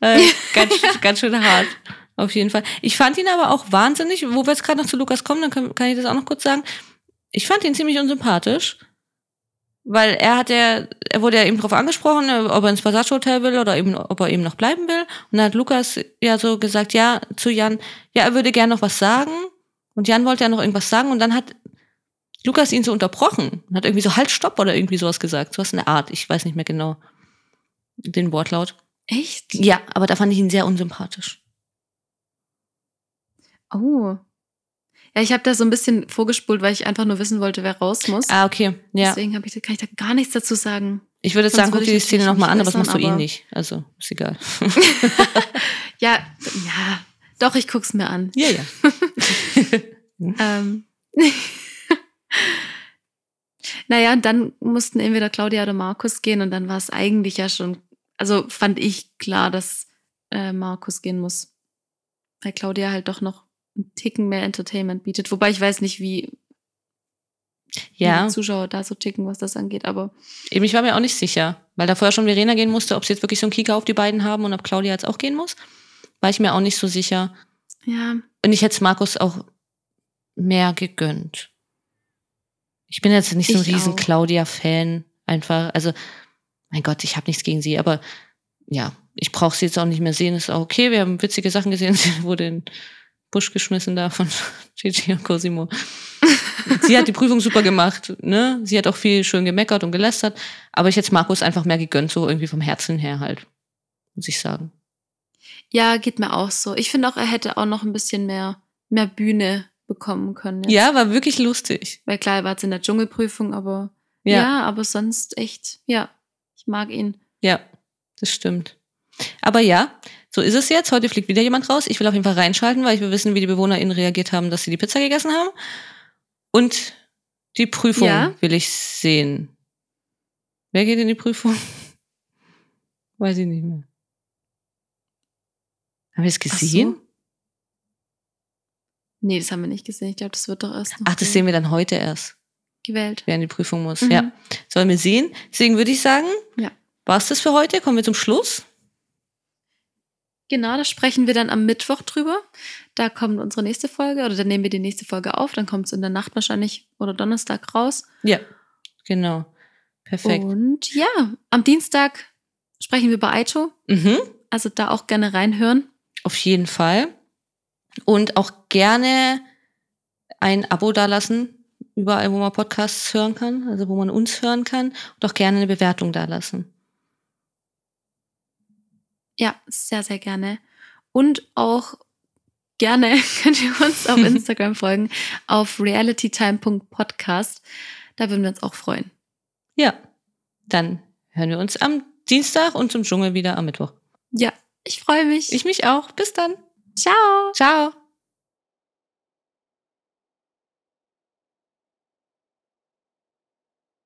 äh, ganz, ganz schön hart. Auf jeden Fall. Ich fand ihn aber auch wahnsinnig, wo wir jetzt gerade noch zu Lukas kommen, dann kann, kann ich das auch noch kurz sagen. Ich fand ihn ziemlich unsympathisch. Weil er hat ja, er wurde ja eben darauf angesprochen, ob er ins Versace Hotel will oder eben, ob er eben noch bleiben will. Und dann hat Lukas ja so gesagt, ja, zu Jan, ja, er würde gerne noch was sagen. Und Jan wollte ja noch irgendwas sagen. Und dann hat Lukas ihn so unterbrochen und hat irgendwie so Halt, Stopp oder irgendwie sowas gesagt. Sowas in der Art. Ich weiß nicht mehr genau den Wortlaut. Echt? Ja, aber da fand ich ihn sehr unsympathisch. Oh. Ja, ich habe da so ein bisschen vorgespult, weil ich einfach nur wissen wollte, wer raus muss. Ah, okay. Ja. Deswegen ich, kann ich da gar nichts dazu sagen. Ich würde jetzt Sonst sagen, guck dir die Szene nochmal an, aber das machst du eh nicht. Also, ist egal. Ja, ja. Doch, ich guck's mir an. ja, ja. Ähm. naja, und dann mussten entweder Claudia oder Markus gehen und dann war es eigentlich ja schon, also fand ich klar, dass äh, Markus gehen muss. Weil Claudia halt doch noch einen Ticken mehr Entertainment bietet. Wobei ich weiß nicht, wie, Ja, die Zuschauer da so ticken, was das angeht, aber eben, ich war mir auch nicht sicher, weil da vorher schon Verena gehen musste, ob sie jetzt wirklich so einen Kieker auf die beiden haben und ob Claudia jetzt auch gehen muss. War ich mir auch nicht so sicher. ja, Und ich hätte es Markus auch mehr gegönnt. Ich bin jetzt nicht so ein Ich riesen. Claudia-Fan. Einfach, also, mein Gott, ich habe nichts gegen sie, aber ja, ich brauche sie jetzt auch nicht mehr sehen. Ist auch okay. Wir haben witzige Sachen gesehen. Sie wurde in den Busch geschmissen da von Gigi und Cosimo. sie hat die Prüfung super gemacht, ne? Sie hat auch viel schön gemeckert und gelästert. Aber ich hätte Markus einfach mehr gegönnt, so irgendwie vom Herzen her halt. Muss ich sagen. ja, geht mir auch so. Ich finde auch, er hätte auch noch ein bisschen mehr, mehr Bühne bekommen können. jetzt. Ja, war wirklich lustig. Weil klar, er war jetzt in der Dschungelprüfung, aber Ja. ja, aber sonst echt, ja, ich mag ihn. Ja, das stimmt. Aber ja, so ist es jetzt. Heute fliegt wieder jemand raus. Ich will auf jeden Fall reinschalten, weil ich will wissen, wie die BewohnerInnen reagiert haben, dass sie die Pizza gegessen haben. Und die Prüfung Ja. will ich sehen. Wer geht in die Prüfung? Weiß ich nicht mehr. Haben wir es Ach so. gesehen? Nee, das haben wir nicht gesehen. Ich glaube, das wird doch erst Ach, das sehen wir dann heute erst, gewählt. wer in die Prüfung muss. Mhm. Ja, sollen wir sehen. Deswegen würde ich sagen, Ja. war es das für heute? Kommen wir zum Schluss. Genau, da sprechen wir dann am Mittwoch drüber. Da kommt unsere nächste Folge oder dann nehmen wir die nächste Folge auf. Dann kommt es in der Nacht wahrscheinlich oder Donnerstag raus. Ja, genau. Perfekt. Und ja, am Dienstag sprechen wir über Aito. Mhm. Also da auch gerne reinhören. Auf jeden Fall. Und auch gerne ein Abo dalassen, überall, wo man Podcasts hören kann, also wo man uns hören kann. Und auch gerne eine Bewertung dalassen. Ja, sehr, sehr gerne. Und auch gerne könnt ihr uns auf Instagram folgen, auf realitytime.podcast. Da würden wir uns auch freuen. Ja, dann hören wir uns am Dienstag und zum Dschungel wieder am Mittwoch. Ja, ich freue mich. Ich mich auch. Bis dann. Ciao. Ciao.